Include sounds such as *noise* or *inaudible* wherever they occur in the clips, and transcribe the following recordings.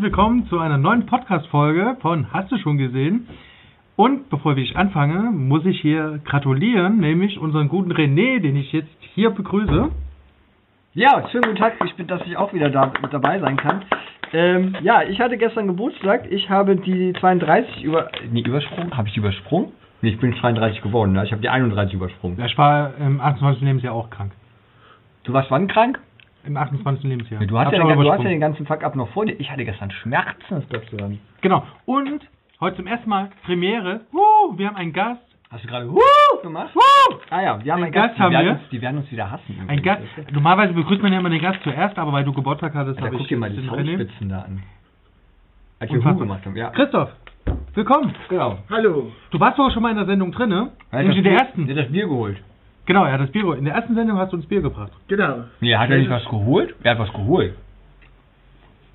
Herzlich willkommen zu einer neuen Podcast-Folge von Hast du schon gesehen? Und bevor ich anfange, muss ich hier gratulieren, nämlich unseren guten René, den ich jetzt hier begrüße. Ja, schönen guten Tag, ich bin, dass ich auch wieder da mit dabei sein kann. Ähm, ja, ich hatte gestern Geburtstag, ich habe die 32 über, nee, übersprungen, habe ich übersprungen? Nee, ich bin 32 geworden, ne? ich habe die 31 übersprungen. Ja, Ich war im 28. Lebensjahr auch krank. Du warst wann krank? Im 28. Lebensjahr. Ja, du, hast ja, den- du hast ja den ganzen Fuck up noch vor dir. Ich hatte gestern Schmerzen, das glaubst du dann. Genau. Und heute zum ersten Mal Premiere. Woo, wir haben einen Gast. Hast du gerade Wuh gemacht? Wuh! Ah ja, wir haben Ein einen Gast, Gast haben die, werden wir. Uns, die werden uns wieder hassen. Ein Gast. Normalerweise begrüßt man ja immer den Gast zuerst, aber weil du Geburtstag hattest, Da habe guck ich dir mal die. Zaunspitzen da an. Als wir. Wuh gemacht haben, ja. Christoph, willkommen. Genau. Hallo. Du warst doch schon mal in der Sendung drin, ne? Nämlich in der ersten. Der hat das Bier geholt. Genau, er hat das Bier geholt. In der ersten Sendung hast du uns Bier gebracht. Genau. Nee, hat er nicht was geholt? Er hat was geholt.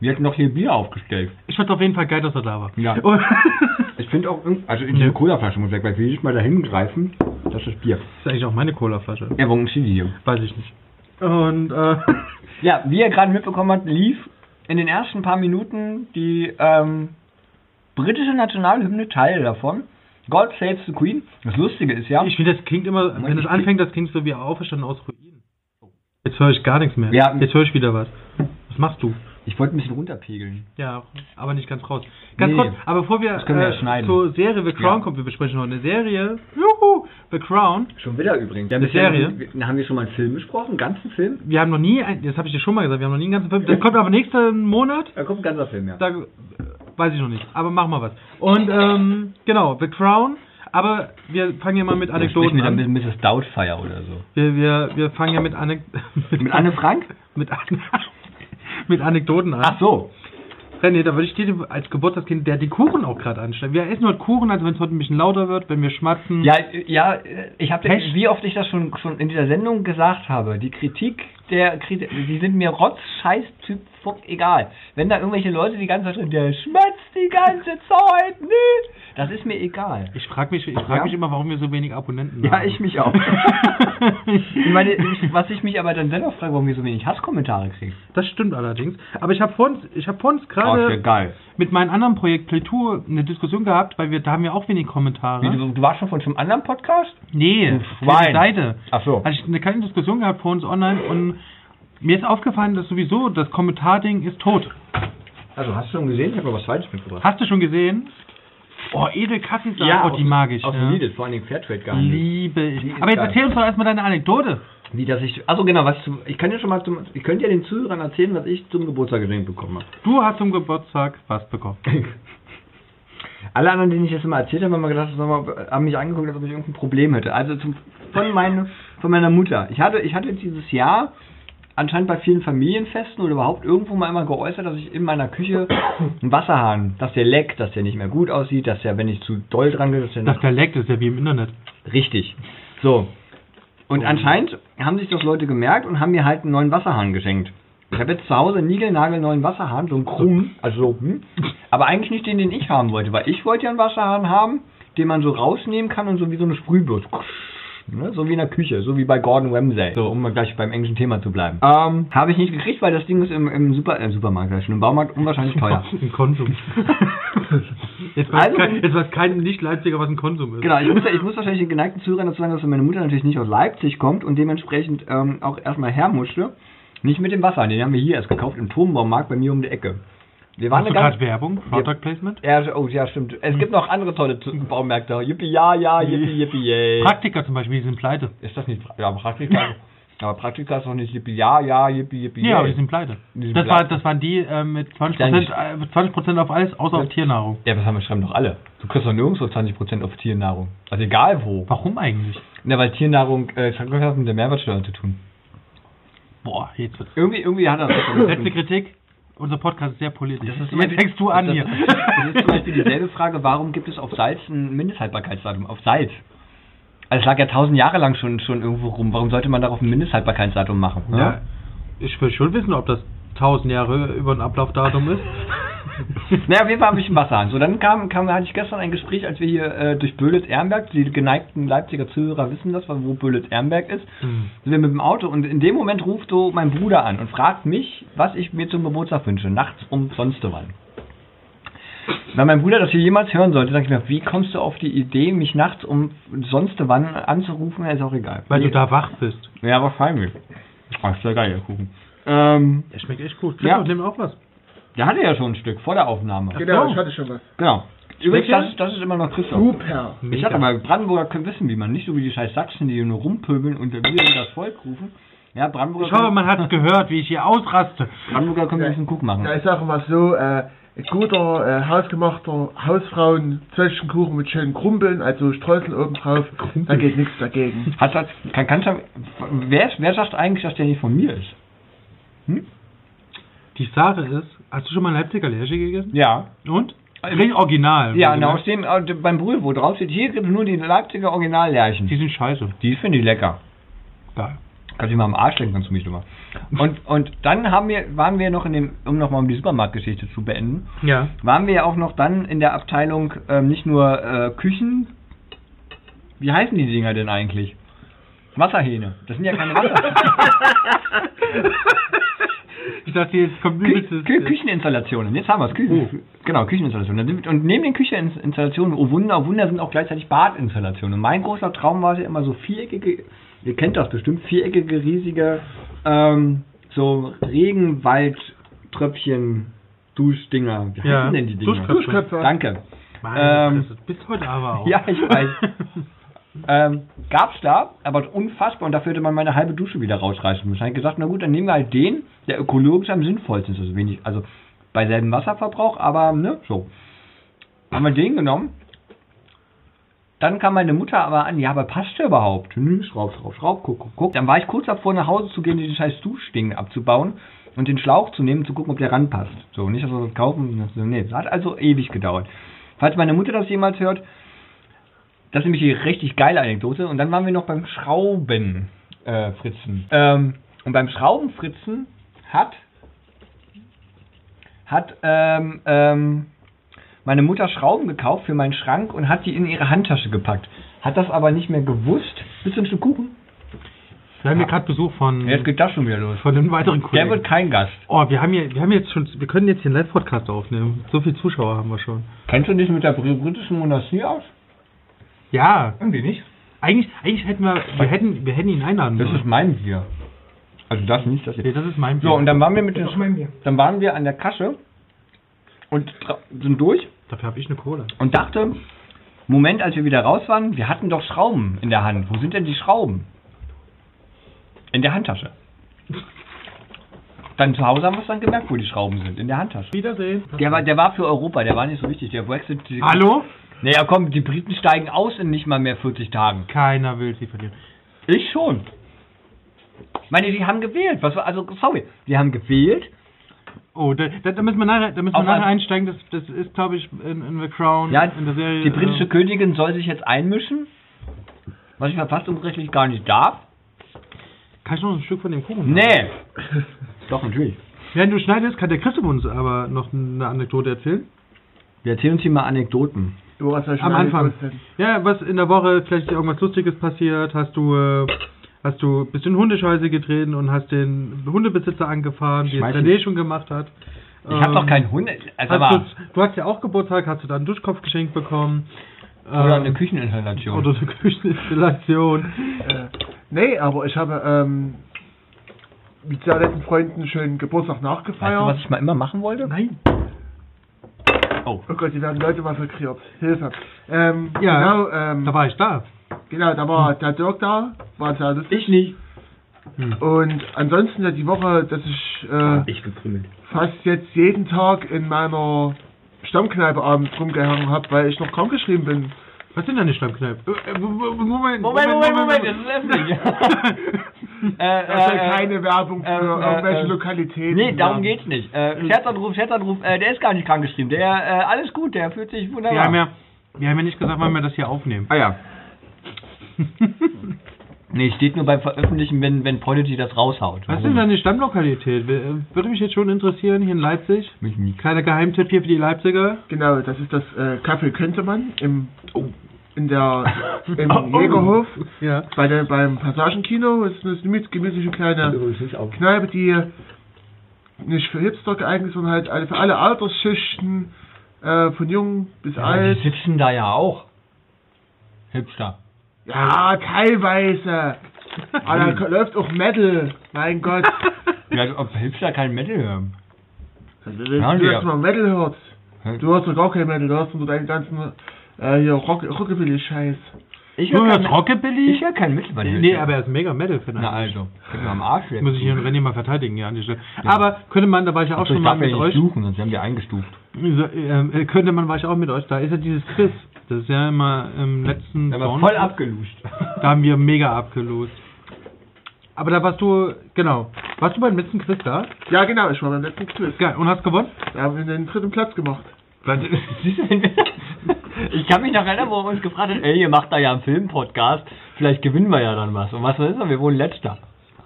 Wir hatten noch hier Bier aufgestellt. Ich fand auf jeden Fall geil, dass er da war. Ja. Und *laughs* Ich finde auch, irgend- also diese Colaflasche muss weg, weil wir jedes Mal dahin greifen, das ist das Bier. ist eigentlich auch meine Colaflasche. Ja, warum steht die hier? Weiß ich nicht. Und, äh, *laughs* Ja, wie ihr gerade mitbekommen habt, lief in den ersten paar Minuten die ähm, britische Nationalhymne, Teil davon. God Saves the Queen. Das Lustige ist ja, ich finde, das klingt immer, Moment, wenn es anfängt, das klingt so wie auferstanden aus Ruinen. Jetzt höre ich gar nichts mehr. Ja. Jetzt höre ich wieder was. Was machst du? ich wollte ein bisschen runterpegeln. Ja, aber nicht ganz raus. Ganz Nee. kurz, aber bevor wir, wir ja äh, schneiden. zur Serie The Crown Ja. kommen, wir besprechen heute eine Serie. Juhu! The Crown. Schon wieder übrigens. Wir Eine bisher- Serie? wir- Haben wir schon mal einen Film besprochen? Einen ganzen Film? Wir haben noch nie, ein, das habe ich dir schon mal gesagt, wir haben noch nie einen ganzen Film. Das *laughs* kommt aber nächsten Monat. Da kommt ein ganzer Film, ja. Da weiß ich noch nicht, aber machen wir was. Und ähm, genau, The Crown. Aber wir fangen ja mal mit Anekdoten an. mit Mrs. Doubtfire oder so. Wir, wir, wir fangen ja mit, Anek *laughs* Mit Anne Frank? *laughs* mit, An mit Anekdoten an. Ach so. René, da würde ich dir als Geburtstagskind, der die Kuchen auch gerade anstellen. Wir essen heute Kuchen, also wenn es heute ein bisschen lauter wird, wenn wir schmatzen. Ja, ja, ich habe, wie oft ich das schon schon in dieser Sendung gesagt habe, die Kritik der Kritik, die sind mir rotz, scheiß Typ, fuck, egal. Wenn da irgendwelche Leute die ganze Zeit drin, der schmatzt die ganze Zeit, nö, das ist mir egal. Ich frage mich, ich frag Ja? mich immer, warum wir so wenig Abonnenten Ja, haben. ich mich auch. *laughs* ich meine, ich, was ich mich aber dann selber frage, warum wir so wenig Hasskommentare kriegen. Das stimmt allerdings. Aber ich habe vor uns, ich habe vor uns Oh, gerade ja geil. mit meinem anderen Projekt Playtour eine Diskussion gehabt, weil wir da haben wir auch wenig Kommentare. Wie, du, du warst schon von zum anderen Podcast? Nee, die Schwein. Seite. Ach so. Hatte ich eine kleine Diskussion gehabt vor uns online und mir ist aufgefallen, dass sowieso das Kommentarding ist tot. Also hast du schon gesehen? Ich habe aber was Zweites mitgebracht. Hast du schon gesehen? Oh, edel Kaffeesahne, oh, die mag ich. Aus ja. dem Lidl, vor allen Dingen Fairtrade gehandelt. Liebe ich. Aber jetzt erzähl uns doch erstmal deine Anekdote. Wie, dass ich, also genau, was ich kann ja schon mal zum, ich könnte ja den Zuhörern erzählen, was ich zum Geburtstag geschenkt bekommen habe. Du hast zum Geburtstag was bekommen. *laughs* Alle anderen, denen ich das immer erzählt habe, haben, gedacht, haben mich angeguckt, als ob ich irgendein Problem hätte. Also zum, von, meine, von meiner Mutter. Ich hatte, ich hatte dieses Jahr anscheinend bei vielen Familienfesten oder überhaupt irgendwo mal immer geäußert, dass ich in meiner Küche *coughs* einen Wasserhahn, dass der leckt, dass der nicht mehr gut aussieht, dass der, wenn ich zu doll dran gehe, dass der Das Dialekt ist ja wie im Internet. Richtig. So. Und Oh. anscheinend haben sich das Leute gemerkt und haben mir halt einen neuen Wasserhahn geschenkt. Ich habe jetzt zu Hause einen niegelnagelneuen Wasserhahn, so einen krumm, also so, hm, aber eigentlich nicht den, den ich haben wollte, weil ich wollte ja einen Wasserhahn haben, den man so rausnehmen kann und so wie so eine Sprühbürste. Ne? So wie in der Küche, so wie bei Gordon Ramsay. So, um mal gleich beim englischen Thema zu bleiben. Ähm, habe ich nicht gekriegt, weil das Ding ist im, im Super, äh, Supermarkt, schon, im Baumarkt unwahrscheinlich teuer. *laughs* Ein Konsum. *laughs* jetzt, weiß Also- kein, jetzt weiß kein Nicht-Leipziger, was ein Konsum ist. Genau, ich muss, ich muss wahrscheinlich den geneigten Zuhörern dazu sagen, dass meine Mutter natürlich nicht aus Leipzig kommt und dementsprechend ähm, auch erstmal her musste. Nicht mit dem Wasser, den haben wir hier erst gekauft im Turmbaumarkt bei mir um die Ecke. Wir waren Machst du gerade Werbung? Product Placement? ja, oh ja, stimmt. Es gibt noch andere tolle Baumärkte. Yippie, ja, ja, yippie, yippie, yay. Praktiker zum Beispiel, die sind pleite. Ist das nicht, ja, Praktika, aber Praktika ist doch nicht yippie, ja, ja, yippie, yippie, Ja, aber yay. die sind pleite. Die sind Das, war, pleite. das waren die äh, mit 20%, Ja, nicht. äh, 20 auf alles, außer auf Tiernahrung. Ja, das haben wir schreiben doch alle. Du kriegst doch nirgendwo 20% auf Tiernahrung. Also egal wo. Warum eigentlich? Na, weil Tiernahrung, äh, das hat mit der Mehrwertsteuer zu tun. Boah, jetzt wird's. Irgendwie, irgendwie hat das Letzte. Kritik. Unser Podcast ist sehr politisch. Das ist Jetzt fängst du an das, hier. Das ist zum Beispiel dieselbe Frage, warum gibt es auf Salz ein Mindesthaltbarkeitsdatum? Auf Salz. Also es lag ja tausend Jahre lang schon, schon irgendwo rum. Warum sollte man darauf ein Mindesthaltbarkeitsdatum machen? ne? Ja, ich will schon wissen, ob das 1000 Jahre über ein Ablaufdatum ist. *laughs* naja, auf jeden Fall habe ich einen Wasserhahn. So, dann kam, kam, hatte ich gestern ein Gespräch, als wir hier äh, durch Böhlitz-Ehrenberg, die geneigten Leipziger Zuhörer wissen das, wo Böhlitz-Ehrenberg ist, Hm. sind wir mit dem Auto und in dem Moment ruft so mein Bruder an und fragt mich, was ich mir zum Geburtstag wünsche, nachts um sonst wann. Wenn mein Bruder das hier jemals hören sollte, sag ich mir, wie kommst du auf die Idee, mich nachts um sonst wann anzurufen? Ist auch egal. Weil Nee. du da wach bist. Ja, wahrscheinlich. Oh, ist ja geil, der Kuchen. Ähm, Der schmeckt echt gut. Ja. Ja. Nimm auch was. Der hatte ja schon ein Stück vor der Aufnahme. Genau, so. ich hatte schon was. Genau. Übrigens, ja? das ist, das ist immer noch Christoph. Super. Ich sag aber, Brandenburger können wissen, wie man, nicht so wie die scheiß Sachsen, die nur rumpöbeln und wir das Volk rufen. Ja, Brandenburger, Ich hoffe, man hat *laughs* gehört, wie ich hier ausraste. Brandenburger können ein bisschen Kuchen machen. Ja, ich sage mal so, äh, guter, äh, hausgemachter Hausfrauen Zwetschgenkuchen mit schönen Krumpeln, also Streusel oben drauf, da geht nichts dagegen. Hat das, kann, kannst du, wer, wer sagt eigentlich, dass der nicht von mir ist? Die Sache ist, hast du schon mal Leipziger Lerche gegessen? Ja. Und? Richtig original. Ja, aus dem, äh, beim Brühl, wo drauf steht, hier gibt es nur die Leipziger Originallärchen. Die sind scheiße. Die finde ich lecker. Geil. Kannst du mal am Arsch lenken, kannst du mich nochmal. Und, und dann haben wir, waren wir noch in dem, um nochmal um die Supermarktgeschichte zu beenden, Ja. waren wir ja auch noch dann in der Abteilung ähm, nicht nur äh, Küchen. Wie heißen die Dinger denn eigentlich? Wasserhähne. Das sind ja keine Wasser. *laughs* Ich dachte, jetzt kommt Kü. Kü Kücheninstallationen. Jetzt haben wir es. Küchen. Genau, Kücheninstallationen. Und neben den Kücheninstallationen, oh Wunder, oh Wunder, sind auch gleichzeitig Badinstallationen. Und mein großer Traum war es ja immer so viereckige, ihr kennt das bestimmt, viereckige, riesige, ähm, so Regenwaldtröpfchen, Duschdinger. Wie heißen Ja, denn die Dinger? Duschköpfe. Danke. Meine Ähm, bis heute aber auch. *laughs* Ja, ich weiß. *laughs* ähm, gab's da, aber unfassbar und dafür hätte man meine halbe Dusche wieder rausreißen müssen. Ich gesagt, na gut, dann nehmen wir halt den, der ökologisch am sinnvollsten ist. Also wenig, also bei selben Wasserverbrauch, aber ne, so. Haben wir den genommen. Dann kam meine Mutter aber an, ja, aber passt der überhaupt? Nö, schraub, schraub, schraub, guck, guck, guck. Dann war ich kurz davor, nach Hause zu gehen, die scheiß Duschding abzubauen und den Schlauch zu nehmen, zu gucken, ob der ranpasst. So, nicht, dass wir das kaufen. So, nee, das hat also ewig gedauert. Falls meine Mutter das jemals hört, das ist nämlich die richtig geile Anekdote. Und dann waren wir noch beim Schrauben äh, fritzen. Ähm, und beim Schraubenfritzen hat hat ähm, ähm, meine Mutter Schrauben gekauft für meinen Schrank und hat die in ihre Handtasche gepackt. Hat das aber nicht mehr gewusst. Willst du ein Stück Kuchen? Wir haben hier gerade Besuch von, Jetzt geht das schon wieder los. von einem weiteren Der Kollegen. wird kein Gast. Oh, wir haben hier, wir haben jetzt schon, wir können jetzt hier einen Live-Podcast aufnehmen. So viele Zuschauer haben wir schon. Kennst du dich mit der br- britischen Monarchie aus? Ja, Irgendwie nicht. eigentlich, eigentlich hätten wir, wir hätten, wir hätten ihn einladen Das sollen. ist mein Bier. Also das nicht, das nee, hier. das ist mein Bier. So, und dann waren wir mit den, dann waren wir an der Kasse und sind durch Dafür habe ich eine Cola. und dachte, Moment, als wir wieder raus waren, wir hatten doch Schrauben in der Hand. Wo sind denn die Schrauben? In der Handtasche. Dann zu Hause haben wir es dann gemerkt, wo die Schrauben sind. In der Handtasche. Wiedersehen. Der war, der war für Europa, der war nicht so wichtig. Der Brexit. Hallo? Naja, komm, die Briten steigen aus in nicht mal mehr 40 Tagen. Keiner will sie verlieren. Ich schon. Ich meine, die haben gewählt. Was also, sorry, die haben gewählt. Oh, da, da, da müssen wir nachher, da müssen wir nachher ein- einsteigen. Das, das ist, glaube ich, in, in The Crown, Ja, in der Serie. die britische äh, Königin soll sich jetzt einmischen, was ich verfassungsrechtlich gar nicht darf. Kann ich noch ein Stück von dem Kuchen haben? Nee. *laughs* Doch, natürlich. Während du schneidest, kann der Christoph uns aber noch eine Anekdote erzählen. Wir erzählen uns hier mal Anekdoten. Über was soll ich Am Anfang. Ja, was in der Woche vielleicht irgendwas Lustiges passiert, hast du, äh, hast du bist in Hundescheiße getreten und hast den Hundebesitzer angefahren, wie es René schon gemacht hat. Ich habe Ähm, doch keinen Hund. Also Hast du, du hast ja auch Geburtstag, hast du da einen Duschkopf geschenkt bekommen. oder Ähm, eine Kücheninstallation. Oder eine Kücheninstallation. Äh, nee, aber ich habe ähm, mit sehr netten Freunden schönen Geburtstag weißt du, nachgefeiert. was ich mal immer machen wollte? Nein. Oh. Oh Gott, die werden Leute massakriert. Hilfe. Ähm, Ja, genau, ähm, Da war ich da. genau, da war der Dirk da, war sehr lustig. Ich nicht. Und ansonsten ja die Woche, dass ich äh, Ich fast jetzt jeden Tag in meiner Stammkneipe abends rumgehangen habe, weil ich noch krankgeschrieben bin. Was sind deine Stammkneipen? Äh, äh, Moment, Moment, Moment, Moment, das ist öffentlich. *laughs* *laughs* äh, Das soll äh, keine Werbung für äh, äh, irgendwelche äh, Lokalitäten Nee, darum geht's nicht. Äh, Scherzanruf, Scherzanruf, äh, der ist gar nicht krankgeschrieben. Der, äh, alles gut, der fühlt sich wunderbar. Wir haben, ja, wir haben ja nicht gesagt, wann wir das hier aufnehmen. Ah ja. *laughs* Nee, steht nur beim Veröffentlichen, wenn, wenn Prodigy das raushaut. Was ist denn deine Stammlokalität? Würde mich jetzt schon interessieren, hier in Leipzig. Mich nicht. Kleiner Geheimtipp hier für die Leipziger. Genau, das ist das äh, Café könnte man im, in der, *laughs* im Oh. Jägerhof. Ja. Bei der, beim Passagenkino ist eine gemüt- gemütliche kleine Kneipe, die nicht für Hipster geeignet ist, sondern halt alle, für alle Altersschichten, äh, von jung bis Ja, alt. die sitzen da ja auch. Hipster. Ja, teilweise. *laughs* Aber da läuft auch Metal, mein Gott. *laughs* Ja, ob Hipster kein Metal hören. Also, wenn Ja, du jetzt mal Metal hörst, du hörst doch gar kein Metal, du hörst nur deinen ganzen äh, hier Rock, Rockabilly-Scheiß. Ich Du höre kein, Rockabilly? ich hör kein Metal bei dir. Nee, aber er ist mega Metal-Fan. Na also, könnt ihr am Arsch Das muss ich hier. René mal verteidigen, ja, an die Stelle. Aber könnte man, da war ich ja auch Achso, schon ich mal darf ja mit nicht euch. suchen, sonst haben wir eingestuft. So, ähm, äh, könnte man, war ich auch mit euch. Da ist ja dieses Quiz. Das ist ja immer im letzten Da haben wir voll abgeluscht. *laughs* Da haben wir mega abgelost. Aber da warst du, genau. Warst du beim letzten Quiz da? Ja, genau, ich war beim letzten Quiz. Geil. Und hast gewonnen? Da haben wir den dritten Platz gemacht. Wir- ich kann mich noch erinnern, wo er uns gefragt hat, ey, ihr macht da ja einen Film-Podcast, vielleicht gewinnen wir ja dann was. Und was ist das? Wir wurden letzter.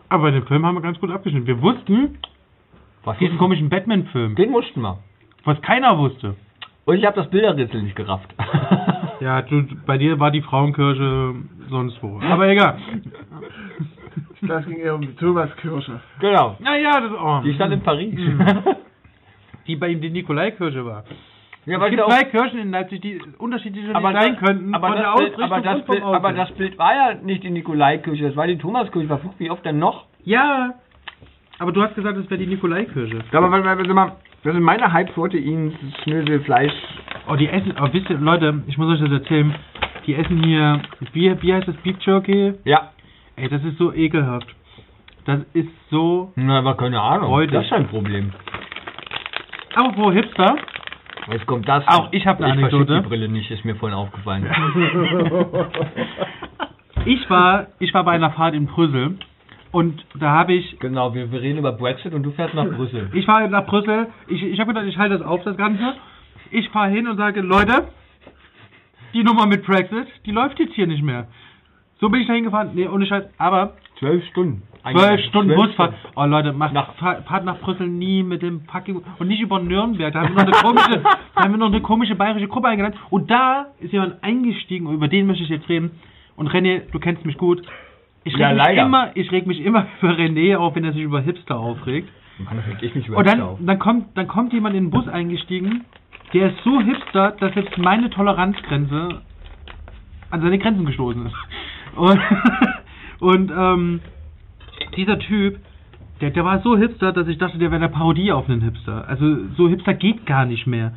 Aber bei dem Film haben wir ganz gut abgeschnitten. Wir wussten, Was diesen komischen Batman-Film, Den mussten wir. was keiner wusste. Und ich habe das Bilderrätsel nicht gerafft. *laughs* Ja, du, bei dir war die Frauenkirche sonst wo. Aber egal. Das ging eher um die Thomaskirche. genau. Naja, das oh. Die stand in Paris. *laughs* die bei ihm die Nikolaikirche war. Ja, Es weil gibt sie auch- zwei Kirchen in Leipzig, die unterschiedlich aber sein das, könnten. aber, von der das Bild, aber, das Bild, aber das Bild war ja nicht die Nikolaikirche, das war die Thomaskirche. War wie oft denn noch? Ja, aber du hast gesagt, es wäre die Nikolaikirche. Aber warte mal, warte mal. Das sind meine Halbprotein, Schnösel, Fleisch. Oh, die essen, oh, wisst ihr, Leute, ich muss euch das erzählen. Die essen hier, wie, wie heißt das, Beef Jerky? Ja. Ey, das ist so ekelhaft. Das ist so, Na, aber keine Ahnung. Freude. Das ist ein Problem. apropos Hipster, Jetzt kommt das. Auch ich hab eine Ich Anekdote. die Brille nicht, ist mir vorhin aufgefallen. *laughs* ich war, ich war bei einer Fahrt in Brüssel und da habe ich, genau, wir, wir reden über Brexit und du fährst nach Brüssel. ich fahre nach Brüssel, ich, ich habe gedacht, ich halte das auf, das Ganze. Ich fahre hin und sage, Leute, die Nummer mit Brexit, die läuft jetzt hier nicht mehr. So bin ich da hingefahren, nee, ohne Scheiß, aber Zwölf Stunden. Zwölf Stunden Busfahrt. Oh Leute, macht Nach- fahr- fahrt nach Brüssel nie mit dem fucking und nicht über Nürnberg. Da haben wir noch eine *laughs* komische, da haben wir noch eine komische bayerische Gruppe eingeladen. Und da ist jemand eingestiegen und über den möchte ich jetzt reden. Und René, du kennst mich gut. Ich reg Ja, mich leider. immer, ich reg mich immer *laughs* über René auf, wenn er sich über Hipster aufregt. Mann, regt ich mich Und überhaupt dann, auf. dann kommt, dann kommt jemand in den Bus eingestiegen, der ist so hipster, dass jetzt meine Toleranzgrenze an seine Grenzen gestoßen ist. Und, *laughs* und ähm, dieser Typ, der, der war so hipster, dass ich dachte, der wäre eine Parodie auf einen Hipster. Also so hipster geht gar nicht mehr.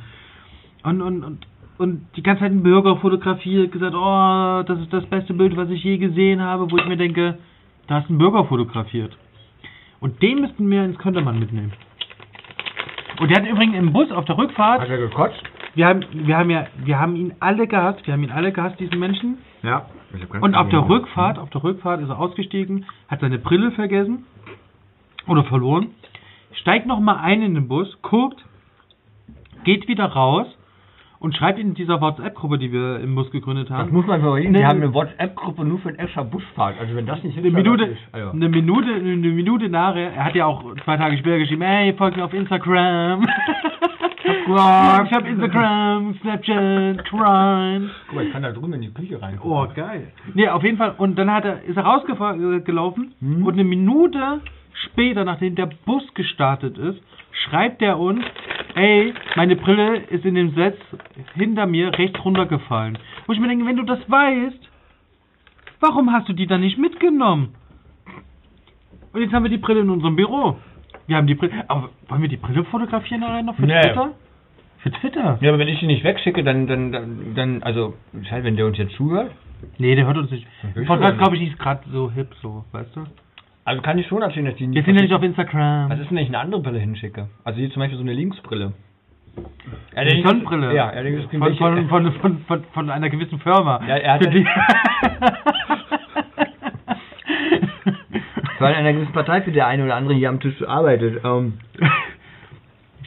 Und, und, und, und die ganze Zeit einen Bürger fotografiert, gesagt, oh, das ist das beste Bild, was ich je gesehen habe, wo ich mir denke, da hast du einen Bürger fotografiert. Und den müssten wir ins Könntermann mitnehmen. Und der hat übrigens im Bus auf der Rückfahrt, Hat er gekotzt? wir haben, wir haben ja, wir haben ihn alle gehasst, wir haben ihn alle gehasst, diesen Menschen. Ja. Und auf der Rückfahrt, auf der Rückfahrt ist er ausgestiegen, hat seine Brille vergessen oder verloren, steigt nochmal ein in den Bus, guckt, geht wieder raus und schreibt in dieser WhatsApp-Gruppe, die wir im Bus gegründet Das haben, muss man. Nee. Wir haben eine WhatsApp-Gruppe nur für eine extra Busfahrt. Also wenn das nicht eine Minute, ist. Also. eine Minute, eine Minute nachher, er hat ja auch zwei Tage später geschrieben, hey, folgt mir auf Instagram. *laughs* ich hab Instagram, Snapchat, Crime. Guck mal, ich kann da drüben in die Küche rein. Oh, geil. Nee, auf jeden Fall. Und dann hat er, ist er rausgelaufen Hm. und eine Minute später, nachdem der Bus gestartet ist, schreibt er uns, ey, meine Brille ist in dem Sitz hinter mir rechts runtergefallen. Wo ich mir denke, wenn du das weißt, warum hast du die dann nicht mitgenommen? Und jetzt haben wir die Brille in unserem Büro. Wir haben die Brille. Aber wollen wir die Brille fotografieren nachher noch für Nee. Twitter? Für Twitter? Ja, aber wenn ich die nicht wegschicke, dann, dann, dann, dann also, halt, wenn der uns jetzt zuhört, Nee, der hört uns nicht. ich Podcast, glaube ich, ist gerade so hip, so, weißt du? also kann ich schon erzählen, dass die Wir sind ja nicht auf Instagram. Was ist, wenn ich eine andere Brille hinschicke? Also hier zum Beispiel so eine Linksbrille. Eine Sonnenbrille. Ja, allerdings von, von, von, von, von, von einer gewissen Firma. Ja, er hat die *laughs* Weil einer gewissen Partei, für der eine oder andere hier am Tisch arbeitet. Ähm,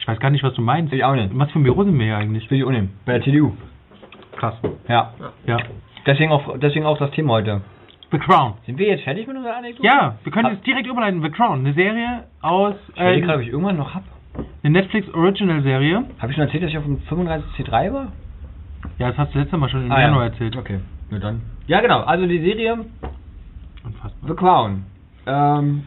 ich weiß gar nicht, was du meinst. ich auch nicht. Was für ein Büro sind wir hier eigentlich? Will ich unnehmen. Bei der CDU. Krass. Ja. Ja. Deswegen auch, deswegen auch das Thema heute. The Crown. Sind wir jetzt fertig mit unserer Anekdote? Ja, wir können Hab- jetzt direkt überleiten. The Crown, eine Serie aus, Ich überlege äh, gerade, ob ich irgendwann noch hab. eine Netflix Original Serie. Habe ich schon erzählt, dass ich auf dem 35C3 war? Ja, das hast du letztes Mal schon im Ah, Januar ja. erzählt. Okay, nur dann. Ja, genau. Also die Serie Unfassbar. The Crown. Ähm,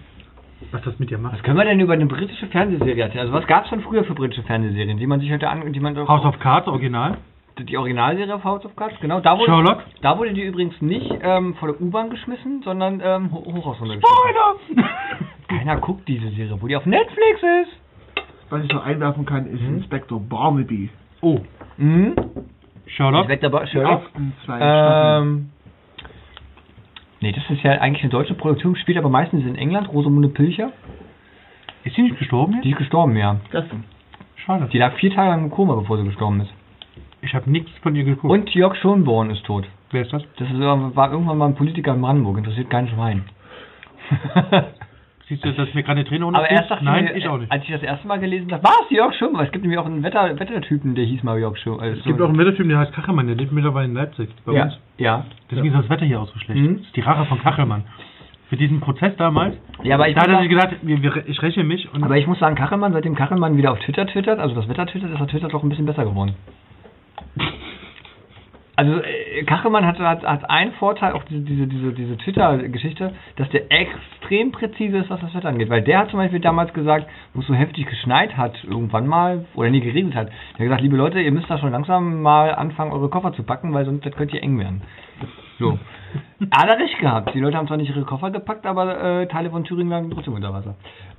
Was das mit dir was macht. können wir denn über eine britische Fernsehserie erzählen? Also was gab es denn früher für britische Fernsehserien, die man sich heute an... Die man doch House of Cards, Original. Die Originalserie auf House of Cards, genau. Da wurde, Sherlock. Da wurde die übrigens nicht ähm, vor der U-Bahn geschmissen, sondern ähm, ho- hoch geschmissen. Spoiler! *laughs* Keiner guckt diese Serie, wo die auf Netflix ist. Was ich noch einwerfen kann, ist Mhm. Inspektor Barnaby. oh, Mhm. Sherlock. Inspector Bar- Die Sherlock. ersten zwei Staffeln. Nee, das ist ja eigentlich eine deutsche Produktion, spielt aber meistens in England. Rosamunde Pilcher. Ist sie nicht gestorben jetzt? Die ist gestorben, ja. Gestern. Schade. Die lag vier Tage lang im Koma, bevor sie gestorben ist. Ich habe nichts von ihr geguckt. Und Jörg Schonborn ist tot. Wer ist das? Das ist, äh, war irgendwann mal ein Politiker in Brandenburg, interessiert kein Schwein. *laughs* Siehst du, dass mir gerade eine Träne Aber erst dachte Nein, ich, mir, auch nicht. als ich das erste Mal gelesen habe, was, Jörg Schönborn? Es gibt nämlich auch einen Wetter, Wettertypen, der hieß mal Jörg Schönborn. Es gibt auch einen Wettertypen, der heißt Kachelmann, der lebt mittlerweile in Leipzig, bei ja, uns. ja. Deswegen ist das Wetter hier auch so schlecht. Mhm. Das ist die Rache von Kachelmann. Für diesen Prozess damals, Ja, aber ich, da hat er gesagt, ich räche mich und aber ich muss sagen, Kachelmann, seitdem Kachelmann wieder auf Twitter twittert, also das Wetter twittert, ist er Twitter doch ein bisschen besser geworden. *laughs* Also äh, Kachelmann hat, hat, hat einen Vorteil, auch diese, diese, diese, diese Twitter-Geschichte, dass der extrem präzise ist, was das Wetter angeht. Weil der hat zum Beispiel damals gesagt, wo es so heftig geschneit hat, irgendwann mal, oder nie geregnet hat, der hat gesagt, liebe Leute, ihr müsst da schon langsam mal anfangen, eure Koffer zu packen, weil sonst das könnte hier eng werden. So. *laughs* Hat er recht gehabt. Die Leute haben zwar nicht ihre Koffer gepackt, aber äh, Teile von Thüringen lagen trotzdem unter Wasser.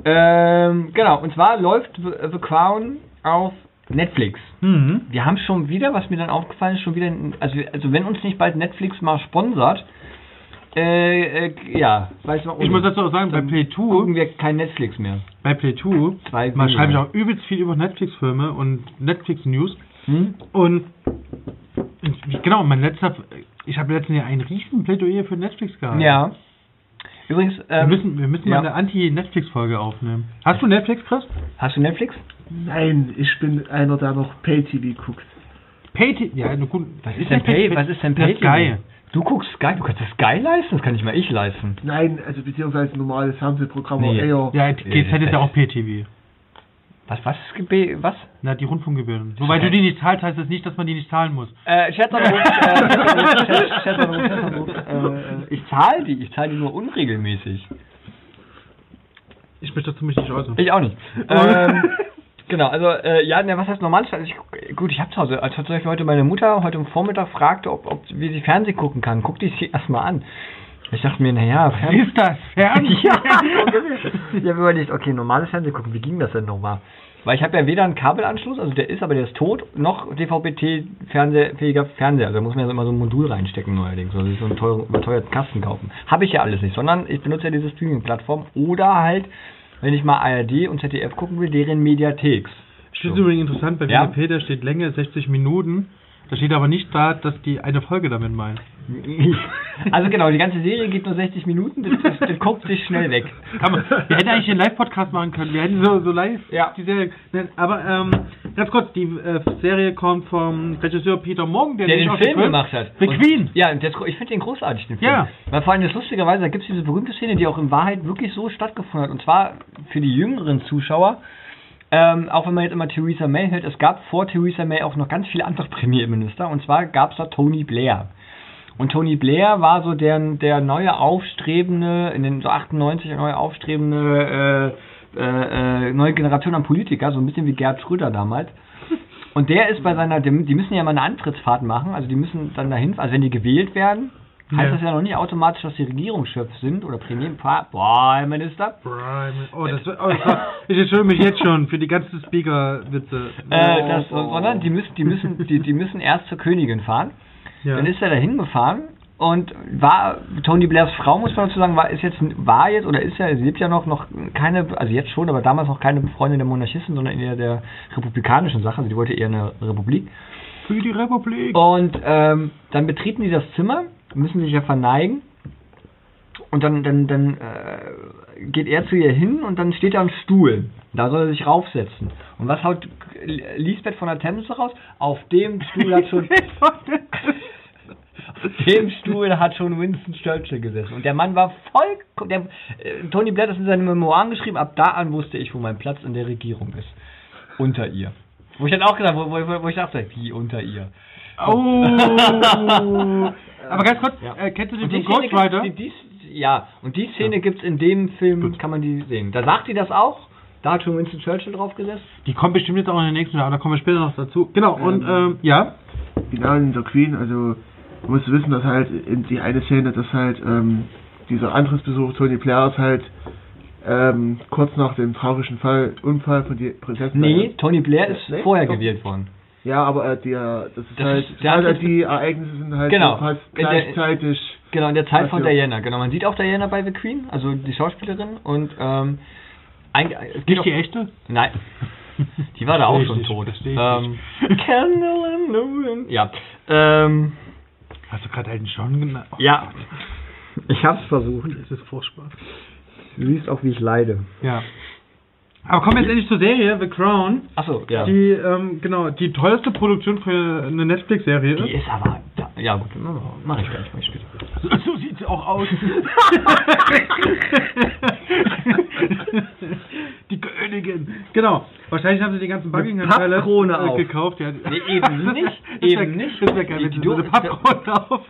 Ähm, genau, und zwar läuft The Crown auf Netflix. Mhm. Wir haben schon wieder, was mir dann aufgefallen ist, schon wieder, also, also wenn uns nicht bald Netflix mal sponsert, äh, äh, ja, weiß man Ich muss dazu auch sagen, bei dann Play gucken 2, wir kein Netflix mehr. bei Play 2, Zwei mal weniger. schreibe ich auch übelst viel über Netflix-Filme und Netflix-News. Hm? Und genau, mein letzter, ich habe letztens ja ein riesen Plädoyer für Netflix gehalten. Ja. Übrigens, Wir ähm, müssen, wir müssen ja. mal eine Anti-Netflix-Folge aufnehmen. Hast du Netflix, Chris? hast du Netflix? Nein, ich bin einer, der noch Pay-TV guckt. Pay ja, eine gute. Was ist denn Pay? Was ist denn Das Pay? Du guckst Sky, du kannst das Sky leisten, das kann nicht mal ich leisten. Nein, also beziehungsweise normales Fernsehprogramm Nee. eher. Ja, GZ ist ja auch Pay-TV. Was, was, Gebe- was? Na, die Rundfunkgebühren. Wobei du die nicht zahlst, heißt das nicht, dass man die nicht zahlen muss. Äh, Scherzanruf, äh, Scherz- Scherzanruf, Scherzanruf, äh, ich zahle die, ich zahle die nur unregelmäßig. Ich möchte dazu mich nicht äußern. Ich auch nicht. *laughs* ähm, genau, also, äh, ja, ne, was heißt normales Fernsehen? Ich, gut, ich hab zu Hause, als tatsächlich heute meine Mutter heute am Vormittag fragte, ob, ob wie sie Fernsehen gucken kann, guckte ich sie erstmal an. Ich dachte mir, naja, Fernsehen. Ist das Fernsehen? *laughs* ja, ich habe überlegt, okay, normales Fernsehen gucken, wie ging das denn nochmal? Weil ich habe ja weder einen Kabelanschluss, also der ist, aber der ist tot, noch DVB-T-fähiger Fernseher. Also da muss man ja immer so ein Modul reinstecken neuerdings, also so einen teuren, überteuerten Kasten kaufen. Habe ich ja alles nicht, sondern ich benutze ja diese Streaming-Plattform oder halt, wenn ich mal ARD und ZDF gucken will, deren Mediatheks. Ich finde es übrigens interessant, bei Ja. Wikipedia steht Länge 60 Minuten. Da steht aber nicht da, dass die eine Folge damit meint. *laughs* Also genau, die ganze Serie geht nur 60 Minuten, das, das, das guckt sich schnell weg. Man, wir hätten eigentlich einen Live-Podcast machen können. Wir hätten so, so live Ja. die Serie. Ne, Aber ähm, ganz kurz, die äh, Serie kommt vom Regisseur Peter Morgan, der, der den den Film gemacht hat. The Queen. Ja, und gro- ich finde den großartig, den Film. Ja. Weil vor allem das lustigerweise, da gibt es diese berühmte Szene, die auch in Wahrheit wirklich so stattgefunden hat. Und zwar für die jüngeren Zuschauer, ähm, auch wenn man jetzt immer Theresa May hört, es gab vor Theresa May auch noch ganz viele andere *laughs* Premierminister. Und zwar gab es da Tony Blair. Und Tony Blair war so der, der neue aufstrebende, in den so 98 neue aufstrebende äh, äh, äh, neue Generation an Politiker, so ein bisschen wie Gerd Schröder damals. Und der ist bei seiner, die die müssen ja mal eine Antrittsfahrt machen, also die müssen dann dahin, also wenn die gewählt werden, heißt Ja. das ja noch nicht automatisch, dass sie Regierungschef sind oder Premierminister. Boah, Minister. Oh, das, oh, das ich entschuldige mich jetzt schon für die ganzen Speaker-Witze. Äh, das, sondern die müssen, die müssen, die, die müssen erst zur Königin fahren. ja. Dann ist er dahin gefahren und war Tony Blairs Frau, muss man dazu sagen, war ist jetzt war jetzt oder ist ja, sie lebt ja noch noch keine, also jetzt schon, aber damals noch keine Freundin der Monarchisten, sondern eher der republikanischen Sache. Also die wollte eher eine Republik. für die Republik. Und ähm, dann betreten die das Zimmer, müssen sich ja verneigen. Und dann, dann, dann äh, geht er zu ihr hin und dann steht da ein Stuhl. Da soll er sich raufsetzen. Und was haut Lisbeth von der Themse raus? Auf dem Stuhl hat schon *laughs* dem Stuhl hat schon Winston Churchill gesessen. Und der Mann war voll. Der, äh, Tony Blair hat das in seinen Memoiren geschrieben. Ab da an wusste ich, wo mein Platz in der Regierung ist. Unter ihr. Wo ich dann auch gesagt wo, wo, wo ich dachte, wie unter ihr? Oh. *laughs* Aber ganz kurz, Ja. äh, kennst du den die Ghost Rider? Die, die, ja, und die Szene gibt's in dem Film, kann man die sehen. Da sagt sie das auch. Da hat schon Winston Churchill drauf gesessen. Die kommt bestimmt jetzt auch in den nächsten Jahren, da kommen wir später noch dazu. Genau, und Ähm, ähm, ja. Genau, in der Queen, also man muss wissen, dass halt in die eine Szene, dass halt ähm, dieser Antrittsbesuch Tony Blair ist halt ähm, kurz nach dem tragischen Fall, Unfall von die Prinzessin. Nee, Tony Blair ist Nee, vorher doch. gewählt worden. Ja, aber äh, der, das ist Das halt, ist- der also die Ereignisse sind halt Genau. so fast In der- gleichzeitig. Genau, in der Zeit von. Diana. Genau, man sieht auch Diana bei The Queen, also die Schauspielerin. Und ähm, ein, es geht Nicht die echte? Nein. *laughs* Die war da auch schon nicht, tot. Ähm, Candle in the wind. Ja. Ähm, Hast du gerade Elton John genannt? Oh, ja. Ich hab's versucht. Das ist furchtbar. Du siehst auch, wie ich leide. Ja. Aber kommen wir jetzt endlich zur Serie, The Crown. Achso, ja. Die, Die, ähm, genau, die teuerste Produktion für eine Netflix-Serie ist. ist aber. Ja, ja gut, mach ich gleich, mach ich später. *laughs* So sieht sie auch aus. *laughs* die Königin. Genau. Wahrscheinlich haben sie den ganzen Buckingham Palace Pappkrone äh, auf. gekauft. Ja. Nee, eben *laughs* nicht, eben nicht. Das wäre geil, Die- wenn die sie so eine Pappkrone auf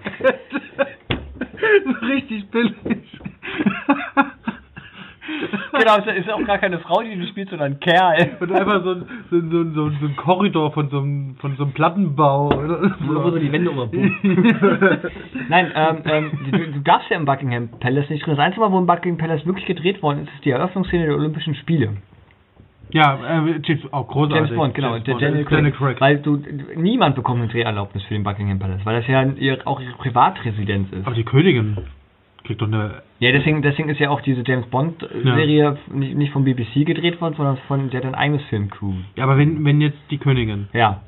So richtig billig. *laughs* Genau, es ist auch gar keine Frau, die du spielst, sondern ein Kerl. Und einfach so ein, so, ein- so, ein- so, ein- so ein Korridor von so einem, von so einem Plattenbau. Oder Wo, *laughs* wo so die Wände immer *laughs* Nein, ähm, ähm, du, du darfst ja im Buckingham Palace nicht drin. Das einzige Mal, wo im Buckingham Palace wirklich gedreht worden ist, ist die Eröffnungsszene der Olympischen Spiele. Ja, äh, James, auch großartig. James Bond, genau, James der Bond, Daniel Daniel Craig. Craig. Weil du, niemand bekommt eine Dreherlaubnis für den Buckingham Palace, weil das ja ihr, auch ihre Privatresidenz ist. Aber die Königin kriegt doch eine. Ja, deswegen, deswegen ist ja auch diese James Bond Serie nicht, nicht vom BBC gedreht worden, sondern von, der hat ein eigenes Filmcrew. Ja, aber wenn, wenn jetzt die Königin, Ja.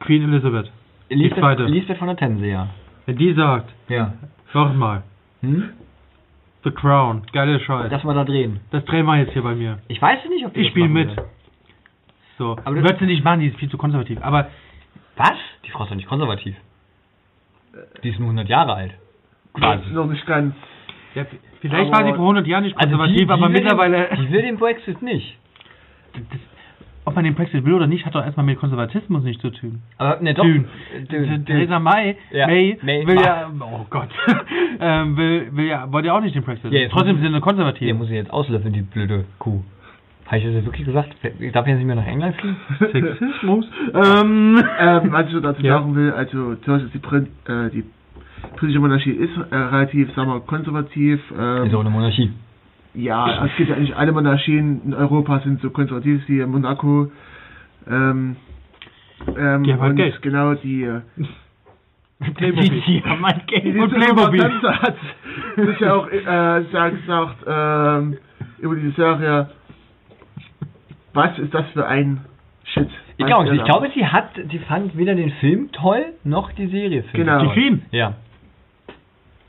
Queen Elizabeth, Lisbeth, zweite. Lisbeth von der Themse, ja. wenn die sagt, Ja. sag mal, Hm? The Crown, geile Scheiß. Das, Lass mal da drehen. drehen wir jetzt hier bei mir. Ich weiß nicht, ob die Ich das spiele mit. will. So. Aber das- wird sie nicht machen, die ist viel zu konservativ. Aber Was? Die Frau ist doch nicht konservativ. Die ist nur 100 Jahre alt. Quasi. Noch nicht ganz. ja, vielleicht Aber- war sie vor 100 Jahren nicht Also konservativ, die aber mittlerweile. Den, die will den Brexit nicht. das, ob man den Brexit will oder nicht, hat doch erstmal mit Konservatismus nichts zu tun. Aber ne, doch. D- Theresa May, Ja, May, May will ja, oh Gott, *laughs* ähm, will, will ja, wollte ja auch nicht den Brexit. Ja, Trotzdem sind sie konservativ. Hier muss ich jetzt auslöffeln, die blöde Kuh. Habe ich das jetzt wirklich gesagt? Ich darf jetzt nicht mehr nach England fliegen? *laughs* Sexismus. *laughs* ähm, Ähm, was ich so dazu Ja. sagen will, also zuerst ist die, äh, die britische Monarchie ist äh, relativ, sagen wir, konservativ. Ähm, Ist auch eine Monarchie. Ja, es gibt ja eigentlich alle Monarchien in Europa sind so konservativ wie Monaco. Ähm, ähm, Die haben halt und Geld. genau die, äh, Playmobil. Die haben mein die Geld. Und Playmobil. Hat sich ja auch äh, sagen gesagt ähm, über die Serie, was ist das für ein Shit? Ich glaube, ich glaube, sie hat, sie fand weder den Film toll, noch die Serie Film Genau. Die Queen? Ja.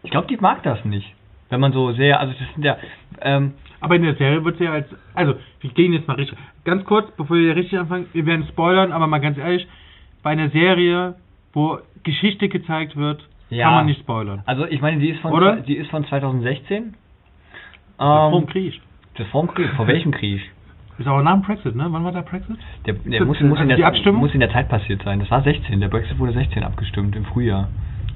Ich glaube, die mag das nicht. Wenn man so sehr, also das sind ja, ähm, Aber in der Serie wird sie ja als. Also, wir gehen jetzt mal richtig. Ganz kurz, bevor wir richtig anfangen, wir werden spoilern, aber mal ganz ehrlich, bei einer Serie, wo Geschichte gezeigt wird, Ja. kann man nicht spoilern. also ich meine, die ist von, Oder? die ist von 2016. Ähm, Vom Ähm, Krieg. das vom Krieg, vor welchem Krieg? *laughs* Ist aber nach dem Brexit, ne? Wann war der Brexit? Der, der 17, muss, muss, in der, die Abstimmung? muss in der Zeit passiert sein. Das war 16. Der Brexit wurde 16 abgestimmt im Frühjahr.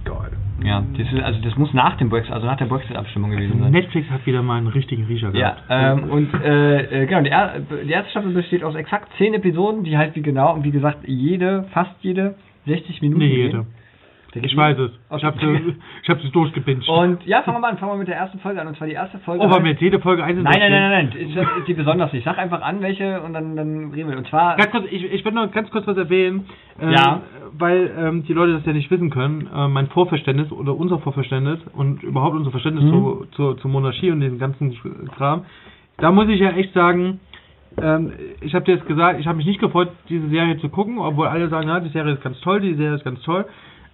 Geil. Ja, das ist, also das muss nach dem Brexit, also nach der Brexit-Abstimmung gewesen Also sein. Netflix hat wieder mal einen richtigen Riecher Ja, gehabt. ähm, und äh, äh, genau, die, er die erste Staffel besteht aus exakt 10 Episoden, die halt wie genau, und wie gesagt, jede, fast jede 60 Minuten Nee, gehen. jede. Der Ich weiß es. Ich Okay. hab sie, ich durchgebinged. Und ja, fangen wir mal an, fangen wir mit der ersten Folge an. Und zwar die erste Folge. oh, aber mir jetzt jede Folge einzeln nein, nein, nein, nein, nein, ist die besonders nicht. Sag einfach an, welche und dann, dann reden wir. Und zwar. Ganz kurz, ich, ich will noch ganz kurz was erwähnen, ähm, Ja. weil ähm, die Leute das ja nicht wissen können. Äh, mein Vorverständnis oder unser Vorverständnis und überhaupt unser Verständnis Mhm. zu, zu, zur Monarchie und dem ganzen Kram, da muss ich ja echt sagen, ähm, ich habe dir jetzt gesagt, ich habe mich nicht gefreut, diese Serie zu gucken, obwohl alle sagen, ja, die Serie ist ganz toll, die Serie ist ganz toll.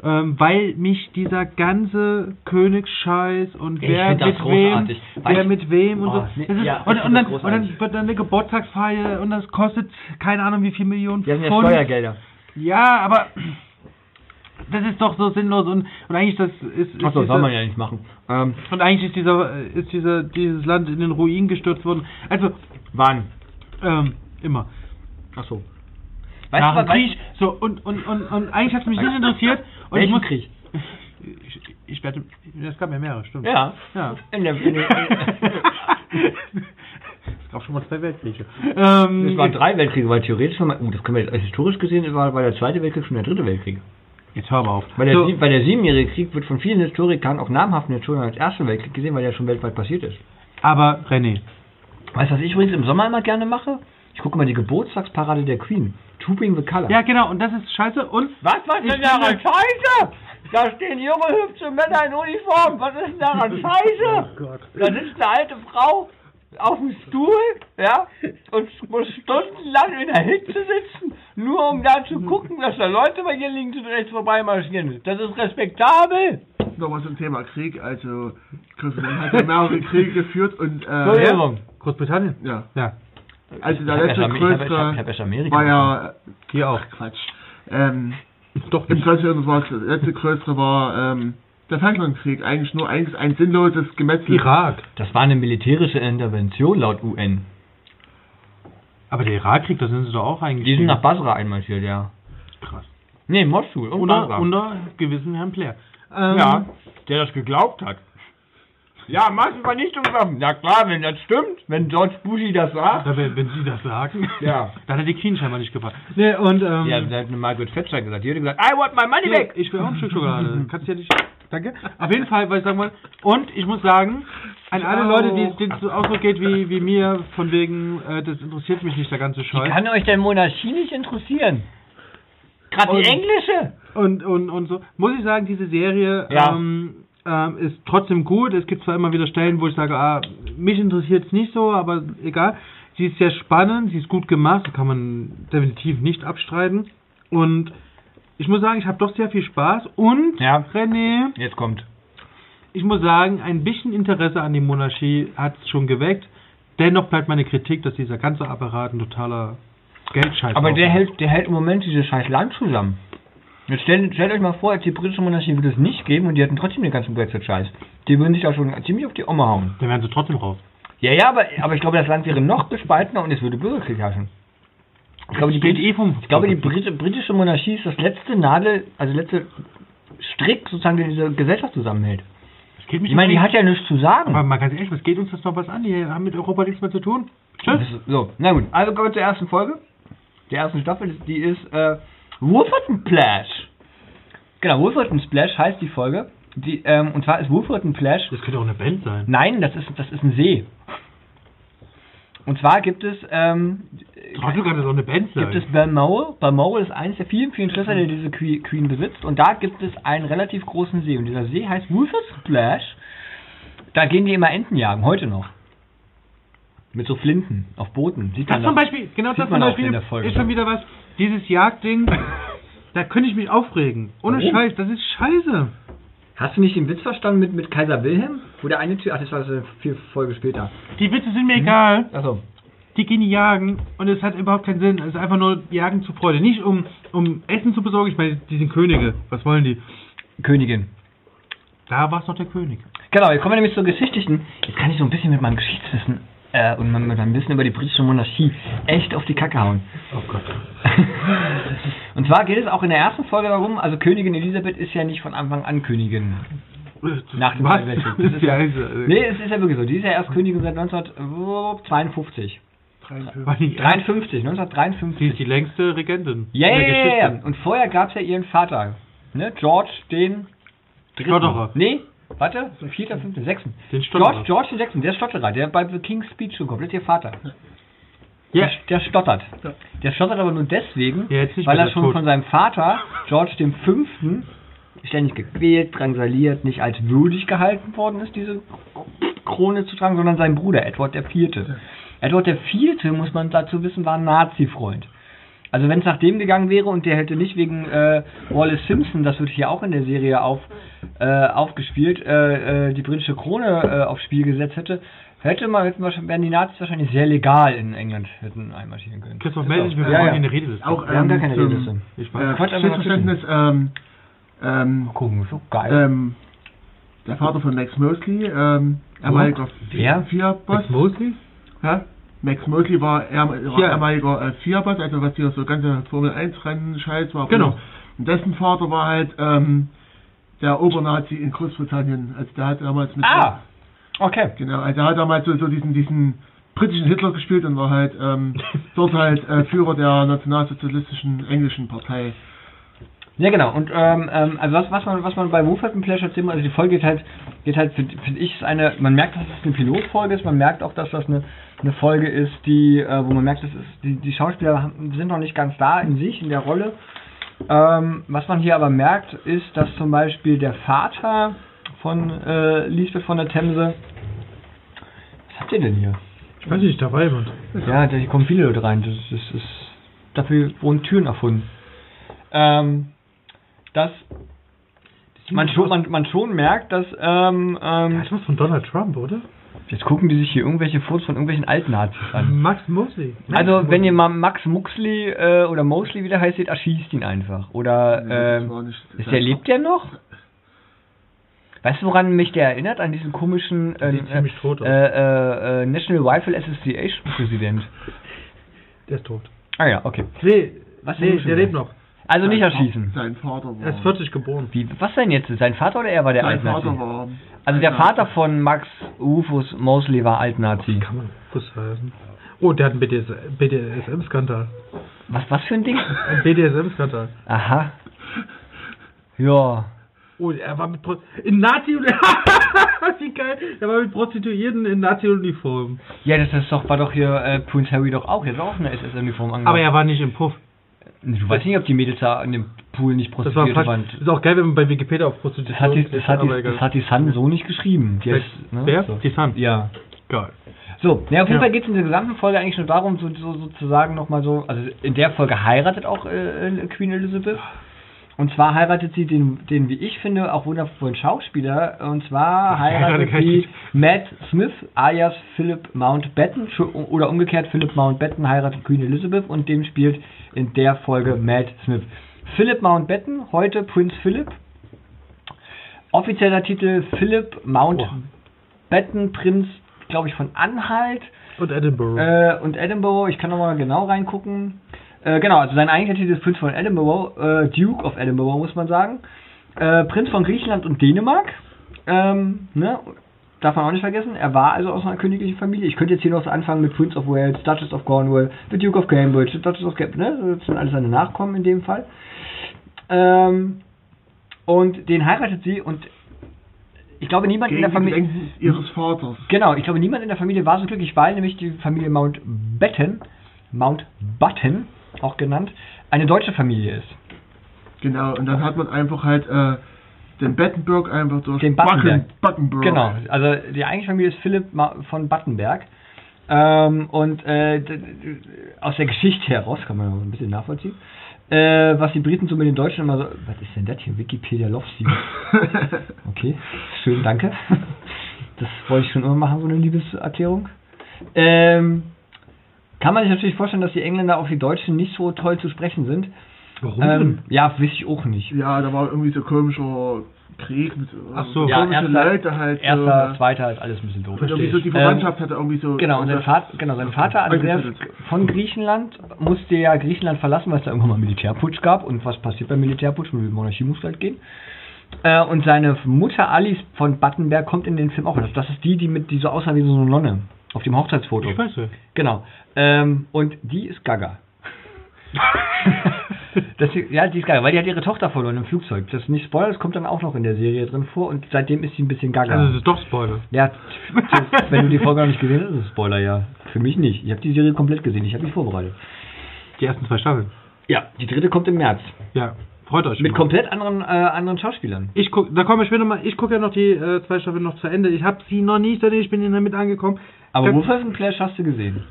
Ähm, weil mich dieser ganze Königsscheiß und Ich wer mit wem, wer Weißt- mit wem und Oh, so. ist, ja, und, und, dann, und dann wird dann eine Geburtstagsfeier und das kostet keine Ahnung wie viel Millionen Wir haben ja. Steuergelder. Ja, aber das ist doch so sinnlos und, und eigentlich das ist, ist Achso, soll man ja nicht machen. Ähm, und eigentlich ist dieser ist dieser dieses Land in den Ruin gestürzt worden. Also wann? ähm, immer. Achso. Nach was- dem Krieg. So und und und, und eigentlich hat es mich nicht interessiert. Und Welchen Krieg? Ich, ich werde. Es gab ja mehrere, stimmt. Ja. Ja. In der, in der, es *laughs* gab schon mal zwei Weltkriege. Ähm, es waren drei Weltkriege, weil theoretisch, war mal, uh, das können wir jetzt historisch gesehen, war, war der zweite Weltkrieg schon der dritte Weltkrieg. Jetzt hör mal auf. Weil der, So, weil der siebenjährige Krieg wird von vielen Historikern, auch namhaften Historikern, als erster Weltkrieg gesehen, weil der schon weltweit passiert ist. aber René, Weißt du, was ich übrigens im Sommer immer gerne mache? Ich gucke mal die Geburtstagsparade der Queen. Trooping the Color. ja genau, und das ist scheiße und Was, was ist denn daran scheiße? Da stehen junge, hübsche Männer in Uniform. Was ist denn daran *laughs* scheiße? Gott. Da sitzt eine alte Frau auf dem Stuhl, ja, und muss stundenlang in der Hitze sitzen, nur um da zu gucken, dass da Leute bei ihr links und rechts vorbeimarschieren. Das ist respektabel. Nochmal zum Thema Krieg, also Großbritannien hat ja mehrere Kriege geführt und äh. Großbritannien? ja, Ja, also der letzte ich hab- größere ich hab- ich hab erst Amerika war ja hier auch. Quatsch. Ähm, Doch Im nicht. Ganzen war das letzte größere war ähm, der Falklandkrieg. Eigentlich nur eigentlich ein sinnloses Gemetzel. Irak. Das war eine militärische Intervention laut UN. Aber der Irakkrieg, da sind sie doch auch eigentlich. Die sind nach Basra einmarschiert, ja. krass. Nee, Mosul und Unter, Basra. unter gewissen Herrn Blair. Ähm, Ja, der das geglaubt hat. Ja, Massenvernichtungswaffen. Ja klar, wenn das stimmt, wenn George Bushi das sagt. Ja, wenn, wenn Sie das sagen. Ja. *laughs* Dann hat die Queen scheinbar nicht gefallen. Nee, und, ähm. Ja, da hat eine Margaret Thatcher gesagt. Die hat gesagt, I want my money Ja, back. ich will auch ein Stück Schokolade. *laughs* Kannst du ja nicht. Danke. Auf jeden Fall, was ich sagen wollte. Und ich muss sagen, an alle. Leute, die denen es so so geht wie, wie mir, von wegen, äh, das interessiert mich nicht, der ganze Scheiß. Kann euch denn Monarchie nicht interessieren? Gerade die englische. Und, und, und so. Muss ich sagen, diese Serie Ja. ähm, ähm, ist trotzdem gut. Es gibt zwar immer wieder Stellen, wo ich sage, ah, mich interessiert es nicht so, aber egal. Sie ist sehr spannend, sie ist gut gemacht, kann man definitiv nicht abstreiten. Und ich muss sagen, ich habe doch sehr viel Spaß. Und, Ja. René, Jetzt kommt. ich muss sagen, ein bisschen Interesse an die Monarchie hat es schon geweckt. Dennoch bleibt meine Kritik, dass dieser ganze Apparat ein totaler Geldscheiß Aber der ist. hält, der hält im Moment dieses scheiß Land zusammen. Jetzt stellt, stellt euch mal vor, jetzt die britische Monarchie würde es nicht geben und die hätten trotzdem den ganzen Brexit-Scheiß. Die würden sich da schon ziemlich auf die Oma hauen. Dann wären sie trotzdem raus. Ja, ja, aber, aber ich glaube, das Land wäre noch gespaltener und es würde Bürgerkrieg herrschen. Ich glaube, die, Brit eh vom ich glaube, die Brit britische Monarchie ist das letzte Nadel, also letzte Strick sozusagen, der diese Gesellschaft zusammenhält. Ich meine, die hat ja nichts zu sagen. Aber mal ganz ehrlich, was geht uns das noch was an? Die haben mit Europa nichts mehr zu tun. Tschüss. So, na gut. Also kommen wir zur ersten Folge. Der ersten Staffel, die ist äh, Wolverton Splash. Genau, Wolverton Splash heißt die Folge. Die, ähm, und zwar ist Wolverton Splash. Das könnte auch eine Band sein. Nein, das ist, das ist ein See. Und zwar gibt es, ähm, Trotzdem kann das auch eine Band sein. gibt es Balmoral. Balmoral ist eines der vielen, vielen Schlösser, der diese Que- Queen besitzt. Und da gibt es einen relativ großen See. Und dieser See heißt Wolfer's Splash. Da gehen die immer Enten jagen, heute noch. Mit so Flinten auf Booten. Sieht das man zum. Beispiel, genau das zum Beispiel in der Folge. ist schon wieder was. Dieses Jagdding, da könnte ich mich aufregen. Ohne Warum? Scheiß, das ist scheiße. Hast du nicht den Witz verstanden mit, mit Kaiser Wilhelm? Wo der eine Typ, ach, das war so vier Folge später. Die Witze sind mir egal. Achso. Die gehen jagen und es hat überhaupt keinen Sinn. Es ist einfach nur Jagen zur Freude. Nicht um, um Essen zu besorgen. Ich meine, die sind Könige. Was wollen die? Königin. Da war es noch der König. Genau, jetzt kommen wir nämlich zur Geschichtlichen. Jetzt kann ich so ein bisschen mit meinem Geschichtswissen äh, und mit meinem Wissen über die britische Monarchie echt auf die Kacke hauen. Oh Gott. Und zwar geht es auch in der ersten Folge darum, also Königin Elisabeth ist ja nicht von Anfang an Königin. Nach dem Was? Weltkrieg. Das ist ja also, Nee, es ist ja wirklich so. Die ist ja erst Königin seit 1952. 53. 53, Sie 1953. ist die längste Regentin. Ja, ja, ja. Und vorher gab es ja ihren Vater, ne? George den Dritten. Stotterer. Nee, warte, vierter, fünfter, sechsten. Den Stotterer. George, George den Sechsten, der Stotterer, der bei The King's Speech schon ist ihr Vater. Ja. Der, stottert. Ja. Der stottert aber nur deswegen, Ja, weil er schon tot. von seinem Vater, George dem Fünften, ständig gequält, drangsaliert, nicht als würdig gehalten worden ist, diese Krone zu tragen, sondern sein Bruder, Edward der Vierte. Edward der Vierte, muss man dazu wissen, war ein Nazi-Freund. Also wenn es nach dem gegangen wäre und der hätte nicht wegen äh, Wallace Simpson, das wird hier auch in der Serie auf, äh, aufgespielt, äh, äh, die britische Krone äh, aufs Spiel gesetzt hätte, hätte man, hätten wahrscheinlich- wären die Nazis wahrscheinlich sehr legal in England hätten einmarschieren können. Christoph, Ist melde dich, wir ja, brauchen ja. hier eine Redeliste. Auch Wir haben gar ähm, keine zum, Redliste. Ich Äh, Selbstverständnis, ähm, Ähm, Gucken, so geil. ähm, der Vater von Max Mosley, ähm, ehemaliger Wer? FIA-Boss. Max Mosley? Ja? Max Mosley war war Ja. ehemaliger äh, FIA-Boss, also was hier so ganze Formel 1-Rennen-Scheiß war. Genau. Und dessen Vater war halt ähm, der Obernazi in Großbritannien. Also der hat damals mit ah, okay. Genau, also er hat damals so, so diesen, diesen britischen Hitler gespielt und war halt ähm, *laughs* dort halt äh, Führer der nationalsozialistischen englischen Partei. Ja genau, und ähm, ähm, also was, was man was man bei Wolfhard und Flash muss, also die Folge geht halt, geht halt, finde find ich, ist eine, man merkt, dass es eine Pilotfolge ist, man merkt auch, dass das eine, eine Folge ist, die, äh, wo man merkt, dass es, die, die Schauspieler haben- sind noch nicht ganz da in sich, in der Rolle. Ähm, was man hier aber merkt, ist, dass zum Beispiel der Vater von äh, Lisbeth von der Themse, was habt ihr denn hier? Ich weiß nicht, da war jemand. Ja, da kommen viele Leute rein. Das, das ist dafür wurden Türen erfunden. Ähm, dass man schon, man, man schon merkt, dass ähm, ähm, hat was von Donald Trump, oder? jetzt gucken die sich hier irgendwelche Fotos von irgendwelchen alten Nazis an. Max Mosley. Also wenn Mosley. ihr mal Max Muxley äh, oder Mosley wieder heißt, seht, erschießt ihn einfach. Oder Nee, das ähm, nicht- ist der lebt der noch? Weißt du, woran mich der erinnert? An diesen komischen äh, Sieht ziemlich tot aus. äh, äh, äh, National Rifle Association Präsident. Der ist tot. Ah ja, okay. Nee, Was nee denn schon der lebt noch. Also nicht Sein erschießen. Fa- Sein Vater war. Er ist 40 geboren. Wie, was denn jetzt? Sein Vater oder er war der sein Altnazi? Vater war. Also der. Vater von Max Rufus Mosley war Altnazi. Kann man Bus heißen. Oh, der hat einen BDS BDSM-Skandal. Was, was für ein Ding? Ein BDSM-Skandal. Aha. Ja. Oh, er war mit Pro in Nazi *laughs* Wie geil! Er war mit Prostituierten in Nazi-Uniform. Ja, das ist doch, war doch hier äh, Prince Harry doch auch. Jetzt auch eine SS-Uniform angehabt. Aber er war nicht im Puff. Du weißt nicht, ob die Mädels da in dem Pool nicht Das war waren. Ist auch geil, wenn man bei Wikipedia auf Das Prostitution hat, die, das, hat die, das hat die Sun so nicht geschrieben. Die Wer? ist, ne, Wer? So. Die Sun? Ja. Geil. So, ja, auf jeden Ja. Fall geht es in der gesamten Folge eigentlich nur darum, so, so, sozusagen nochmal so, also in der Folge heiratet auch äh, äh, Queen Elizabeth. Und zwar heiratet sie den, den, wie ich finde, auch wundervollen Schauspieler. Und zwar heiratet sie Matt Smith alias Philip Mountbatten. Oder umgekehrt, Philip Mountbatten heiratet Queen Elizabeth und dem spielt in der Folge Matt Smith. Philip Mountbatten, heute Prinz Philip. Offizieller Titel Philip Mountbatten, Prinz, glaube ich, von Anhalt Und Edinburgh. äh, und Edinburgh. Ich kann nochmal genau reingucken. Äh, genau, also sein eigentlicher Titel ist Prinz von Edinburgh, äh, Duke of Edinburgh, muss man sagen. Äh, Prinz von Griechenland und Dänemark. Ähm, ne? Darf man auch nicht vergessen. Er war also aus einer königlichen Familie. Ich könnte jetzt hier noch so anfangen mit Prince of Wales, Duchess of Cornwall, the Duke of Cambridge, the Duchess of Cambridge, ne? Das sind alles seine Nachkommen in dem Fall. Ähm, und den heiratet sie und ich glaube, niemand in Gegen der die Familie. Ihres Vaters. Genau, ich glaube, niemand in der Familie war so glücklich, weil nämlich die Familie Mountbatten, Mountbatten auch genannt, eine deutsche Familie ist. Genau, und dann hat man einfach halt äh, den Battenberg einfach durch Den Battenberg. Battenberg. Genau, also die eigentliche Familie ist Philipp von Battenberg. Ähm, und äh, aus der Geschichte heraus kann man ein bisschen nachvollziehen. Äh, was die Briten so mit den Deutschen immer so. Was ist denn das hier? Wikipedia Love. *laughs* Okay, schön, danke. Das wollte ich schon immer machen, so eine Liebeserklärung. Ähm, kann man sich natürlich vorstellen, dass die Engländer auf die Deutschen nicht so toll zu sprechen sind. Warum Ähm, ja, weiß ich auch nicht. Ja, da war irgendwie so komischer Krieg mit so Ach so. Ja, komische erster, Leute halt. erster, so, zweiter ist alles ein bisschen doof. und irgendwie so die Ähm, Verwandtschaft hatte irgendwie so. Genau, und sein Vater, genau, sein Vater Andreas von Griechenland musste ja Griechenland verlassen, weil es da irgendwann mal einen Militärputsch gab. Und was passiert beim Militärputsch? Die Monarchie muss halt gehen. Äh, und seine Mutter Alice von Battenberg kommt in den Film auch. Das, das ist die, die mit die so aussah wie so eine Nonne auf dem Hochzeitsfoto. Ich weiß ja. Genau. Ähm, und die ist Gaga. *laughs* das, ja, die ist Gaga, weil die hat ihre Tochter verloren im Flugzeug. Das ist nicht Spoiler, das kommt dann auch noch in der Serie drin vor und seitdem ist sie ein bisschen Gaga. Also, das ist doch Spoiler. Ja, das- wenn du die Folge noch nicht gesehen hast, ist es Spoiler, ja. Für mich nicht. Ich habe die Serie komplett gesehen, ich habe mich vorbereitet. Die ersten zwei Staffeln. Ja, die dritte kommt im März. Ja, freut euch. Mit mal. komplett anderen, äh, anderen Schauspielern. Ich guck, da komme ich später mal. Ich gucke ja noch die äh, zwei Staffeln noch zu Ende. Ich habe sie noch nicht, ich bin in damit angekommen. Aber ich hab, Wolf Flash hast du gesehen.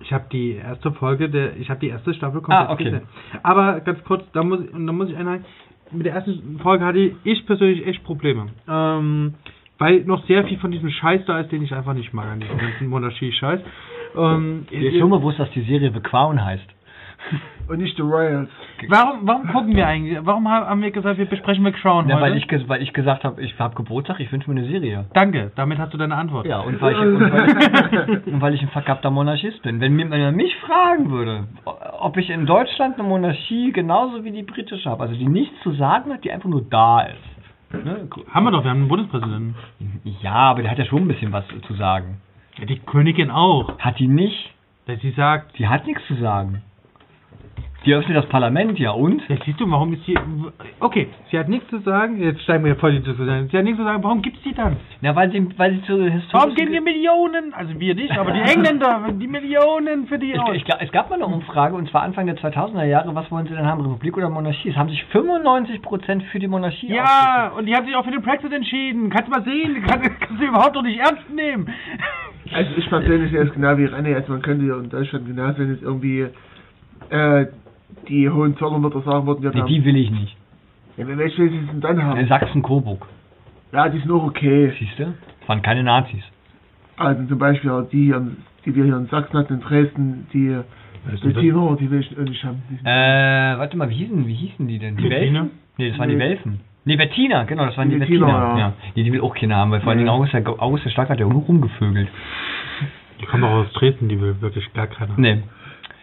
ich habe die erste Folge der, ich habe die erste Staffel komplett Ah, okay. gesehen. Aber ganz kurz, da muss, und da muss ich einhaken. Mit der ersten Folge hatte ich persönlich echt Probleme. Ähm, weil noch sehr viel von diesem Scheiß da ist, den ich einfach nicht mag an diesem ganzen Monarchie-Scheiß. Ähm, Dir ist schon bewusst, dass die Serie The Crown heißt. *laughs* und nicht The Royals. Warum, warum gucken wir eigentlich? Warum haben wir gesagt, wir besprechen The Crown Ja, heute? weil ich, weil ich gesagt habe, ich habe Geburtstag, ich wünsche mir eine Serie. Danke, damit hast du deine Antwort. Ja, und weil ich, und weil, *laughs* und weil ich ein verkappter Monarchist bin. Wenn, mir, wenn man mich fragen würde, ob ich in Deutschland eine Monarchie genauso wie die britische habe, also die nichts zu sagen hat, die einfach nur da ist. Ne? Haben wir doch, wir haben einen Bundespräsidenten. Ja, aber der hat ja schon ein bisschen was zu sagen. Ja, die Königin auch. Hat die nicht? Dass sie sagt, Die hat nichts zu sagen. Die öffnet das Parlament, ja und? ja, siehst du, warum ist sie. Okay, sie hat nichts zu sagen. Jetzt steigen wir voll in die Diskussion. Sie hat nichts zu sagen, warum gibt's die dann? Ja, weil sie, weil sie zu historisch. Warum geben die Millionen, also wir nicht, aber die *laughs* Engländer, die Millionen für die Ich, aus? ich, es gab mal eine Umfrage, und zwar Anfang der 2000er Jahre, was wollen sie denn haben, Republik oder Monarchie? Es haben sich 95% für die Monarchie Ja, und die haben sich auch für den Brexit entschieden. Kannst du mal sehen, kann, *laughs* kannst du überhaupt noch nicht ernst nehmen. Also ich persönlich es genau wie René, also man könnte ja in Deutschland genauso, wenn jetzt irgendwie äh, die Hohenzollern sagen würden, ja, Nee, wir die will ich nicht. ja, welche will sie denn dann In haben? Sachsen-Coburg. Ja, die sind auch okay. Siehst du? Das waren keine Nazis. Also zum Beispiel auch die, hier, in- die wir hier in Sachsen hatten, in Dresden, die Bettiner, die will ich nicht haben. Die Äh, warte mal, wie hießen, wie hießen die denn? Die Bettina? Welfen? Nee, das waren die Nee. Welfen. Nee, Bettina, genau, das waren die, Die Bettina. Bettina, ja. ja. Die, die will auch keiner haben, weil vor allen Dingen Nee. August der, August der Stark hat ja nur rumgevögelt. Die kommen auch aus Dresden, die will wirklich gar keiner. Nee.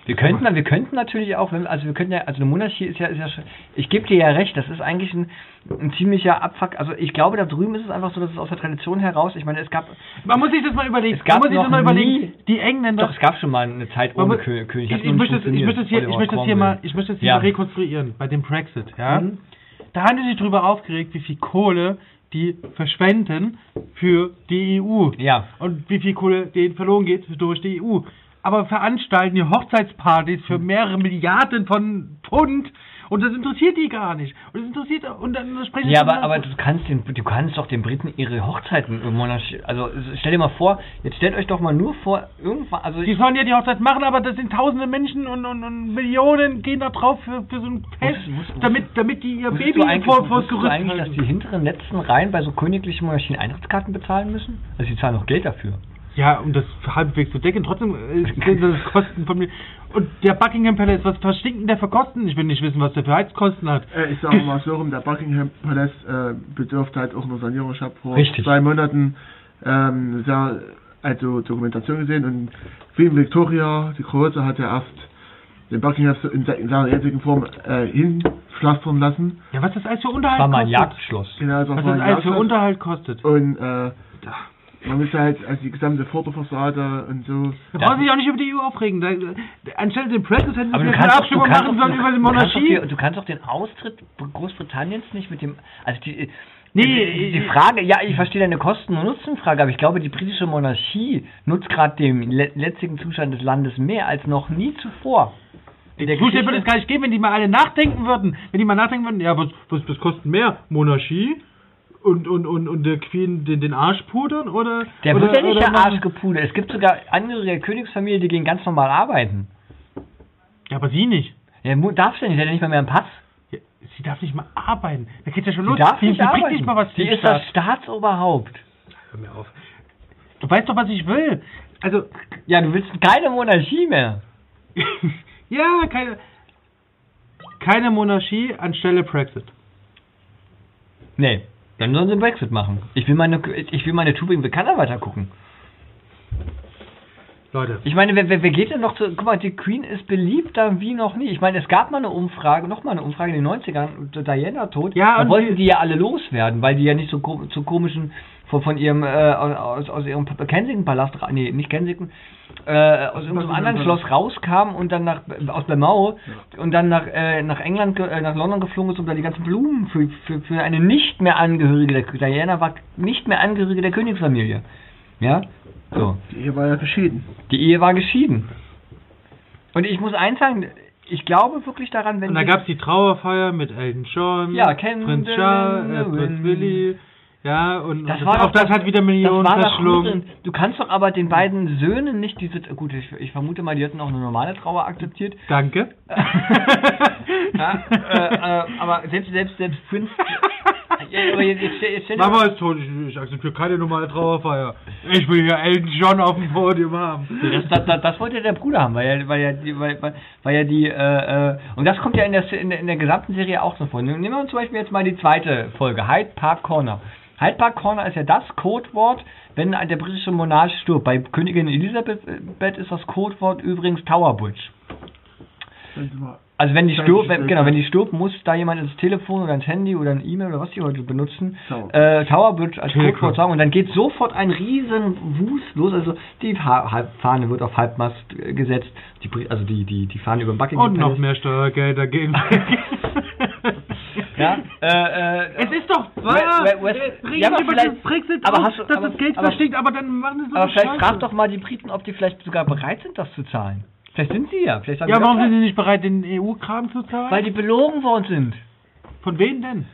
Wir könnten, wir könnten natürlich auch, wenn, also wir könnten ja, also eine Monarchie ist ja, ist ja schon, ich gebe dir ja recht, das ist eigentlich ein, ein ziemlicher Abfuck. Also ich glaube, da drüben ist es einfach so, dass es aus der Tradition heraus, ich meine, es gab, Man muss sich das mal überlegen. Es gab man muss sich das mal überlegen. nie- Die Engländer. doch, es gab schon mal eine Zeit ohne König. ich, ich, nicht möchte das, ich möchte das hier, ich möchte das hier mal, ich möchte das hier Ja. mal rekonstruieren bei dem Brexit, ja. Mhm. Da haben die sich drüber aufgeregt, wie viel Kohle die verschwenden für die EU. Ja. Und wie viel Kohle denen verloren geht durch die EU. Aber veranstalten die Hochzeitspartys für Mhm. mehrere Milliarden von Pfund und das interessiert die gar nicht. Und das interessiert und dann sprechen Ja, sie aber, aber du kannst den, du kannst doch den Briten ihre Hochzeiten Monarchie, also stell dir mal vor, jetzt stellt euch doch mal nur vor, irgendwann, also Die sollen ja die Hochzeit machen, aber das sind tausende Menschen und, und, und Millionen gehen da drauf für, für so ein Fest, Wusstest- wusstest- damit, damit die ihr Baby vor, vor Gerüst eigentlich, dass die hinteren letzten Reihen bei so königlichen Monarchien Eintrittskarten bezahlen müssen? Also die zahlen noch Geld dafür. Ja, um das halbwegs zu decken, trotzdem äh, *laughs* sind das Kosten von mir. Und der Buckingham Palace, was verstinkt denn der für Kosten? Ich will nicht wissen, was der für Heizkosten hat. Äh, ich sage mal so rum, der Buckingham Palast äh, bedurfte halt auch einer Sanierung. Ich habe vor Richtig. zwei Monaten ähm, sehr, also Dokumentation gesehen und Queen Victoria, die Große, hat ja erst den Buckingham in, in seiner jetzigen Form äh, hinpflastern lassen. Ja, was das alles für Das Unterhalt war mal ein kostet. Jagdschloss. Genau, das Was war das alles für. Unterhalt kostet. Und äh, man müsste halt also die gesamte Vorderfassade und so. Da brauchen Sie sich auch nicht über die EU aufregen. Da, anstelle den Brexit hätten Sie eine kannst, doch, du, Abstimmung machen sollen über die Monarchie. du kannst doch den Austritt Großbritanniens nicht mit dem, also die, Nee, die, die Frage, ja, ich verstehe deine Kosten- und Nutzenfrage, aber ich glaube, die britische Monarchie nutzt gerade den le letztigen Zustand des Landes mehr als noch nie zuvor. Der Zustand würde es gar nicht geben, wenn die mal alle nachdenken würden. Wenn die mal nachdenken würden, ja, was, was, was kostet mehr? Monarchie und, und, und, und der Queen den, den Arsch pudern oder. Der oder, wird ja nicht oder der Arsch gepudert. Es gibt sogar Angehörige der Königsfamilie, die gehen ganz normal arbeiten. Ja, aber sie nicht. Der darf ja nicht, der hat ja nicht mal mehr einen Pass. Ja, sie darf nicht mal arbeiten. Da geht's ja schon Die los. darf sie, nicht sie arbeiten. nicht mal was den ist das Staat. Staatsoberhaupt. Hör mir auf. Du weißt doch, was ich will. Also, Ja, du willst keine Monarchie mehr. *laughs* ja, keine. Keine Monarchie anstelle Brexit. Nee, dann sollen sie einen Brexit machen. Ich will meine, ich will meine Tubing Bekannter weiter gucken. Leute. Ich meine, wer, wer, wer geht denn noch zu. Guck mal, die Queen ist beliebter wie noch nie. Ich meine, es gab mal eine Umfrage, noch mal eine Umfrage in den 90ern, Diana tot. Ja, da und wollten die- ja alle loswerden, weil die ja nicht so ko zu komischen. Von, von ihrem, äh, aus, aus ihrem Kensington-Palast, nee, nicht Kensington, äh, aus irgendeinem anderen Schloss rauskam und dann nach, aus Blemau und dann nach, äh, nach England, äh, nach London geflogen ist, um da die ganzen Blumen für, für, für eine nicht mehr Angehörige der Diana war nicht mehr Angehörige der Königsfamilie. Ja? So. Die Ehe war ja geschieden. Die Ehe war geschieden. Und ich muss eins sagen, ich glaube wirklich daran, wenn Und da gab es die Trauerfeier mit Elton John, Ja, Prinz Charles, äh, Prinz. Willy. Ja, und Das und war auch doch das hat wieder Millionen das verschlungen. Du kannst doch aber den beiden Söhnen nicht diese. Gut, ich, ich vermute mal, die hätten auch eine normale Trauer akzeptiert. Danke. *laughs* ja, äh, äh, aber selbst, selbst, selbst Prince. *laughs* ja, aber jetzt, jetzt, stell- jetzt stell dir Mama ist tot, ich, ich akzeptiere keine normale Trauerfeier. Ich will hier Elton John auf dem Podium haben. Das, das, das, das wollte der Bruder haben, weil ja, weil ja die, weil, weil, weil ja die, äh, äh, und das kommt ja in der, in der, in der gesamten Serie auch so vor. Nehmen wir uns zum Beispiel jetzt mal die zweite Folge, Hyde Park Corner. Hyde Corner ist ja das Codewort, wenn der britische Monarch stirbt. Bei Königin Elisabeth äh, ist das Codewort übrigens Tower Bridge. Also wenn die stirbt, wenn, genau, wenn die stirbt, muss da jemand ins Telefon oder ins Handy oder ein E-Mail oder was die heute benutzen, Tower. äh, Tower Bridge als. Codewort sagen und dann geht sofort ein riesen Wust los. Also die ha Fahne wird auf Halbmast gesetzt, die, also die, die, die Fahne über dem Buckingham Und noch mehr Steuergelder gehen. *laughs* *laughs* Ja, äh, äh, Es ist doch wahr. Äh, Regen ja, aber vielleicht- Brexit aber hast du- dass aber- das Geld aber- versteht, aber dann machen sie so aber vielleicht frag doch mal die Briten, ob die vielleicht sogar bereit sind, das zu zahlen. Vielleicht sind sie ja. Vielleicht Ja, warum sind sie nicht bereit, den EU-Kram zu zahlen? Weil die belogen worden sind. Von wem denn?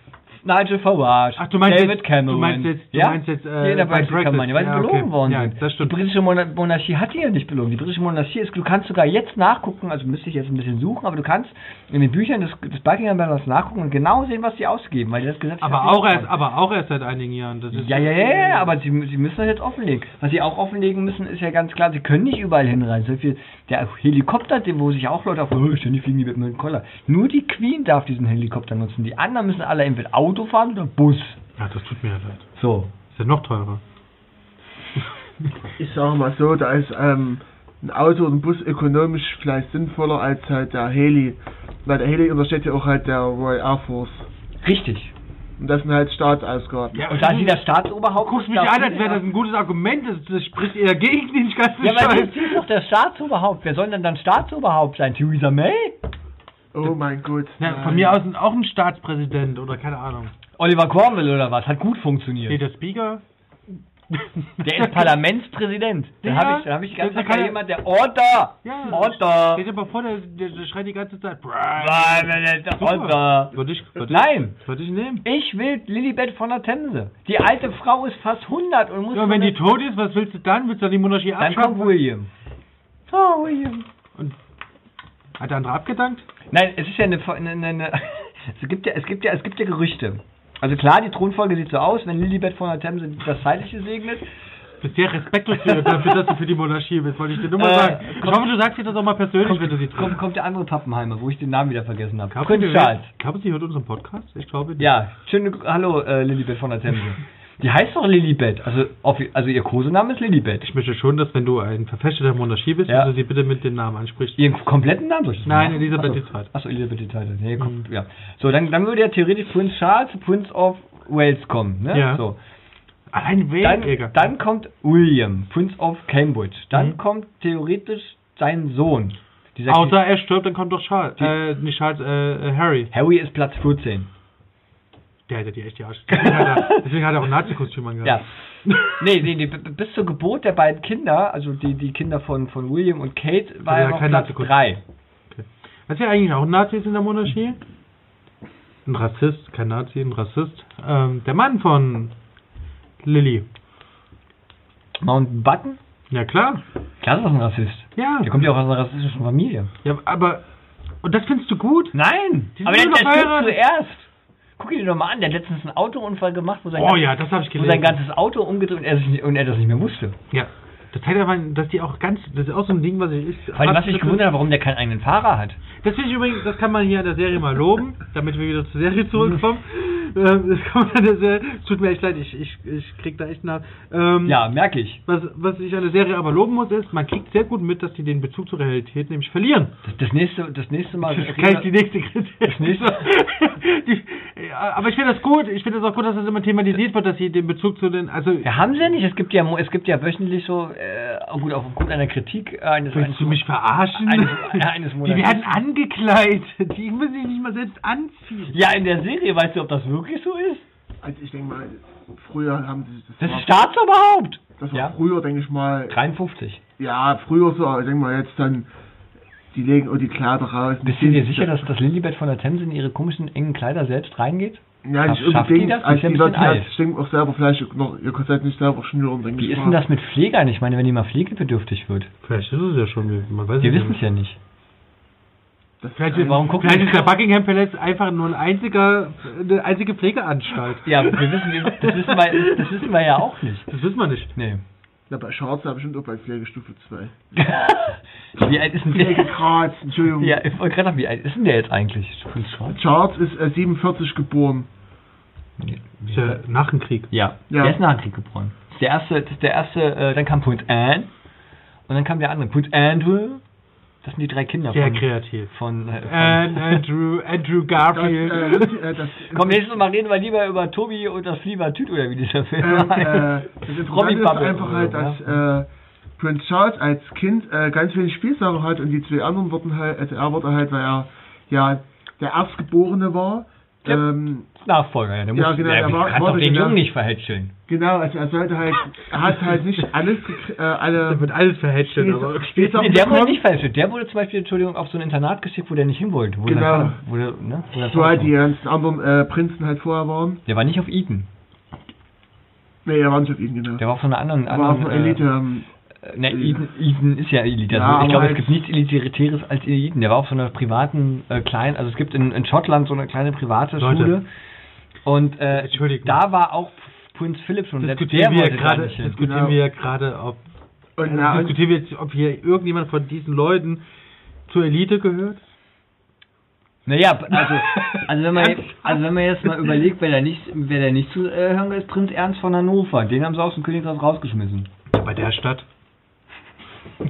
Nigel Farage, Ach, du meinst David jetzt- Cameron. du meinst jetzt- du ja? meinst jetzt, äh, Die in der bei Brexit-Kampagne, weil Brexit. sie Ja, belogen okay. worden Ja, sind. das stimmt. Die britische Mona- Monarchie hat die ja nicht belogen. Die britische Monarchie ist, du kannst sogar jetzt nachgucken, also müsste ich jetzt ein bisschen suchen, aber du kannst in den Büchern des, des Buckingham Palace nachgucken und genau sehen, was die ausgeben, weil das Gesetz Aber auch erst, aber auch erst seit einigen Jahren. Ja, ja, ja, ja, aber sie, sie müssen das jetzt offenlegen. Was sie auch offenlegen müssen, ist ja ganz klar, sie können nicht überall hinreisen. So viel, der Helikopter, wo sich auch Leute auf, oh, ständig fliegen die mit dem Koller. Nur die Queen darf diesen Helikopter nutzen. Die anderen müssen alle entweder Auto fahren oder Bus. Ja, das tut mir ja leid. So. Ist ja noch teurer. Ich sage mal so, da ist ähm, ein Auto und ein Bus ökonomisch vielleicht sinnvoller als halt der Heli. Weil der Heli untersteht ja auch halt der Royal Air Force. Richtig. Und das sind halt Staatsausgaben. Ja, Und da sie der Staatsoberhaupt Du guckst mich an, als wäre das ein gutes Argument. Das, das spricht eher gegen den ganzen Ja, weil Scheiß. sie ist doch der Staatsoberhaupt. Wer soll denn dann Staatsoberhaupt sein? Theresa May? Oh mein Gott. Ja, nein. von mir aus auch ein Staatspräsident oder keine Ahnung. Oliver Cromwell oder was? Hat gut funktioniert. Nee, der Speaker. *laughs* Der ist Parlamentspräsident. Da Ja, habe ich, da hab ich ganz da klar kann er- jemand, der Order! Ja. Order! Steht aber vor, der, der, der schreit die ganze Zeit. Order! Würde ich, würde Nein. ich, würde ich nehmen. Ich will Lilibet von der Themse. Die alte Frau ist fast 100 und muss... Ja, und wenn die tot ist, was willst du dann? Willst du dann die Monarchie Dann abschaffen? kommt William. Oh, William. Hat der andere abgedankt? Nein, es ist ja eine... eine, eine, *laughs* es, gibt ja, es, gibt ja, es gibt ja Gerüchte. Also klar, die Thronfolge sieht so aus, wenn Lilibet von der Themse das Zeitliche segnet. Du bist sehr respektlos für, dafür, dass du für die Monarchie bist, wollte ich dir nur mal Äh, sagen. Ich kommt- hoffe, du sagst dir das auch mal persönlich, Kommt, wenn du sie triffst. kommt, kommt der andere Pappenheimer, wo ich den Namen wieder vergessen habe. Prinz Charles. Glaubst du, sie hört unseren Podcast? Ich glaube nicht. Ja, schöne Hallo äh, Lilibet von der Themse. *laughs* Die heißt doch Lilibet. Also, also ihr Kosename ist Lilibet. Ich möchte schon, dass wenn du ein Verfechter der Monarchie bist, Ja. dass du sie bitte mit dem Namen ansprichst. Ihren kompletten Namen soll ich Nein, machen? Elisabeth Achso. die Zweite. Achso, Elisabeth die Zweite. Nee, kommt, ja. So, dann, dann würde ja theoretisch Prinz Charles, Prince of Wales kommen, ne? Ja. So. Allein wen, Dann, dann kommt William, Prince of Cambridge. Dann Mhm. kommt theoretisch sein Sohn. Außer er stirbt, dann kommt doch Charles. Die- Äh, nicht Charles, äh, äh, Harry. Harry ist Platz 14. Der hätte die echt die Arsch. *laughs* Deswegen hat er, deswegen hat er auch ein Nazi-Kostüm Ja. angehabt. nee, nee, nee, b- bis zur Geburt der beiden Kinder, also die, die Kinder von, von William und Kate, war Also er noch kein Platz Nazi-Kostüm. 3. Was ja eigentlich auch ein Nazi ist in der Monarchie? Ein Rassist, kein Nazi, ein Rassist. Ähm, der Mann von Lilly. Mountbatten? Ja klar. Klar ist das ein Rassist. Ja. Der kommt ja auch aus einer rassistischen Familie. Ja, aber. Und das findest du gut? Nein! Die Aber der, stirbt zuerst. Guck ihn dir doch mal an, der hat letztens einen Autounfall gemacht, wo sein, Oh ganzes- ja, das habe ich wo sein ganzes Auto umgedreht und er, sich und er das nicht mehr wusste. Ja. Das zeigt aber, dass die auch ganz. Das ist auch so ein Ding, was ich. ich Vor allem, was mich gewundert hat, warum der keinen eigenen Fahrer hat. Das finde ich übrigens, das kann man hier an der Serie mal loben, damit wir wieder zur Serie zurückkommen. *laughs* ähm, das kann man an der Serie. Es tut mir echt leid, ich, ich, ich krieg da echt nach. Ähm, Ja, merke ich. Was, was ich an der Serie aber loben muss, ist, man kriegt sehr gut mit, dass die den Bezug zur Realität nämlich verlieren. Das, das, nächste, das nächste Mal. Das ist gleich die nächste Kritik. Das nächste- *laughs* die, ja, aber ich finde das gut. Ich finde es auch gut, dass das immer thematisiert wird, dass sie den Bezug zu den. Also, Ja, haben sie ja nicht. Es gibt ja, es gibt ja wöchentlich so, äh, gut, aufgrund einer Kritik eines. willst eines du mich verarschen? Eines, ja, eines die werden angekleidet. Die müssen sich nicht mal selbst anziehen. Ja, in der Serie, weißt du, ob das wirklich so ist? Also ich denke mal, früher haben sie Das war, ist Staatsoberhaupt! das war Ja. früher, denke ich mal, 53. ja, früher so, aber ich denke mal jetzt dann, die legen auch die Kleider raus. Bist du dir sicher, dass das Lilibet von der Themse in ihre komischen engen Kleider selbst reingeht? Ja, nicht schafft die das? Die Also ist ja ein die bisschen wird ja alt. bestimmt auch selber vielleicht noch ihr Korsett nicht selber schnüren, Wie ist mal. denn das mit Pflegern? Ich meine, wenn die mal pflegebedürftig wird. Vielleicht ist es ja schon, man weiß Wir wissen es ja nicht. Das ist Vielleicht, ein- warum gucken vielleicht ist der Buckingham Palace einfach nur ein einziger, eine einzige Pflegeanstalt. Ja, wir wissen, das wissen wir, das wissen wir ja auch nicht. Das wissen wir nicht. Nee. Na, bei Charles war bestimmt auch bei Pflegestufe 2. *laughs* Wie alt ist denn der? Pflegegrad, Entschuldigung. Ja, ich wollte gerade sagen, wie alt ist denn der jetzt eigentlich? Prinz Charles? Ist äh, 47 geboren. Ist ja nach dem Krieg. Ja, Ja. der ist nach dem Krieg geboren. Das ist der erste, das ist der erste, äh, dann kam Prinz Anne und dann kam der andere, Prinz Andrew. Das sind die drei Kinder Sehr von, kreativ. von, äh, von And Andrew, Andrew *laughs* Das, Garfield. äh, das, Komm, nächstes Mal reden wir lieber über Tobi und das Fliebertüt oder wie dieser Film ähm, heißt. äh, das *laughs* Interessante ist einfach halt, so, dass äh, Prince Charles als Kind äh, ganz wenig Spielsachen hat und die zwei anderen wurden halt, also er wurde halt, weil er ja der Erstgeborene war. Ja. Ähm, Nachfolger, ja. Der muss, Ja, genau, der der war- kann war doch den genau- Jungen nicht verhätscheln. genau, also er sollte halt, er hat halt nicht alles, äh, alle Da wird alles verhätschelt, aber Nee, der wurde nicht verhätschelt. Der wurde zum Beispiel, Entschuldigung, auf so ein Internat geschickt, wo der nicht hin wollte. Wo Genau. der Wo der, ne, wo der So halt die ganzen anderen äh, Prinzen halt vorher waren. der war nicht auf Eton. Nee, er war nicht auf ihn, genau. Der war auf so einer anderen... aber auf anderen einer Elite. Ähm, Ne, Eden, Eden ist ja Elite. Ja, Also ich aber glaube, es gibt nichts Elitäres als Eden. Der war auf so einer privaten, äh, kleinen, also es gibt in, in Schottland so eine kleine private Leute. Schule. Und äh, Entschuldigung. da war auch Prinz Philipp schon. Diskutieren wir gerade, diskutieren Genau. wir ja gerade, ob und, also na, diskutieren wir jetzt, ob hier irgendjemand von diesen Leuten zur Elite gehört? Naja, also, also, wenn man jetzt, also wenn man jetzt mal *laughs* überlegt, wer da nicht, wer da nicht zu äh, hören ist, Prinz Ernst von Hannover. Den haben sie aus dem Königreich rausgeschmissen. Bei der Stadt. *laughs*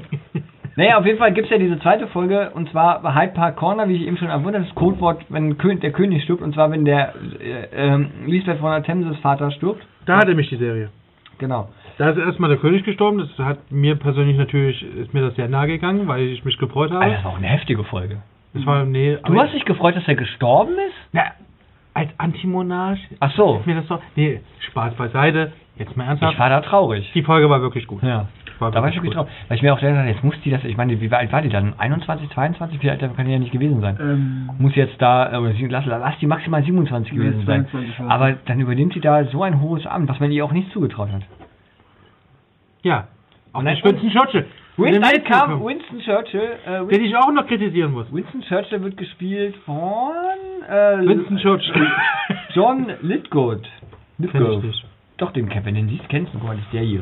Naja, auf jeden Fall gibt es ja diese zweite Folge und zwar bei Hyde Park Corner, wie ich eben schon erwähnt habe, das Codewort, wenn der König stirbt und zwar wenn der äh, ähm, Lisbeth von der Themses Vater stirbt. Da hatte mich die Serie. Genau. Da ist erstmal der König gestorben, das hat mir persönlich natürlich, ist mir das sehr nahe gegangen, weil ich mich gefreut habe. Alter, das war auch eine heftige Folge. Das war, nee, Du hast dich gefreut, dass er gestorben ist? Na, als Antimonarch Ach so. ist mir das doch. Nee, Spaß beiseite. Jetzt mal ernsthaft. Ich war da traurig. die Folge war wirklich gut. Ja. Da war ich wirklich traurig. Weil ich mir auch gedacht habe, jetzt muss die das, ich meine, wie alt war die dann? 21, 22? Wie alt kann die ja nicht gewesen sein? ähm, Muss jetzt da, äh, sie- lass, lass die maximal 27 Nee, gewesen sein. 22 war Aber dann übernimmt sie da so ein hohes Amt, was man ihr auch nicht zugetraut hat. Ja. Auch Und nicht dann- Winston Churchill. Winston, dann kam Winston Churchill. Äh, den ich auch noch kritisieren muss. Winston Churchill wird gespielt von äh, Winston Churchill. John Lithgow. Lithgow. Doch, den du den siehst, kennst du, guck mal, das ist der hier.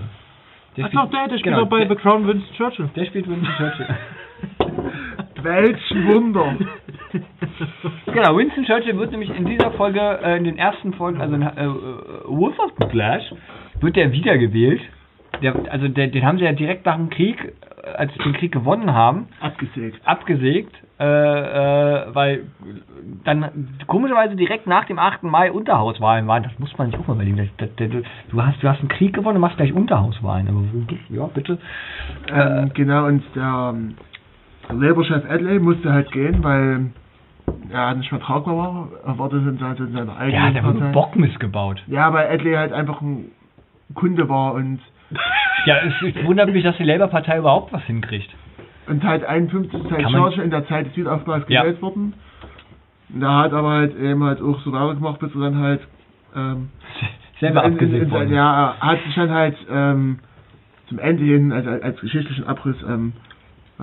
Der Ach doch, der, der spielt genau, doch bei der, The Crown Winston Churchill. der spielt Winston Churchill. *laughs* welch Wunder. *laughs* genau, Winston Churchill wird nämlich in dieser Folge, äh, in den ersten Folgen, also in äh, Wolf of the Flash, wird der wiedergewählt. Der, also der, den haben sie ja direkt nach dem Krieg, äh, als sie den Krieg gewonnen haben, Abgesägt. abgesägt, äh, äh, weil dann komischerweise direkt nach dem 8. Mai Unterhauswahlen waren. Das muss man sich auch mal überlegen. Das, das, das, du, hast, du hast einen Krieg gewonnen und machst gleich Unterhauswahlen. Aber ja, bitte. Ähm, genau, und der, ähm, der Labour-Chef Adley musste halt gehen, weil er nicht mehr tragbar war. Er war das in, seiner- in seiner eigenen Der hat einfach Partei. nur Bockmist gebaut. Ja, weil Adley halt einfach ein Kunde war und, Ja, es, es wundert mich, dass die Labour-Partei überhaupt was hinkriegt. und halt 51 ist halt in der Zeit des Wiederaufbaus Ja. gewählt worden. Er hat aber halt eben halt auch so weitergemacht, bis er dann halt ähm, Selber in, in, in, in, worden. Ja, er hat sich dann halt ähm, zum Ende hin, also als, als geschichtlichen Abriss, ähm,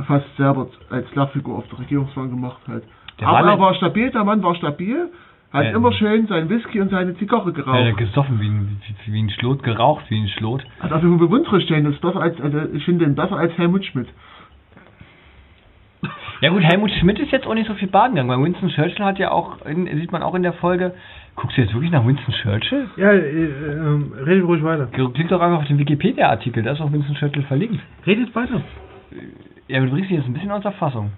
fast selber als Lehrfigur auf der Regierungsbank gemacht halt. Der Aber er war stabil, der Mann war stabil, hat Ähm. immer schön seinen Whisky und seine Zigarre Ja, geraucht. gesoffen wie ein, wie, ein Schlot, geraucht wie ein Schlot. Hat also eine bewundere stellen, das ist besser als, also ich finde den besser als Helmut Schmidt. Ja gut, Helmut Schmidt ist jetzt auch nicht so viel baden gegangen, weil Winston Churchill hat ja auch, in, sieht man auch in der Folge, guckst du jetzt wirklich nach Winston Churchill? Ja, äh, ähm, redet ruhig weiter. Klick doch einfach auf den Wikipedia-Artikel, da ist auch Winston Churchill verlinkt. Redet weiter. Ja, du bringst dich jetzt ein bisschen außer Fassung.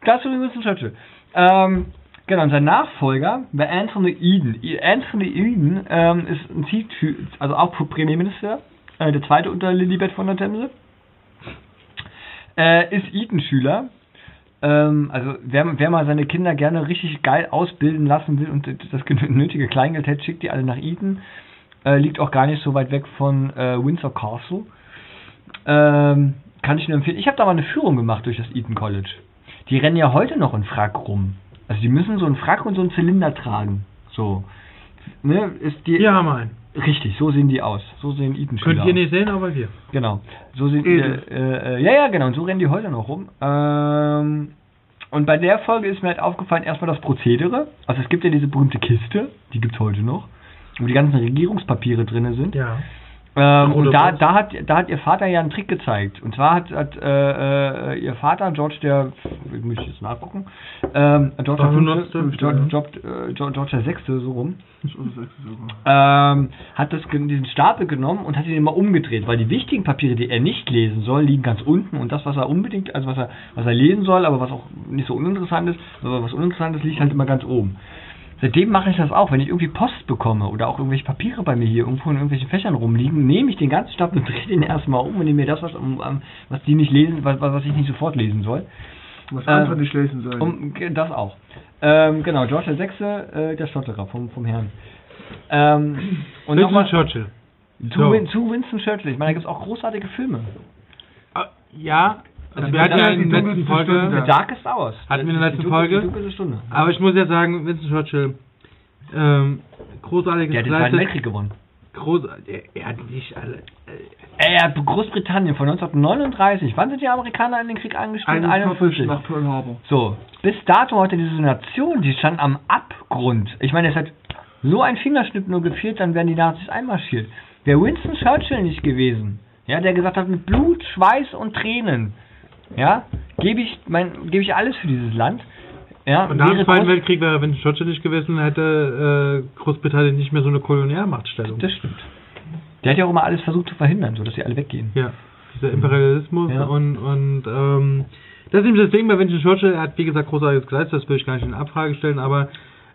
Klar, zu Winston Churchill. Ähm, genau, und sein Nachfolger war Anthony Eden. Anthony Eden ähm, ist ein Ziel, also auch Premierminister, äh, der zweite unter Lilibet von der Themse. Äh, ist Eton-Schüler. Ähm, also wer, wer mal seine Kinder gerne richtig geil ausbilden lassen will und das nötige Kleingeld hätte, schickt die alle nach Eton. Äh, liegt auch gar nicht so weit weg von äh, Windsor Castle. Ähm, kann ich nur empfehlen. Ich habe da mal eine Führung gemacht durch das Eton College. Die rennen ja heute noch in Frack rum. Also die müssen so einen Frack und so einen Zylinder tragen. So. ne, ist die. Wir einen. Richtig, so sehen die aus. So sehen Eton-Schüler Könnt ihr nicht sehen, aber wir. Genau. So sind Edel. äh, äh, ja, ja, genau. Und so rennen die heute noch rum. Ähm, und bei der Folge ist mir halt aufgefallen, erstmal das Prozedere. Also es gibt ja diese berühmte Kiste, die gibt's heute noch, wo die ganzen Regierungspapiere drin sind. Ja. Ähm, und da, da, hat, da hat ihr Vater ja einen Trick gezeigt. Und zwar hat, hat äh, äh, ihr Vater, George der, ich muss jetzt nachgucken, ähm, George, der, 500. Fünfte, George, George, äh, George, George der Sechste, so rum, ähm, hat das, diesen Stapel genommen und hat ihn immer umgedreht, weil die wichtigen Papiere, die er nicht lesen soll, liegen ganz unten und das, was er unbedingt, also was er, was er lesen soll, aber was auch nicht so uninteressant ist, aber was uninteressant ist, liegt halt immer ganz oben. Seitdem mache ich das auch, wenn ich irgendwie Post bekomme oder auch irgendwelche Papiere bei mir hier irgendwo in irgendwelchen Fächern rumliegen, nehme ich den ganzen Stapel und *laughs* drehe den erstmal um und nehme mir das, was, was die nicht lesen, was, was ich nicht sofort lesen soll. Was andere nicht lesen sollen. Um, das auch. Ähm, genau, George der Sechste, äh, der Stotterer vom, vom Herrn. Ähm, und Winston nochmal Churchill. zu, So. Win zu Winston Churchill. Ich meine, da gibt es auch großartige Filme. Ah, Ja, also wir hatten ja in der letzten Folge, Stunde. The Darkest Hours. Hatten wir in der letzten Folge. Stunde. aber ich muss ja sagen, Winston Churchill, ähm, großartiges Der hat den Zweiten. Weltkrieg gewonnen. Groß, er, er hat nicht alle, äh, Er hat Großbritannien von 1939. Wann sind die Amerikaner in den Krieg eingestiegen? 41 nach Pearl Harbor. So, bis dato heute diese Nation, die stand am Abgrund. Ich meine, es hat so ein Fingerschnipp nur gefehlt, dann wären die Nazis einmarschiert. Wäre Winston Churchill nicht gewesen, ja, der gesagt hat, mit Blut, Schweiß und Tränen, ja, gebe ich mein, gebe ich alles für dieses Land. Ja, Und nach dem Zweiten Weltkrieg wäre Winston Churchill nicht gewesen, hätte äh, Großbritannien nicht mehr so eine Kolonialmachtstellung. Das stimmt. Der hat ja auch immer alles versucht zu verhindern, sodass sie alle weggehen. Ja, dieser Imperialismus Ja. und, und ähm, das ist eben das Ding bei Winston Churchill, er hat wie gesagt großartiges geleistet, das will ich gar nicht in Abfrage stellen, aber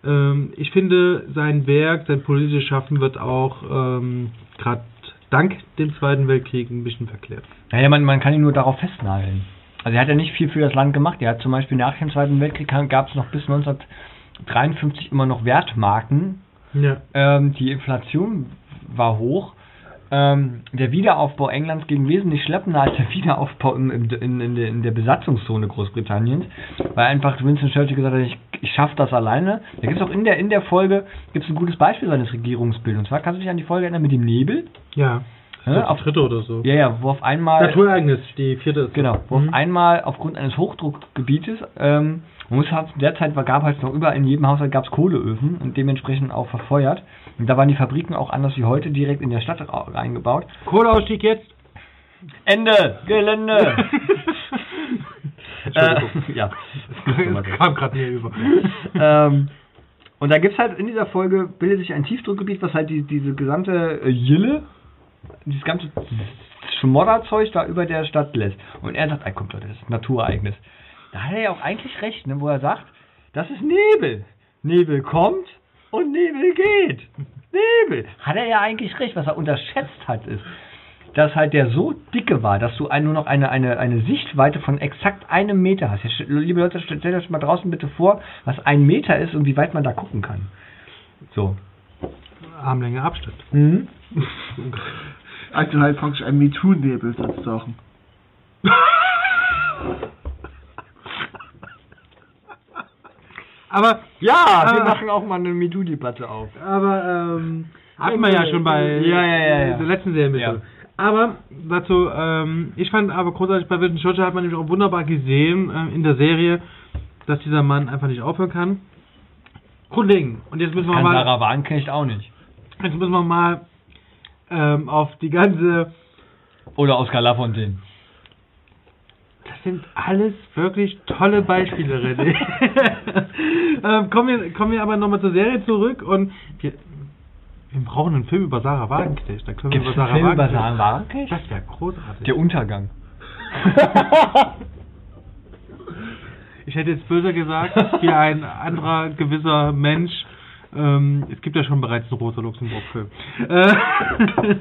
ähm, ich finde sein Werk, sein politisches Schaffen wird auch ähm, gerade dank dem Zweiten Weltkrieg ein bisschen verklärt. Naja, man, man kann ihn nur darauf festnageln. Also er hat ja nicht viel für das Land gemacht. Er hat zum Beispiel nach dem Zweiten Weltkrieg gab es noch bis 1953 immer noch Wertmarken. Ja. Ähm, die Inflation war hoch. Ähm, der Wiederaufbau Englands ging wesentlich schleppender als der Wiederaufbau in, in, der, in der Besatzungszone Großbritanniens, weil einfach Winston Churchill gesagt hat, ich, ich schaffe das alleine. Da gibt es auch in der, in der Folge gibt's ein gutes Beispiel seines Regierungsbildes. Und zwar kannst du dich an die Folge erinnern mit dem Nebel. Ja. Ja, Das auf, dritte oder so. ja, ja, wo auf einmal Naturereignis, die vierte ist. Genau, wo Mhm. auf einmal aufgrund eines Hochdruckgebietes, ähm, man muss halt, derzeit gab halt noch überall in jedem Haushalt gab's Kohleöfen und dementsprechend auch verfeuert. Und da waren die Fabriken auch anders wie heute direkt in der Stadt ra- eingebaut. Kohleausstieg jetzt. Ende! Gelände! *laughs* Äh, ja. *laughs* Das kam gerade mir über. ähm, und da gibt's halt in dieser Folge bildet sich ein Tiefdruckgebiet, was halt die, diese gesamte äh, Jille, dieses ganze Schmodderzeug da über der Stadt lässt. Und er sagt, ey, kommt Leute, das ist ein Naturereignis. Da hat er ja auch eigentlich recht, ne, wo er sagt, das ist Nebel. Nebel kommt und Nebel geht. Nebel. Hat er ja eigentlich recht. Was er unterschätzt hat, ist, dass halt der so dicke war, dass du nur noch eine, eine, eine Sichtweite von exakt einem Meter hast. Jetzt, liebe Leute, stellt euch mal draußen bitte vor, was ein Meter ist und wie weit man da gucken kann. So. Armlänge Abstand. Mhm. *laughs* Also halt praktisch ein MeToo-Nebel sozusagen. Aber Ja, wir machen auch mal eine MeToo-Debatte auf. Aber ähm, hatten wir ja schon bei Ja, ja, ja, ja. der letzten Serie. Ja. Aber dazu, ähm, ich fand aber großartig bei Winston Churchill hat man nämlich auch wunderbar gesehen ähm, in der Serie, dass dieser Mann einfach nicht aufhören kann. Grundlegend. Und jetzt müssen wir Kann mal, Sarah Wagenknecht auch nicht. Jetzt müssen wir mal ähm, auf die ganze. Oder Oskar Lafontaine. Das sind alles wirklich tolle Beispiele, René. *laughs* ähm, kommen, wir, kommen wir aber nochmal zur Serie zurück und wir, wir brauchen einen Film über Sarah Wagenknecht. Da können wir Gibt es über einen Sarah Film über. Sarah Wagenknecht? Das wäre großartig. Der Untergang. *laughs* Ich hätte jetzt böser gesagt, wie ein anderer gewisser Mensch. Ähm, es gibt ja schon bereits einen Rosa Luxemburg-Film. Äh, *laughs*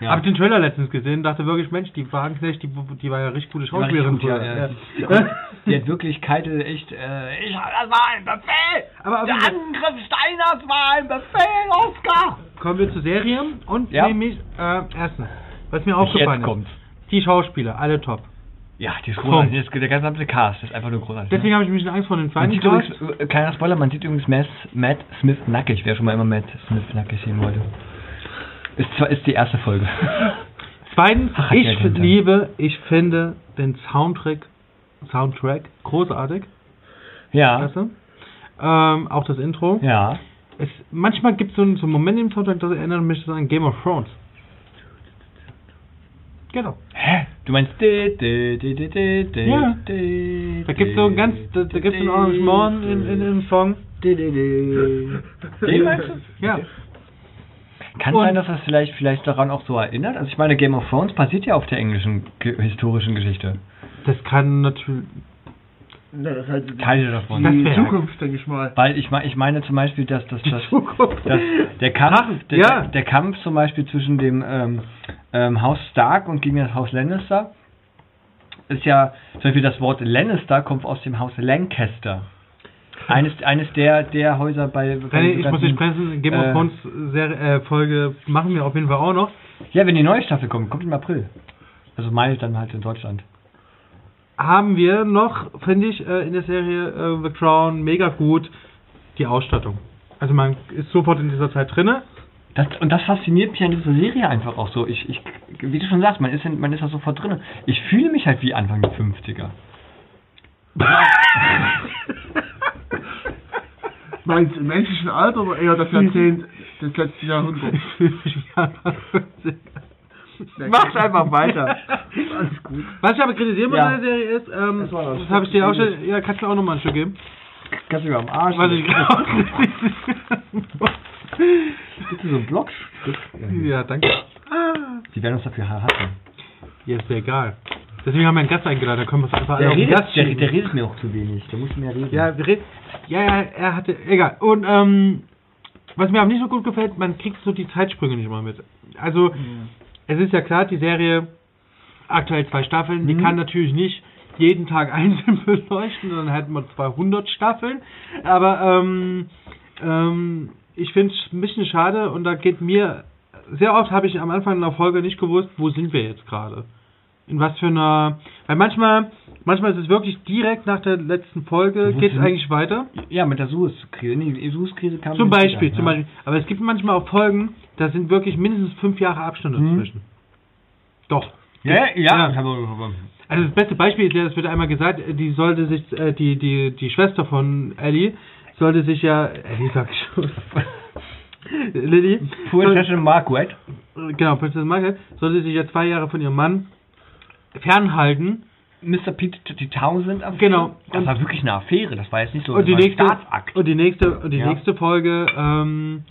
Ja. Hab den Trailer letztens gesehen, dachte wirklich, Mensch, die Wagenknecht, die, die war ja richtig gute Schauspielerin. ja, früher. ja. Ja. *laughs* Die hat wirklich Keitel echt, äh, ich, das war ein Befehl! Aber Der Angriff Steiners war ein Befehl, Oskar! Kommen wir zur Serie und Ja. nämlich, äh, erstens, was mir aufgefallen ist, die Schauspieler, alle top. Ja, die ist großartig. Das- Der gesamte Cast ist einfach nur großartig. Deswegen ne? habe ich ein bisschen Angst vor den Cast. übrigens, äh, kleiner Spoiler, man sieht übrigens Matt, Matt Smith nackig, wer schon mal immer Matt Smith nackig sehen wollte. Ist zwar ist die erste Folge. *laughs* Zweitens, Ach, ich ja liebe, ich finde den Soundtrack, Soundtrack großartig. ja. Weißt du? ähm, auch das Intro. Ja. Es, manchmal gibt es so, einen- so einen Moment im Soundtrack, das erinnert mich an Game of Thrones. Genau. Hä? Du meinst Ja. Da gibt es so ein ganz, da, da gibt es ein Arrangement in, in, im Song. Den meinst du? Ja. Kann Und- sein, dass das vielleicht, vielleicht daran auch so erinnert. Also ich meine, Game of Thrones basiert ja auf der englischen ge historischen Geschichte. Das kann natürlich. Ja, das ist die, Teile davon. Die Zukunft, denke ich mal. Weil ich, ich meine zum Beispiel, dass, dass, dass, dass der, Kampf, der, ja. der Kampf zum Beispiel zwischen dem ähm, ähm, Haus Stark und gegen das Haus Lannister ist ja, zum Beispiel das Wort Lannister kommt aus dem Haus Lancaster. Eines, eines der, der Häuser bei... bei ich muss dich ganzen- bremsen. Game of äh, Thrones Serie, äh, Folge machen wir auf jeden Fall auch noch. Ja, wenn die neue Staffel kommt, kommt im April. Also Mai dann halt in Deutschland. Haben wir noch, finde ich, äh, in der Serie äh, The Crown mega gut die Ausstattung. Also man ist sofort in dieser Zeit drinne. Das, und das fasziniert mich an dieser Serie einfach auch so. Ich, ich, wie du schon sagst, man ist, in, man ist da sofort drin. Ich fühle mich halt wie Anfang der 50er. *laughs* Meinst du im menschlichen Alter oder eher das Jahrzehnt des letzten Jahrhunderts? *laughs* *laughs* Mach's einfach weiter. *laughs* Alles gut. Was ich aber kritisieren muss Ja. an der Serie ist, ähm, Das das. habe ich dir auch schon, ja, kannst du mir auch nochmal ein Stück geben. Kannst du mir am Arsch. Was ich Bist du so ein Blockstück? Ja, danke. Die werden uns dafür hassen. Ja, ist ja egal. Deswegen haben wir einen Gast eingeladen, da können wir es einfach alle Der redet, Gast der, der redet mir auch zu wenig. Der muss mehr reden. Ja, wir reden. Ja, ja, er hatte. Egal. Und ähm, was mir aber nicht so gut gefällt, man kriegt so die Zeitsprünge nicht mal mit. Also, es ist ja klar, die Serie aktuell zwei Staffeln, die Mhm. kann natürlich nicht jeden Tag *laughs* einzeln beleuchten, dann hätten wir 200 Staffeln. Aber ähm, ähm, ich finde es ein bisschen schade und da geht mir. Sehr oft habe ich am Anfang einer Folge nicht gewusst, wo sind wir jetzt gerade. In was für einer. Weil manchmal, manchmal ist es wirklich direkt nach der letzten Folge, geht es eigentlich weiter. Ja, mit der Suez-Krise. Nee, die Suez-Krise kam Zum Beispiel, wieder, zum ja. Beispiel. Aber es gibt manchmal auch Folgen, da sind wirklich mindestens fünf Jahre Abstand Mhm. dazwischen. Doch. Ja, ja. Ja. Ich Also das beste Beispiel ist ja, es wird einmal gesagt, äh, die sollte sich, äh, die, die, die Schwester von Ellie sollte sich ja, Ellie sag ich schon, *laughs* Lilly, Prinzessin Margaret. genau, Prinzessin Margaret, sollte sich ja zwei Jahre von ihrem Mann fernhalten Mr. Pete die Townsend Affäre. Genau. Das war wirklich eine Affäre. Das war jetzt nicht so und die das nächste Staatsakt. und die nächste und die Ja. nächste Folge ähm,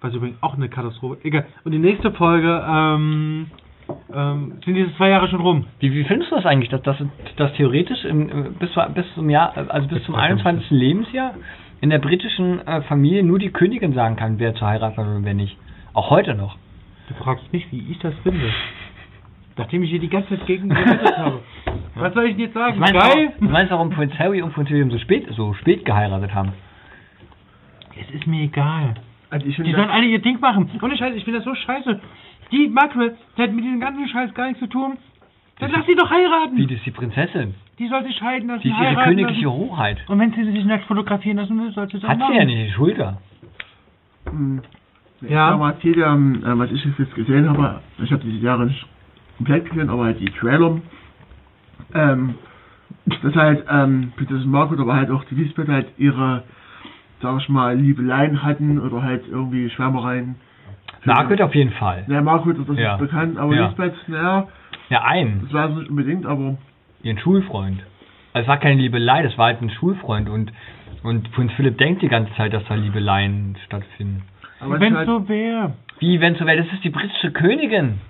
was übrigens auch eine Katastrophe. Egal. Und die nächste Folge ähm, ähm, sind diese zwei Jahre schon rum. Wie, wie findest du das eigentlich, dass, dass, dass theoretisch im, im- bis, zu- bis zum Jahr, also bis zum 21. Lebensjahr in der britischen äh, Familie nur die Königin sagen kann, wer zu heiraten hat und wer nicht? Auch heute noch. du fragst mich wie ich das finde. Nachdem ich hier die ganze Zeit gegen gerettet habe. Was soll ich denn jetzt sagen? Du meinst, geil? auch, du meinst, warum Prinz Harry und Prinz William so spät, so spät geheiratet haben? es ist mir egal Also ich die sollen alle ihr Ding machen ohne Scheiß ich finde das so scheiße die Margaret die hat mit diesem ganzen Scheiß gar nichts zu tun dann lass sie doch heiraten Wie, das ist die Prinzessin? die soll sich scheiden lassen Die ist ihre königliche lassen. Hochheit. Und wenn sie sich nackt fotografieren lassen will, sollte sie das Hat machen. sie ja nicht, die Schulter. Hm. Ja. Damals viel, ähm, äh, was ich jetzt gesehen habe, ich habe diese Jahre nicht komplett gesehen, aber halt die Trailer, ähm, dass halt, ähm, Prinzessin Margaret, aber halt auch die Lisbeth halt ihre, sag ich mal, Liebeleien hatten oder halt irgendwie Schwärmereien. Margaret auf jeden Fall. Ja, Margaret, das Ja. ist bekannt, aber Ja. Lisbeth, naja, Ja, einen. das war es nicht unbedingt, aber Ihren Schulfreund. Also es war keine Liebelei, das war halt ein Schulfreund und, und Prinz Philipp denkt die ganze Zeit, dass da Liebeleien stattfinden. aber Wenn halt, so wäre. Wie, wenn so wäre, das ist die britische Königin.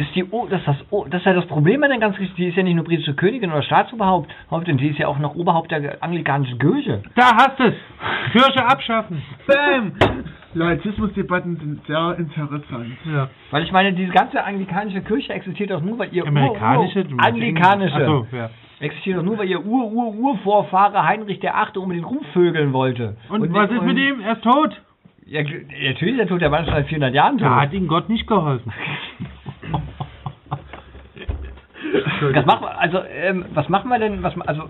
Das ist die, o das ist das, o das ist ja das Problem an der ganzen Geschichte. Die ist ja nicht nur britische Königin oder Staatsoberhaupt, die ist ja auch noch Oberhaupt der anglikanischen Kirche. Da hast es. Kirche abschaffen. Bam. Laizismusdebatten sind sehr interessant. Ja. Weil ich meine, diese ganze anglikanische Kirche existiert doch nur, weil ihr Amerikanische. Ur, du Ur, anglikanische Achso, ja. existiert doch nur, weil ihr Ur, Ur, Urvorfahre Heinrich der Achte unbedingt rumvögeln wollte. Und, was ist mit ihm? Er ist tot. Ja, natürlich, der Tod der Mann schon seit 400 Jahren tot. Da hat ihm Gott nicht geholfen. *laughs* Das machen wir, also, ähm, was machen wir denn, was, also,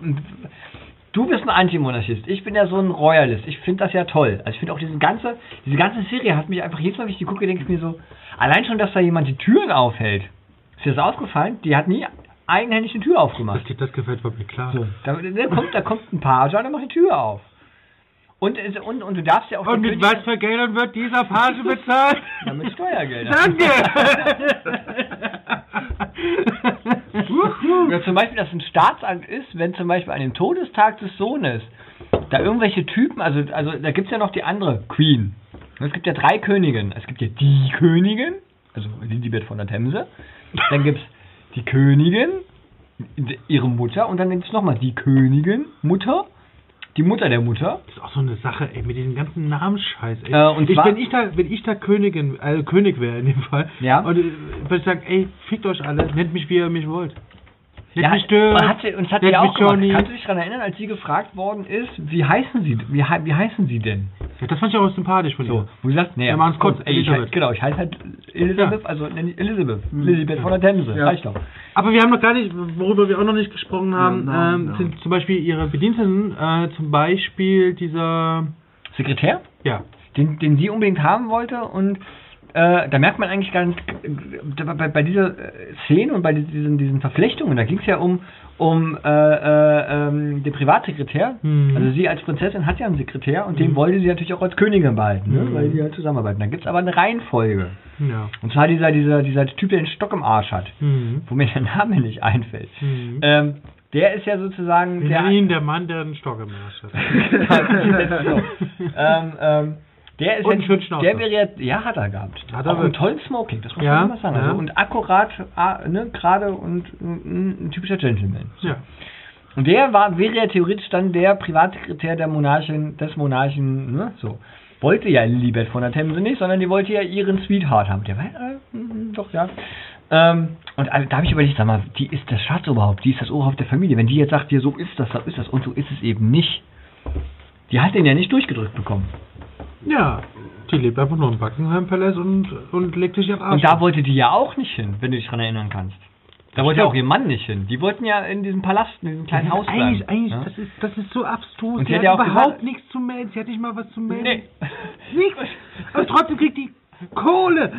du bist ein Antimonarchist, ich bin ja so ein Royalist, ich finde das ja toll. Also ich finde auch diese ganze, diese ganze Serie hat mich einfach, jedes Mal, wenn ich die gucke, denke ich mir so, allein schon, dass da jemand die Türen aufhält. Ist dir das aufgefallen? Die hat nie eigenhändig die Tür aufgemacht. Das, das gefällt mir klar. So, da, da, kommt, da kommt ein Page und der macht die Tür auf. Und, und, und du darfst ja auch Und mit was für Geldern wird dieser Page bezahlt? *laughs* Ja, mit Steuergeldern. Danke! *laughs* Ja, zum Beispiel, dass ein Staatsakt ist, wenn zum Beispiel an dem Todestag des Sohnes da irgendwelche Typen, also, also da gibt es ja noch die andere Queen. Es gibt ja drei Königinnen. Es gibt ja die Königin, also Elisabeth von der Themse. Dann gibt es die Königin, ihre Mutter, und dann gibt es nochmal die Königin, Mutter, die Mutter der Mutter. Das ist auch so eine Sache, ey, mit diesem ganzen Namensscheiß, ey. Äh, und ich, zwar- wenn ich da, wenn ich da Königin, äh, König wäre in dem Fall, Ja. und äh, würde ich sagen, ey, fickt euch alle, nennt mich wie ihr mich wollt. Ja, und hat sie, und das hat sie auch gemacht. Johnny. Kannst du dich daran erinnern, als sie gefragt worden ist, wie heißen sie, wie, wie heißen sie denn? Ja, das fand ich auch sympathisch von So, ihr. wo sie sagt, nee, Wir machen's kurz, ey, ich heiß, genau, ich heiße halt Elisabeth, also nenn ich Elisabeth, Elisabeth von der Themse, Ja. reicht doch. Aber wir haben noch gar nicht, worüber wir auch noch nicht gesprochen haben, Ja, ähm, ja. sind zum Beispiel ihre Bediensteten, äh, zum Beispiel dieser, Sekretär, ja, den, den sie unbedingt haben wollte und äh, da merkt man eigentlich nicht, äh, bei, bei dieser äh, Szene und bei diesen, diesen Verflechtungen, da ging es ja um, um äh, äh, ähm, den Privatsekretär. Mhm. Also sie als Prinzessin hat ja einen Sekretär und den wollte sie natürlich auch als Königin behalten, ne? Mhm. weil die halt zusammenarbeiten. Da gibt es aber eine Reihenfolge. ja. Und zwar dieser, dieser, dieser Typ, der den Stock im Arsch hat, Mhm. wo mir der Name nicht einfällt. Mhm. Ähm, der ist ja sozusagen Wir der. ihn der Mann, der einen Stock im Arsch hat. *laughs* *laughs* ähm, ähm, der ist Und Schnauzer. der wäre ja, ja, hat er gehabt. Hat er auch wirklich. tollen Smoking, das muss Ja, man mal sagen. ja. Also, und akkurat, ah, ne, gerade und mm, ein typischer Gentleman. ja. Und der war, wäre ja theoretisch dann der Privatsekretär der Monarchin, des Monarchen, ne, so. Wollte ja Lilibet von der Themse nicht, sondern die wollte ja ihren Sweetheart haben. Der war, äh, mm, doch, ja. Ähm, und also, da habe ich überlegt, sag mal, die ist das Schatzoberhaupt, die ist das Oberhaupt der Familie. Wenn die jetzt sagt, hier, so ist das, so ist das, und so ist es eben nicht. Die hat den ja nicht durchgedrückt bekommen. Ja, die lebt einfach nur im Buckingham Palace und, und legt sich auf Arsch. Und da wollte die ja auch nicht hin, wenn du dich dran erinnern kannst. Da wollte ja auch ihr Mann nicht hin. Die wollten ja in diesem Palast, in diesem kleinen Haus bleiben. eigentlich, eigentlich ja? das, ist, das ist so abstrus. Und sie hat ja auch überhaupt gesagt- nichts zu melden. Sie hat nicht mal was zu melden. Nee. *laughs* Nichts. Aber trotzdem kriegt die Kohle.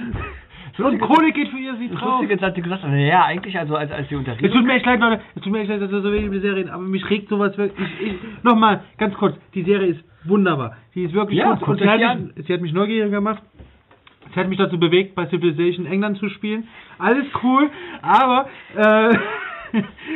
Und Kohle geht für ihr sie drauf. Ist, hat sie gesagt, ja, eigentlich, also als, als sie Es unterrichtet. tut mir echt leid, Leute. Es tut mir echt leid, dass wir so wenig über die Serie reden. Aber mich regt sowas wirklich. Ich, ich, Nochmal, ganz kurz. Die Serie ist wunderbar. Sie ist wirklich Ja, gut. Und sie hat, mich, sie hat mich neugierig gemacht. Sie hat mich dazu bewegt, bei Civilization England zu spielen. Alles cool. Aber, äh,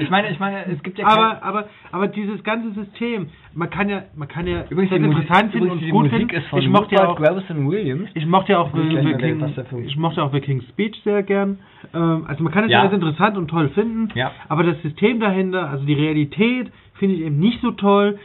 Ich meine, ich meine, es gibt ja aber, aber, aber dieses ganze System, man kann ja, man kann ja Übrigens, das interessant finden und gut Musik finden. ist von ich mochte ja auch, Gravison Williams. ich mochte ja auch The, The King, dafür- ich mochte auch The King's Speech sehr gern. Ähm, also man kann es. Ja. alles interessant und toll finden, Ja. aber das System dahinter, also die Realität, finde ich eben nicht so toll.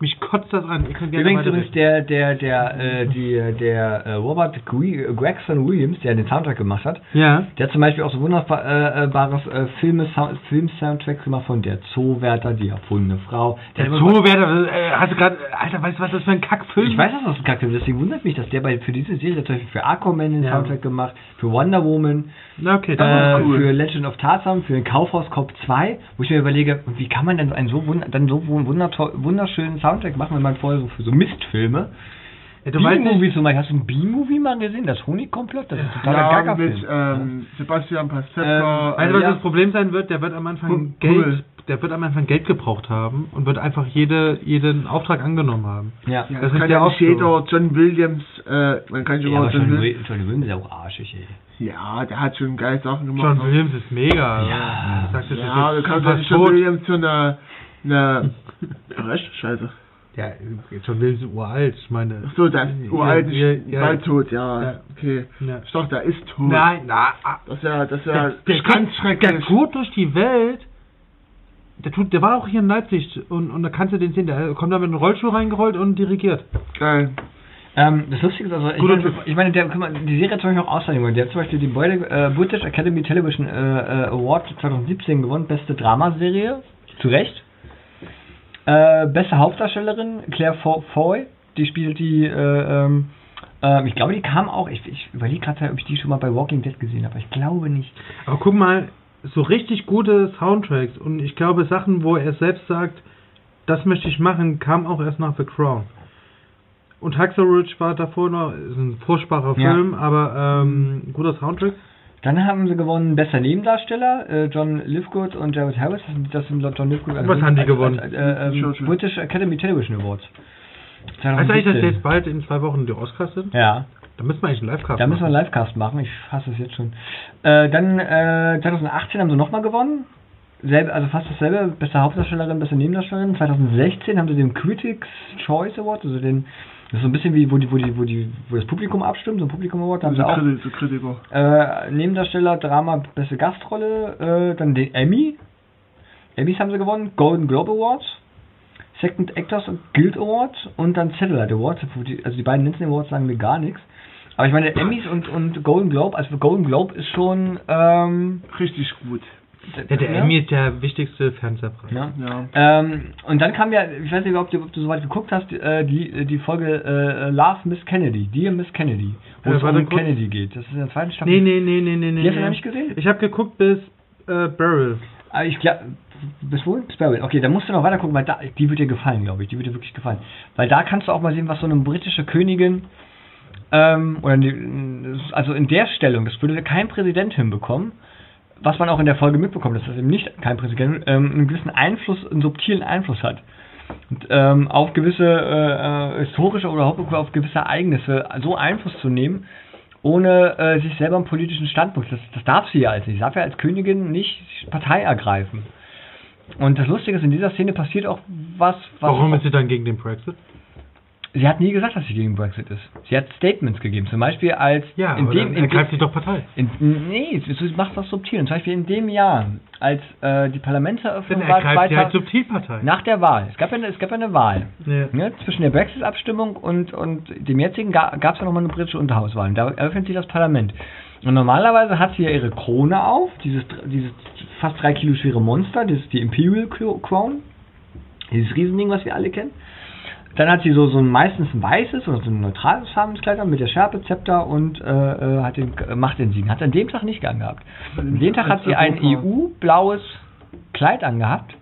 Mich kotzt das an. Ich kann gerne Übrigens, übrigens der, der, der, äh, die, der äh, Robert Gre- Gregson Williams, der den Soundtrack gemacht hat, Ja. der hat zum Beispiel auch so wunderbares äh, Filme, Sound, Film-Soundtracks gemacht von Der Zoowärter, Die erfundene Frau. Der hat immer- Zoowärter, äh, hast du gerade, Alter, weißt du, was das für ein Kackfilm Ich weiß, dass das ein Kackfilm ist, deswegen wundert mich, dass der bei, für diese Serie zum Beispiel für Aquaman den Ja. Soundtrack gemacht, für Wonder Woman, okay, das äh, cool. für Legend of Tarzan, für den Kaufhaus Cop 2, wo ich mir überlege, wie kann man denn einen so, wund dann so wunderschönen Soundtrack machen, wenn man vorher so für so Mistfilme. Ja, du B-Movie zum Beispiel, hast du ein B-Movie mal gesehen? Das Honigkomplott? Das ist ein totaler Ja, Gaga-Film. mit ähm, Sebastian Pastewka. Ähm, Weißt du, was ja. das Problem sein wird? Der wird am Anfang Cool. Geld, der wird am Anfang Geld gebraucht haben und wird einfach jede, jeden Auftrag angenommen haben. Ja. Ja, Das das kann ja auch jeder John Williams, äh, man kann schon Ja, mal John John Williams. Will- John Williams ist ja auch arschig, ey. Ja, der hat schon geile Sachen gemacht. John Williams ist mega. Ja. Du ist kannst John. Williams zu einer, einer, recht? Scheiße. Ja, Williams ist uralt, ich meine. Ach so, der ist uralt, Ja, ist ja, bald tot, ja, Ja. okay. Ja. Ich dachte, der ist tot. Nein, na, ah, Das ist ja, das ist ja der, der, ganz der schrecklich. tut durch die Welt. Der, tut, der war auch hier in Leipzig und, und da kannst du den sehen. Der kommt da mit einem Rollstuhl reingerollt und dirigiert. Geil. Ähm, das Lustige ist also, ich meine, ich meine der, mal, die Serie hat zum Beispiel auch Auszeichnungen. Der hat zum Beispiel den Boy- äh, British Academy Television äh, äh, Award 2017 gewonnen, beste Dramaserie, zu Recht. Äh, beste Hauptdarstellerin, Claire Fo- Foy, die spielt die, äh, ähm, ähm, ich glaube, die kam auch, ich, ich überlege gerade, ob ich die schon mal bei Walking Dead gesehen habe, aber ich glaube nicht. Aber guck mal, so richtig gute Soundtracks und ich glaube Sachen, wo er selbst sagt, das möchte ich machen, kam auch erst nach The Crown. Und Hacksaw Ridge war davor noch, ist ein furchtbarer Ja. Film, aber ähm, guter Soundtrack. Dann haben sie gewonnen Bester Nebendarsteller, äh, John Lithgow und Jared Harris. Das sind, das sind John Lithgow. Was haben die gewonnen? Als, äh, ähm, Churchill. British Academy Television Awards. Weißt du eigentlich, dass 2017. jetzt bald in zwei Wochen die Oscars sind? Ja, Da müssen wir eigentlich einen Livecast da müssen wir einen machen. Livecast machen. Ich hasse es jetzt schon. Äh, dann äh, 2018 haben sie nochmal gewonnen. Selbe, also fast dasselbe. Beste Hauptdarstellerin, beste Nebendarstellerin. 2016 haben sie den Critics Choice Award, also den das ist so ein bisschen wie, wo die, wo die, wo die, wo das Publikum abstimmt, so ein Publikum Award, da haben sie auch Kriti- so Kritiker. Äh, Nebendarsteller, Drama, beste Gastrolle, äh, dann den Emmy. Emmys haben sie gewonnen, Golden Globe Awards, Second Actors Guild Award und dann Satellite Awards. Also die beiden Nielsen Awards sagen mir gar nichts. Aber ich meine, Emmys und, und Golden Globe, also Golden Globe ist schon, ähm, Richtig gut. Ja, der Emmy ist der wichtigste Fernsehpreis. Ja. Ja. Ähm, und dann kam ja, ich weiß nicht, ob du, ob du soweit geguckt hast, äh, die, die Folge äh, Love Miss Kennedy, Dear Miss Kennedy, wo Äh, es um. Kennedy geht. Das ist in der zweiten Staffel. Nee, nee, nee, nee, nee, nee. Die hast du nee. noch nicht gesehen? Ich habe geguckt bis äh, Beryl. Ah, ich glaube, bis wohin? Bis Barrel. Okay, da musst du noch weiter gucken, weil da, die wird dir gefallen, glaube ich. Die wird dir wirklich gefallen. Weil da kannst du auch mal sehen, was so eine britische Königin, ähm, oder die, also in der Stellung, das würde kein Präsident hinbekommen, was man auch in der Folge mitbekommt, dass das eben nicht kein Präsident, ähm, einen gewissen Einfluss, einen subtilen Einfluss hat. Und, ähm, auf gewisse äh, äh, historische oder überhaupt auf gewisse Ereignisse so Einfluss zu nehmen, ohne äh, sich selber einen politischen Standpunkt. Das, das darf sie ja als nicht. Darf ja als Königin nicht Partei ergreifen. Und das Lustige ist, in dieser Szene passiert auch was, was Warum ist sie dann gegen den Brexit? Sie hat nie gesagt, dass sie gegen Brexit ist. Sie hat Statements gegeben, zum Beispiel als Ja, in aber dem, dann in ergreift sie doch Partei. in, nee, sie macht das subtil. Zum Beispiel in dem Jahr, als äh, die Dann Parlamentseröffnung war, ergreift sie halt 2000 Subtilpartei. nach der Wahl. Es gab ja, eine- es gab ja eine Wahl. Ja. Ne, zwischen der Brexit-Abstimmung und, und dem jetzigen gab es ja nochmal eine britische Unterhauswahl. Und da eröffnet sie das Parlament. Und normalerweise hat sie ja ihre Krone auf, dieses, dieses fast drei Kilo schwere Monster, das ist die Imperial Cro- Crown, dieses Riesending, was wir alle kennen. Dann hat sie so, so ein meistens ein weißes oder so ein neutrales farbenes Kleid an mit der Schärpe, Zepter und äh, äh, hat den, äh, macht den Siegen. Hat sie an dem Tag nicht angehabt. An dem Tag hat sie ein. EU-blaues Kleid angehabt,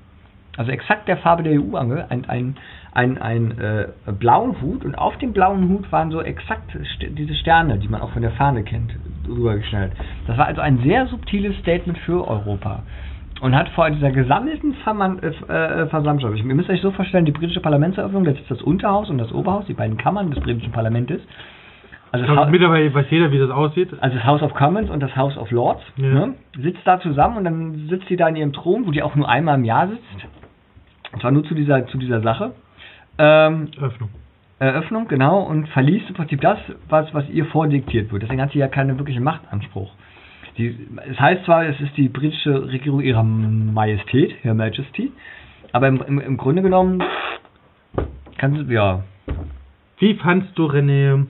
also exakt der Farbe der EU ange, ein, ein, ein, ein äh, blauen Hut und auf dem blauen Hut waren so exakt st diese Sterne, die man auch von der Fahne kennt, drüber geschnallt. Das war also ein sehr subtiles Statement für Europa. Und hat vor dieser gesammelten Verman äh, äh, Versammlung, ihr müsst euch so vorstellen, die britische Parlamentseröffnung, das ist das Unterhaus und das Oberhaus, die beiden Kammern des britischen Parlaments. Also Ich das, glaube, mittlerweile weiß jeder, wie das aussieht. also das House of Commons und das House of Lords, Ja. ne, sitzt da zusammen und dann sitzt sie da in ihrem Thron, wo die auch nur einmal im Jahr sitzt. Und zwar nur zu dieser, zu dieser Sache. Ähm, Öffnung. Eröffnung, genau, und verliest im Prinzip das, was, was ihr vordiktiert wird. Deswegen hat sie ja keinen wirklichen Machtanspruch. Die, es heißt zwar, es ist die britische Regierung ihrer Majestät, Her Majesty, aber im, im, im Grunde genommen kann sie, ja, Wie fandst du René?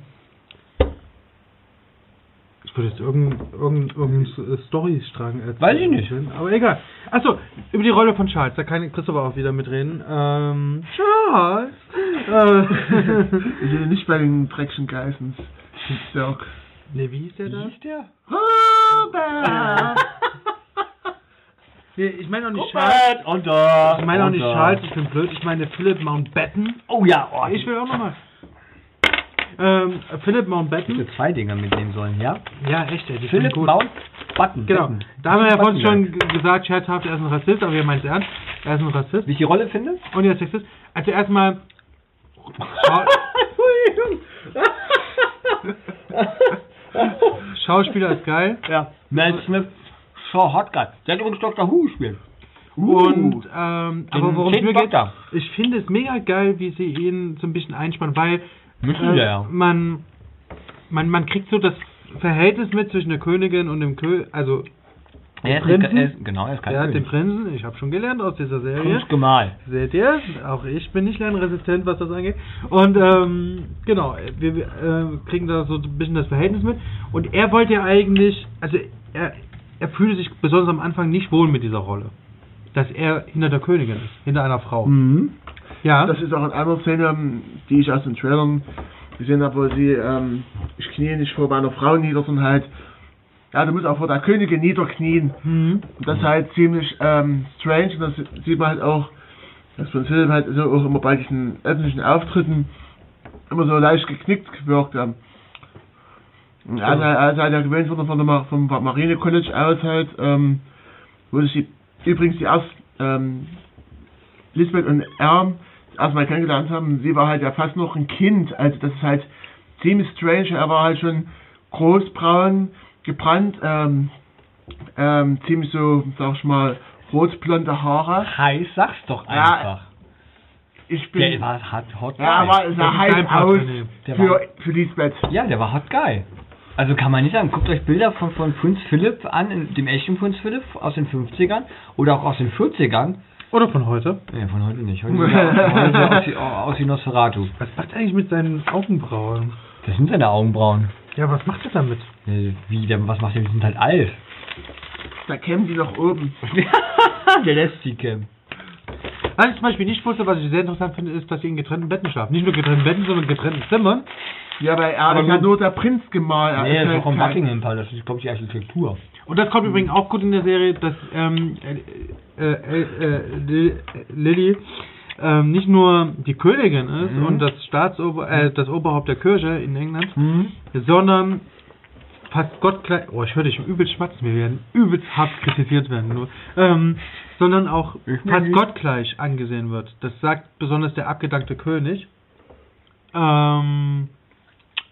Ich würde jetzt irgendeinen irgendein, irgendein Storystrang erzählen. Weiß ich nicht. Aber egal. Achso, über die Rolle von Charles, da kann Christopher auch wieder mitreden. Ähm, Charles! äh, Wir sind nicht bei den Dreckschen Geissens. Dirk. Ne, wie hieß der da? ist der? Robert! *laughs* Nee, ich meine auch nicht Charles. und da. Ich meine auch nicht. Charles, ich bin blöd, ich meine Philip Mountbatten. Oh ja, oh, Ich will auch nochmal. Ähm, Philip Mountbatten. hätte zwei Dinger mitnehmen sollen, ja? Ja, echt, ey, die Philipp sind gut. Mount Button. Genau. Da haben wir ja vorhin schon gesagt, scherzhaft, er ist ein Rassist, aber wir meinen es ernst. Er ist ein Rassist Wie ich die Rolle finde? und er ist Sexist. Also erstmal. *laughs* Schau *laughs* *laughs* Schauspieler ist geil. Ja. Mel Smith, Shaw Hotgut. Der hat übrigens Dr. Who gespielt. Und ähm, aber worum es mir geht, ich finde es mega geil, wie sie ihn so ein bisschen einspannen, weil Müssen äh, wir ja. man, man man kriegt so das Verhältnis mit zwischen der Königin und dem Kö also Er ist, Prinzen? er ist, genau, er ist kein ja, den König. Prinzen, ich habe schon gelernt aus dieser Serie. Kunstgemahl. Seht ihr? Auch ich bin nicht lernresistent, was das angeht. Und ähm, genau, wir, äh, kriegen da so ein bisschen das Verhältnis mit. Und er wollte ja eigentlich, also er, er fühlte sich besonders am Anfang nicht wohl mit dieser Rolle. Dass er hinter der Königin ist, hinter einer Frau. Mhm. Ja. Das ist auch in einer Szene, die ich aus den Trailern gesehen habe, wo sie, ähm, ich knie nicht vor meiner Frau nieder, sondern halt ja, du musst auch vor der Königin niederknien. Mhm. Und das ist halt ziemlich ähm, strange und das sieht man halt auch, dass Prinz Philipp halt so auch immer bei diesen öffentlichen Auftritten immer so leicht geknickt gewirkt haben. Und Er ist halt- er ja gewählt worden von der vom Marine College aus halt, ähm, wo sich die, übrigens die erst ähm, Lisbeth und er erstmal kennengelernt haben. Sie war halt ja fast noch ein Kind, also das ist halt ziemlich strange. Er war halt schon großbraun, gebrannt, ähm, ähm, ziemlich so, sag ich mal, rotblonde Haare. Heiß, sag's doch Ja, einfach. Ich bin. der war hat hot ja, guy. aber es sah heiß aus für, war- für Lisbeth. Ja, der war hot guy. Also kann man nicht sagen, guckt euch Bilder von, von Prinz Philipp an, dem echten Prinz Philipp aus den 50ern oder auch aus den 40ern. Oder von heute. Nee, von heute nicht. Heute *laughs* sieht er aus, aus wie Nosferatu. Was macht er eigentlich mit seinen Augenbrauen? Das sind seine Augenbrauen. Ja, was macht er damit? Äh, Wie, der, was macht der? Die sind halt alt. Da kämen die nach oben. *laughs* der lässt sie kämmen. Was ich zum Beispiel nicht wusste, was ich sehr interessant finde, ist, dass sie in getrennten Betten schlafen. Nicht nur getrennten Betten, sondern in getrennten Zimmern. Ja, weil er Aber ist ja gut. nur der Prinz gemalt. Er Nee, das ist auch vom kein- Buckingham Palace. Das ist, glaube ich, die Architektur. Und das kommt übrigens auch gut in der Serie, dass ähm, äh, äh, äh, Li- Lily ähm, nicht nur die Königin ist Mhm. und das Staatsober äh, das Oberhaupt der Kirche in England, Mhm. sondern fast gottgleich, oh, ich höre dich übelst schmatzen, wir werden übelst hart kritisiert werden, nur, ähm, sondern auch Ich fast gottgleich angesehen wird. Das sagt besonders der abgedankte König. Ähm,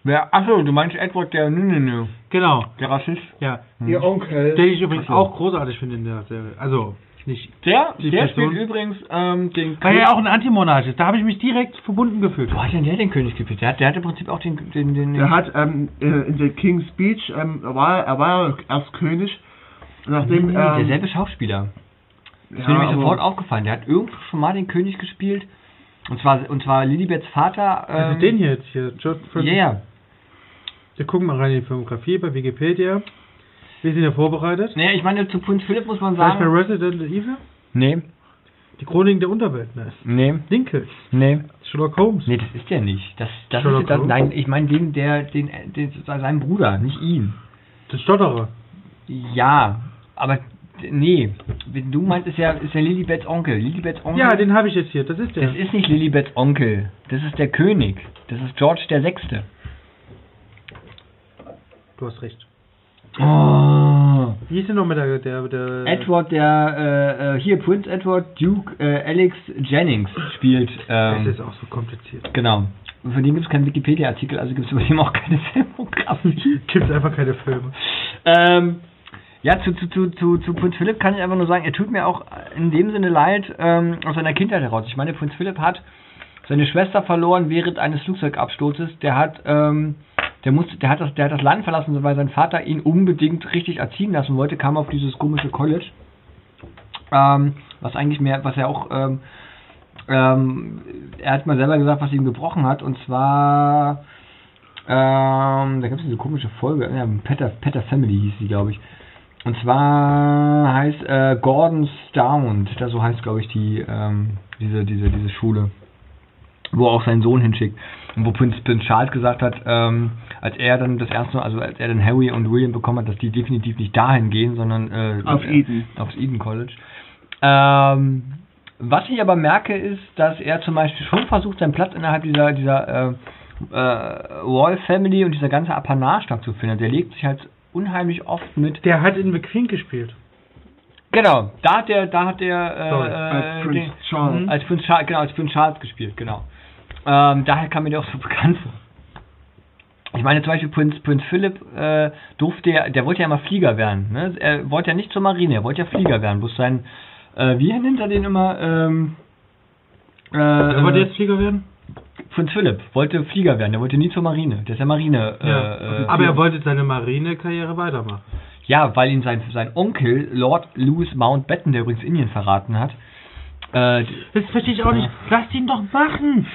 Wer, achso, du meinst Edward der Nö, nö, genau, Der Rassist? ja. Ihr Onkel. Den ich übrigens so. auch großartig finde in der Serie. Also, nicht Der, Die der Person- spielt übrigens ähm, den Weil er auch ein Antimonarch ist. Da habe ich mich direkt verbunden gefühlt. Wo hat denn der den König gespielt? Der hat, der hat im Prinzip auch den... den, den, Der hat ähm, äh, in der King's Speech, ähm, er war, er war ja erst König. Nee, nachdem, nee, ähm, derselbe Schauspieler. Das ja, ist mir nämlich sofort aufgefallen. Der hat irgendwo schon mal den König gespielt. Und zwar, und zwar Lilibets Vater. Also Ähm, den hier jetzt hier. George Ja, ja. Wir gucken mal rein in die Filmografie bei Wikipedia. Wir sind ja vorbereitet. Naja, ich meine, zu Prinz Philipp muss man Vielleicht bei sagen. Resident Evil? Nee, Die Chroniken der Unterwelt. Ne? nee, Lincoln. nee. Sherlock Holmes. Nee, das ist der nicht. Das, das Sherlock ist das, Holmes? nein, ich meine den, der, den, den, seinen Bruder, nicht ihn. Der Stotterer. Ja, aber nee, du meinst ist ja, ist ja Lilibets Onkel. Lilibets Onkel. Ja, den habe ich jetzt hier. Das ist der. Das ist nicht Lilibets Onkel. Das ist der König. Das ist George der Sechste. Du hast recht. Oh. Wie hieß denn noch mit der... der, der Edward, der, äh, äh, hier, Prince Edward Duke äh, Alex Jennings spielt. Das Ähm, ist auch so kompliziert. genau. Und Für den gibt es keinen Wikipedia-Artikel, also gibt es über den auch keine Filmografie. *laughs* Gibt einfach keine Filme. ähm, ja, zu, zu, zu, zu, zu Prinz Philipp kann ich einfach nur sagen, er tut mir auch in dem Sinne leid ähm, aus seiner Kindheit heraus. Ich meine, Prinz Philipp hat seine Schwester verloren während eines Flugzeugabsturzes. Der hat, ähm, der musste, der hat das, der hat das Land verlassen, weil sein Vater ihn unbedingt richtig erziehen lassen wollte, kam auf dieses komische College. Ähm, was eigentlich mehr, was er auch, ähm, ähm, er hat mal selber gesagt, was ihm gebrochen hat, und zwar, ähm, da gab es diese komische Folge, ja, Petter, Petter Family hieß sie, glaube ich. Und zwar heißt äh, Gordon Stound, das so heißt, glaube ich, die, ähm, diese, diese, diese Schule, wo er auch seinen Sohn hinschickt. Und wo Prinz, Charles gesagt hat, ähm, als er dann das erste Mal, also als er dann Harry und William bekommen hat, dass die definitiv nicht dahin gehen, sondern äh, Auf äh, Eden. Aufs Eden College. Ähm, was ich aber merke, ist, dass er zum Beispiel schon versucht, seinen Platz innerhalb dieser, dieser äh, äh, Royal Family und dieser ganze Apanage zu finden. Der legt sich halt unheimlich oft mit. Der hat in The Queen gespielt. Genau, da hat der, da hat der Sorry, äh, als äh, Prinz den- Charles. als Prinz Charles, genau, als Prinz Charles gespielt, genau. Ähm, daher kam mir der auch so *laughs* bekannt vor. Ich meine zum Beispiel Prinz, Prinz Philipp äh, durfte ja, der wollte ja immer Flieger werden. Ne? Er wollte ja nicht zur Marine, er wollte ja Flieger werden. Bloß sein, äh, wie nennt er den immer? Ähm, äh, Wer wollte jetzt Flieger werden? Prinz Philipp wollte Flieger werden, der wollte nie zur Marine. Der ist ja Marine. Ja. Äh, äh, Aber er wollte seine Marinekarriere weitermachen. ja, weil ihn sein, sein Onkel, Lord Louis Mountbatten, der übrigens Indien verraten hat, äh, Das verstehe ich auch nicht. Lass ihn doch machen.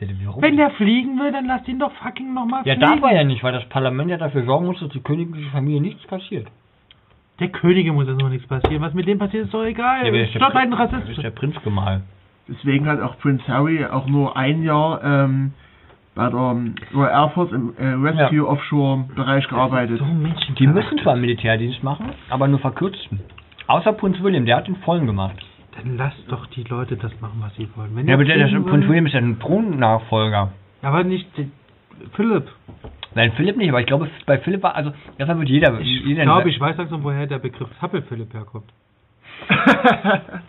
Der, warum? Wenn der fliegen will, dann lass ihn doch fucking nochmal ja, fliegen. darf er ja nicht, weil das Parlament ja dafür sorgen muss, dass die königliche Familie nichts passiert. Der Könige muss jetzt noch nichts passieren. Was mit dem passiert, ist doch egal. Stopp ein Das ist Rassist. der Prinzgemahl. Deswegen hat auch Prince Harry auch nur ein Jahr ähm, bei der ähm, Royal Air Force im äh, Rescue Offshore Bereich gearbeitet. So Menschen. Die müssen zwar Militärdienst machen, aber nur verkürzten. Außer Prinz William, der hat den vollen gemacht. Dann lasst doch die Leute das machen, was sie wollen. Wenn Ja, aber der, der wollen- William ist ja ein Thronnachfolger. Aber nicht Philipp. Nein, Philipp nicht, aber ich glaube, bei Philipp war, also, deshalb wird jeder, Ich jeder glaube, ich weiß langsam, woher der Begriff Zappel Philipp herkommt. *laughs*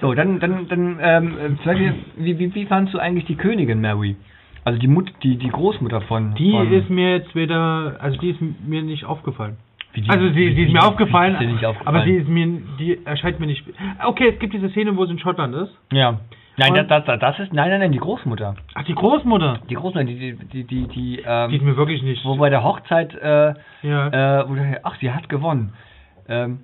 So, dann, dann, dann, ähm, äh, zum Beispiel, wie, wie, wie fandst du eigentlich die Königin Mary? Also die Mut, die, die Großmutter von. Die von, ist mir jetzt wieder, also die ist mir nicht aufgefallen. Die- Also sie, sie ist mir aufgefallen, aufgefallen? aber sie ist mir, die erscheint mir nicht. Okay, es gibt diese Szene, wo sie in Schottland ist. Ja. Nein, das, das, das ist, nein, nein, nein, die Großmutter. Ach, die Großmutter. Die Großmutter, die, die, die, die, die, Die ist ähm, mir wirklich nicht. wo bei der Hochzeit, äh, Ja. äh, wo ach, sie hat gewonnen. Ähm,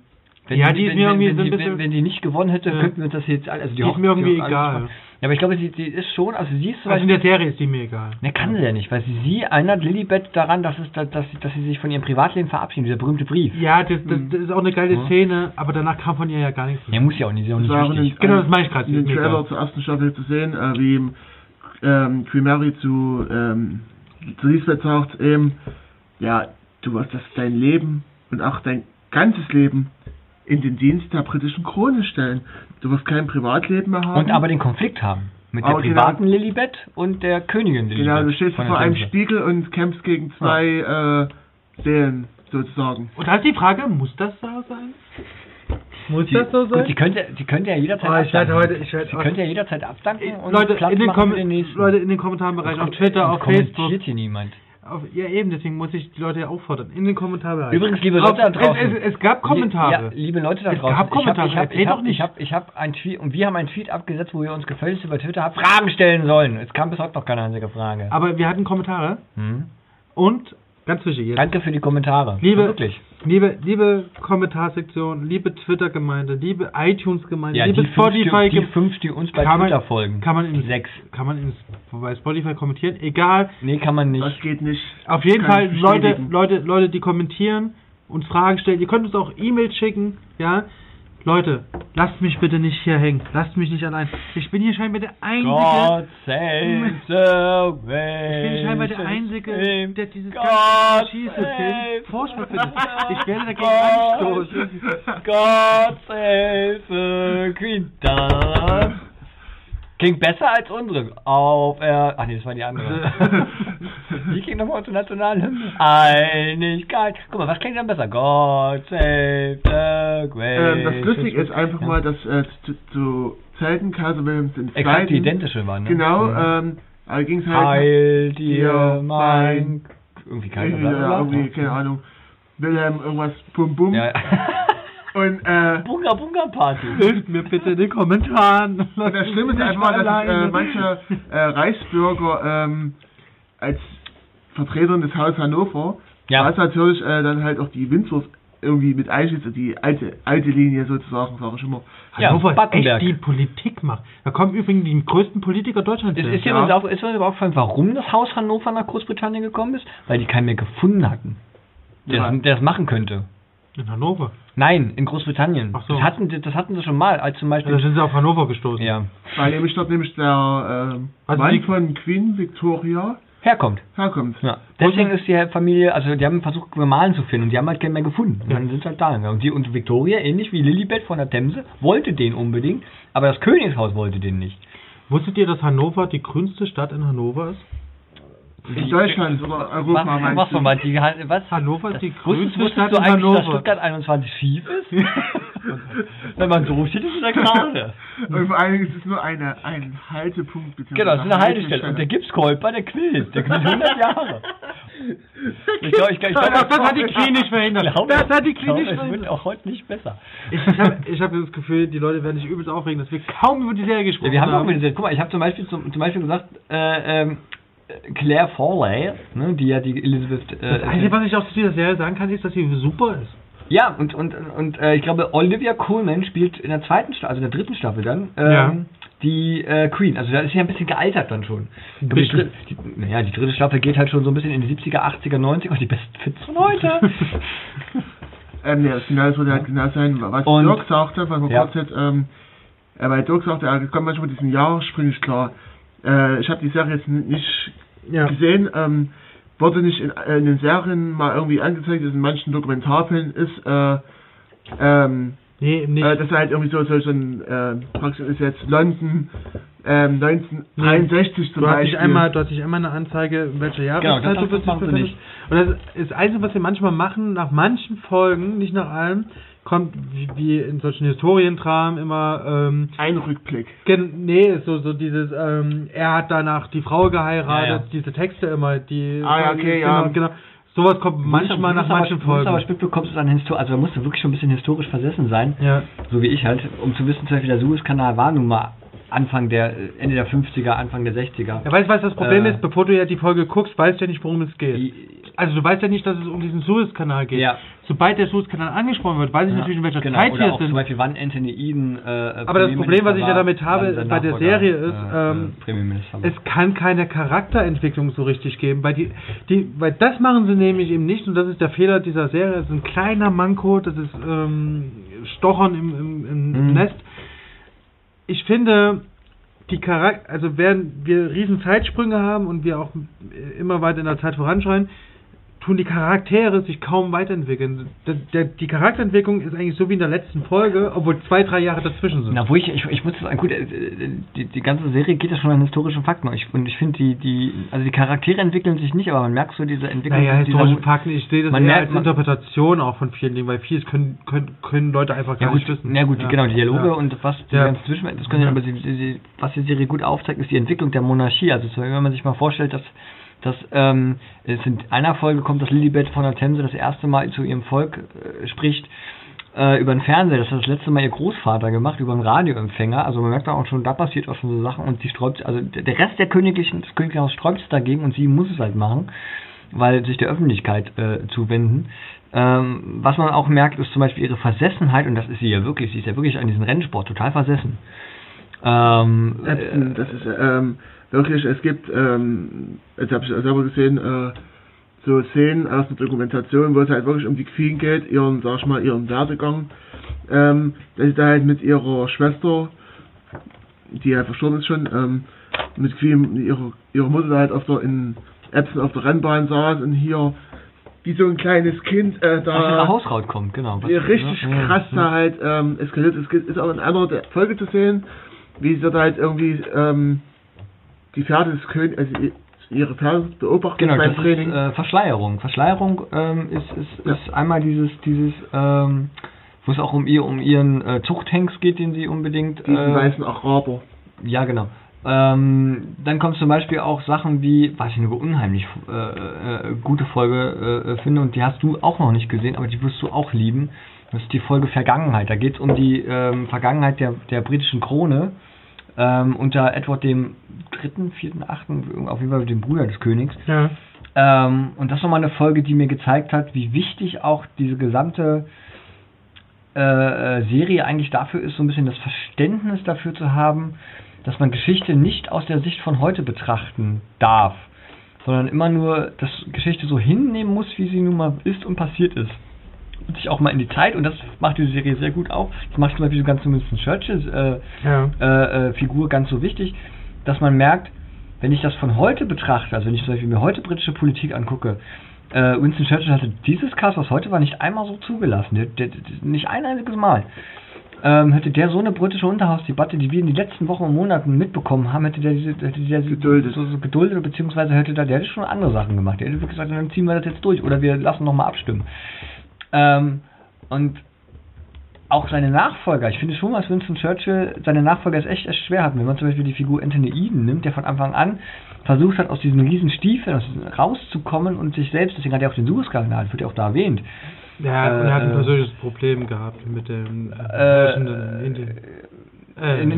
wenn Ja, sie- die ist wenn, mir wenn, irgendwie wenn, so ein bisschen- wenn, wenn sie nicht gewonnen hätte, Ja. könnten wir das jetzt also Die ist mir irgendwie egal. machen. Ja, aber ich glaube, sie, sie ist schon, also sie ist Also in der Serie ist die mir egal. ne, kann sie ja nicht, weil sie, sie erinnert Lilibet daran, dass, es, dass, dass, sie, dass sie sich von ihrem Privatleben verabschiedet, dieser berühmte Brief. Ja, das, das, das ist auch eine geile Ja. Szene, aber danach kam von ihr ja gar nichts Ja, muss ja auch nicht, ist ja auch Das nicht in wichtig. den, Genau, das meine ich gerade, In den Trailer zur ersten Staffel zu sehen, äh, wie ihm, ähm, Queen Mary zu, ähm, zu Lisbeth sagt, eben, ja, du wirst das dein Leben und auch dein ganzes Leben in den Dienst der britischen Krone stellen. Du wirst kein Privatleben mehr haben. Und aber den Konflikt haben. Mit der Aber genau- privaten Lilibet und der Königin Lilibet. Genau, du stehst vor der einem. Spiegel und kämpfst gegen zwei äh, Seelen, sozusagen. Und da ist die Frage, muss das so sein? Muss Die, das so sein? gut, die könnte, die könnte ja jederzeit Oh, ich werde abdanken. heute- ich werde- sie könnte ja jederzeit abdanken und Leute, Platz in den machen Kom für den nächsten. Leute, in den Kommentarbereich, auf Twitter, auf Facebook. hier niemand. Auf, ja, eben, deswegen muss ich die Leute ja auffordern. In den Kommentarbereich. Übrigens, liebe Leute da draußen. Es, es, es gab Kommentare. Ja, liebe Leute da Es draußen. gab Kommentare, Ich habe ich hab, ich nicht. hab, ich hab, Tweet und wir haben einen Tweet abgesetzt, wo wir uns gefälligst über Twitter haben Fragen stellen sollen. Es kam bis heute noch keine einzige Frage. Aber wir hatten Kommentare Hm? und, ganz wichtig jetzt, Danke für die Kommentare. Liebe- Wirklich. liebe, liebe Kommentarsektion, liebe Twitter-Gemeinde, liebe iTunes-Gemeinde, Ja, liebe fünf, die, Spotify, die fünf, die uns bei kann man- Twitter folgen. kann man in Sechs. kann man ins, bei Spotify kommentieren, egal. Nee, kann man Das nicht. geht nicht. Auf jeden Kann Fall, Leute. Leute, Leute, die kommentieren und Fragen stellen. Ihr könnt uns auch E-Mails schicken, ja. Leute, lasst mich bitte nicht hier hängen. Lasst mich nicht allein. Ich bin hier scheinbar der Einzige. God save the Ich bin scheinbar der Einzige, der dieses God ganze Schieße-Film furchtbar findet. Ich werde dagegen God- anstoßen. God save the Queen. Klingt besser als unsere. Auf er. Ach nee, das war die andere. Wie *laughs* klingt nochmal zur Nationalhymne? Einigkeit. Guck mal, was klingt dann besser? God save the great. Ähm, das Lustige ist einfach mal, dass äh, zu, zu Zeiten Kaiser Wilhelms II. Exakt die identische war, ne? Genau, Mhm. ähm, da ging es halt. Heil dir dir mein. Irgendwie keine ja, irgendwie, keine Ahnung. Wilhelm irgendwas bum bum. Ja. *laughs* Und äh, Bunga Bunga Party. Hilft mir bitte in den Kommentaren. Und das Schlimme ist einfach dass äh, manche äh, Reichsbürger ähm, als Vertreter des Hauses Hannover, Ja. da ist natürlich äh, dann halt auch die Windsors irgendwie mit einschließt, die alte alte Linie sozusagen, sage ich immer. Ja, Hannover Battenberg. echt die Politik macht. Da kommen übrigens die größten Politiker Deutschlands Ist, ist, dir Ja. ist uns aber aufgefallen, warum das Haus Hannover nach Großbritannien gekommen ist? Weil die keinen mehr gefunden hatten, der, Ja. das, der das machen könnte. In Hannover. Nein, in Großbritannien. Ach so. das, hatten, das hatten sie schon mal, als zum Ja, Beispiel. da sind sie auf Hannover gestoßen. Ja, Weil nämlich dort nämlich der ähm, Also Mann die- von Queen Victoria herkommt. herkommt. Ja. Deswegen ist die Familie, also die haben versucht, Gemahlen zu finden und die haben halt keinen mehr gefunden. Und Ja. dann sind sie halt da. Und, die, und Victoria, ähnlich wie Lilibet von der Themse, wollte den unbedingt, aber das Königshaus wollte den nicht. Wusstet ihr, dass Hannover die grünste Stadt in Hannover ist? In Deutschland oder Europa Was, meinst was du? nochmal? Die, was? Hannover ist die grünste wusstest Stadt du eigentlich, dass Hannover. Stuttgart 21 schief ist? *laughs* *laughs* Wenn man so steht, ist es ja gerade. Und vor allen Dingen ist es nur eine, ein Haltepunkt. Genau, das ist eine Haltestelle. Und der Gipskolper, der quillt. Der quillt 100 Jahre. *laughs* Ich glaube, ich, glaub, ich glaub, Das, das hat die nicht verhindert. Ich glaube, Das hat die ich glaube, nicht es wird verhindert. auch heute nicht besser. Ich, ich habe ich hab das Gefühl, die Leute werden sich übelst aufregen, dass wir kaum über die Serie gesprochen Ja, wir haben auch wieder Guck mal, ich habe zum Beispiel zum, zum Beispiel gesagt, äh, ähm, Claire Forley, ne, die ja die Elizabeth. Äh, Das Einzige, was ich auch zu dieser Serie sagen kann, ist, dass sie super ist. ja, und und und äh, ich glaube, Olivia Colman spielt in der zweiten Staffel, also in der dritten Staffel dann, ähm, Ja. die äh, Queen. Also da ist sie ja ein bisschen gealtert dann schon. Die, die, naja, die dritte Staffel geht halt schon so ein bisschen in die 70er, 80er, 90er, die besten Fits von heute. *laughs* Ähm, ja, das Finale sollte halt genau sein, was Und- Dirk sagte, was wir Ja. kurz jetzt, ähm, äh, weil Dirk sagte, er kommt manchmal mit diesen Jahressprüngen nicht klar. Äh, ich habe die Serie jetzt n- nicht Ja. gesehen. Ähm, wurde nicht in, äh, in den Serien mal irgendwie angezeigt, dass in manchen Dokumentarfilmen ist, äh, ähm, Nee, nicht. äh, das ist halt irgendwie so, so, so ein, äh, Praxis ist jetzt London, ähm, 1963 zum Du hast, Beispiel. einmal, du hast nicht einmal eine Anzeige, in welcher Jahreszeit Genau, das- du das dich machen sie befindest. Und das ist das Einzige, was wir manchmal machen, nach manchen Folgen, nicht nach allem, kommt wie, wie in solchen Historientramen immer, ähm, Ein Rückblick. gen- nee, so, so dieses, ähm, er hat danach die Frau geheiratet, Ja, ja. diese Texte immer, die. Ah, ja, okay, genau, ja. Genau. Sowas kommt manchmal nach manchen Du aber Folgen. mitbekommst, es an Histor also da musst du wirklich schon ein bisschen historisch versessen sein, Ja. so wie ich halt, um zu wissen, zum Beispiel der Suezkanal war nun mal Anfang der, äh, Ende der 50er, Anfang der 60er. Ja, weißt du, was das Problem Äh, ist? Bevor du ja die Folge guckst, weißt du ja nicht, worum es geht. Die- Also du weißt ja nicht, dass es um diesen Suezkanal geht. Ja. Sobald der Suezkanal angesprochen wird, weiß ich Ja, natürlich, in welcher genau, Zeit oder wir auch sind. zum Beispiel, wann Anthony Eden äh, Aber das Problem, was ich ja damit habe, bei der Serie ist, äh, ähm, äh, war. Es kann keine Charakterentwicklung so richtig geben, weil die, die, weil das machen sie nämlich eben nicht und das ist der Fehler dieser Serie. Das ist ein kleiner Manko, das ist ähm, Stochern im, im, im, im Mhm. Nest. Ich finde, die Charakter, also während wir riesen Zeitsprünge haben und wir auch äh, immer weiter in der Zeit voranschreien, tun die Charaktere sich kaum weiterentwickeln. Der, der, die Charakterentwicklung ist eigentlich so wie in der letzten Folge, obwohl zwei, drei Jahre dazwischen sind. Na, wo ich, ich, ich muss sagen, gut, äh, die, die ganze Serie geht ja schon an historischen Fakten. Und ich, und ich finde, die, die, also die Charaktere entwickeln sich nicht, aber man merkt so diese Entwicklung. Naja, historische Fakten, ich sehe das man eher merkt- als Interpretation auch von vielen Dingen, weil vieles können, können, können Leute einfach Ja gar gut, nicht wissen. ja gut, genau, die Dialoge Ja. und was die Ja. ganzen Zwischen, das können ja, Ja. aber die, die, was die Serie gut aufzeigt, ist die Entwicklung der Monarchie. Also wenn man sich mal vorstellt, dass dass ähm, es in einer Folge kommt, dass Lilibet von der Themse das erste Mal zu ihrem Volk äh, spricht äh, über den Fernseher. Das hat das letzte Mal ihr Großvater gemacht, über einen Radioempfänger. Also man merkt auch schon, da passiert auch schon so Sachen und sie sträubt, also der Rest der Königlichen, des Königlichen Hauses sträubt sich dagegen und sie muss es halt machen, weil sich der Öffentlichkeit äh, zuwenden. Ähm, was man auch merkt, ist zum Beispiel ihre Versessenheit, und das ist sie ja wirklich, sie ist ja wirklich an diesen Rennsport total versessen. Ähm, das ist ähm, wirklich, es gibt, ähm, jetzt habe ich selber gesehen, äh, so Szenen aus der Dokumentation, wo es halt wirklich um die Queen geht, ihren, sag ich mal, ihren Werdegang, ähm, dass sie da halt mit ihrer Schwester, die halt verstorben ist schon, ähm, mit Queen, ihrer, ihrer Mutter da halt auf der, in Epson auf der Rennbahn saß und hier wie so ein kleines Kind äh, aus ihrer da Hausraut kommt, genau. wie richtig Ja, ja, krass ja. da halt ähm, eskaliert. Es gibt- ist auch in einer Folge zu sehen, wie sie da halt irgendwie ähm, die Pferde des Königs, also ihre Pferde beobachtet Genau, beim das Training. ist äh, Verschleierung. Verschleierung ähm, ist, ist, Ja. ist einmal dieses, dieses ähm, wo es auch um ihr, um ihren äh, Zuchthengst geht, den sie unbedingt. diesen äh, weißen Araber. Ja, genau. Ähm, dann kommt zum Beispiel auch Sachen wie, was ich eine unheimlich äh, äh, gute Folge äh, finde und die hast du auch noch nicht gesehen, aber die wirst du auch lieben. Das ist die Folge Vergangenheit. Da geht es um die ähm, Vergangenheit der, der britischen Krone ähm, unter Edward dem dritten, vierten, achten, auf jeden Fall dem Bruder des Königs. Ja. Ähm, und das ist nochmal eine Folge, die mir gezeigt hat, wie wichtig auch diese gesamte äh, äh, Serie eigentlich dafür ist, so ein bisschen das Verständnis dafür zu haben, dass man Geschichte nicht aus der Sicht von heute betrachten darf, sondern immer nur das Geschichte so hinnehmen muss, wie sie nun mal ist und passiert ist. Sich auch mal in die Zeit, und das macht diese Serie sehr gut auch, das macht zum Beispiel so ganz Winston Churchill äh, Ja. äh, äh, Figur ganz so wichtig, dass man merkt, wenn ich das von heute betrachte, also wenn ich zum Beispiel mir heute britische Politik angucke, äh, Winston Churchill hatte dieses Chaos, was heute war, nicht einmal so zugelassen, der, der, der, nicht ein einziges Mal. Ähm, hätte der so eine britische Unterhausdebatte, die wir in den letzten Wochen und Monaten mitbekommen haben, hätte der, diese- hätte der Geduldet. So, so geduldet, beziehungsweise hätte da, der hätte schon andere Sachen gemacht. Der hätte wirklich gesagt, dann ziehen wir das jetzt durch oder wir lassen nochmal abstimmen. Ähm, und auch seine Nachfolger, ich finde schon, dass Winston Churchill seine Nachfolger es echt, echt schwer hatten. Wenn man zum Beispiel die Figur Anthony Eden nimmt, der von Anfang an versucht hat, aus diesen riesen Stiefeln rauszukommen und sich selbst, deswegen hat er auch den Suezkanal, wird ja auch da erwähnt. Ja, und er hat ein Äh, persönliches Problem gehabt mit dem äh, Äh, in.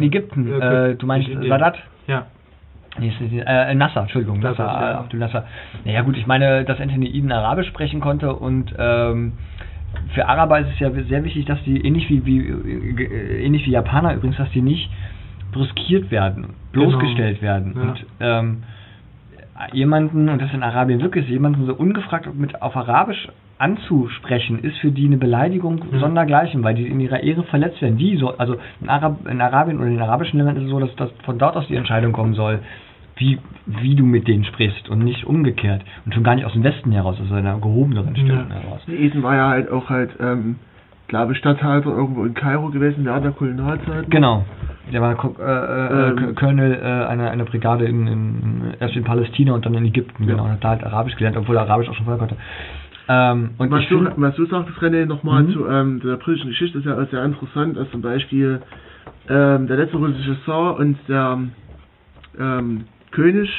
Äh, Ägypten, äh, äh, du meinst. Sadat? Ja. Nee, äh, Nasser, Entschuldigung, Nasser, Nasser, ja. äh, Abdul Nasser. Naja gut, ich meine, dass Anthony Eden Arabisch sprechen konnte und ähm, für Araber ist es ja sehr wichtig, dass die, ähnlich wie, wie äh, ähnlich wie Japaner übrigens, dass die nicht bruskiert werden, bloßgestellt werden. Genau. Ja. Und ähm, jemanden, und das in Arabien wirklich, ist, jemanden so ungefragt mit auf Arabisch anzusprechen, ist für die eine Beleidigung Mhm. sondergleichen, weil die in ihrer Ehre verletzt werden. Die so, also in, Arab, in Arabien oder in den arabischen Ländern ist es so, dass, dass von dort aus die Entscheidung kommen soll, wie, wie du mit denen sprichst und nicht umgekehrt. Und schon gar nicht aus dem Westen heraus, aus einer gehobeneren Stellung Ja. heraus. Ethan war ja halt auch halt, ähm, glaube ich, Stadthalter irgendwo in Kairo gewesen während der Kolonialzeit. Genau. Der war Ko- äh, äh, Ähm. Colonel äh, einer, einer Brigade in, in, erst in Palästina und dann in Ägypten, Ja. genau. Und hat da halt Arabisch gelernt, obwohl er Arabisch auch schon vorher konnte. Ähm, und was, du, was du sagtest, René, nochmal Mhm. zu ähm, der britischen Geschichte, ist ja auch sehr interessant, dass zum Beispiel ähm, der letzte russische Tsar und der ähm, König,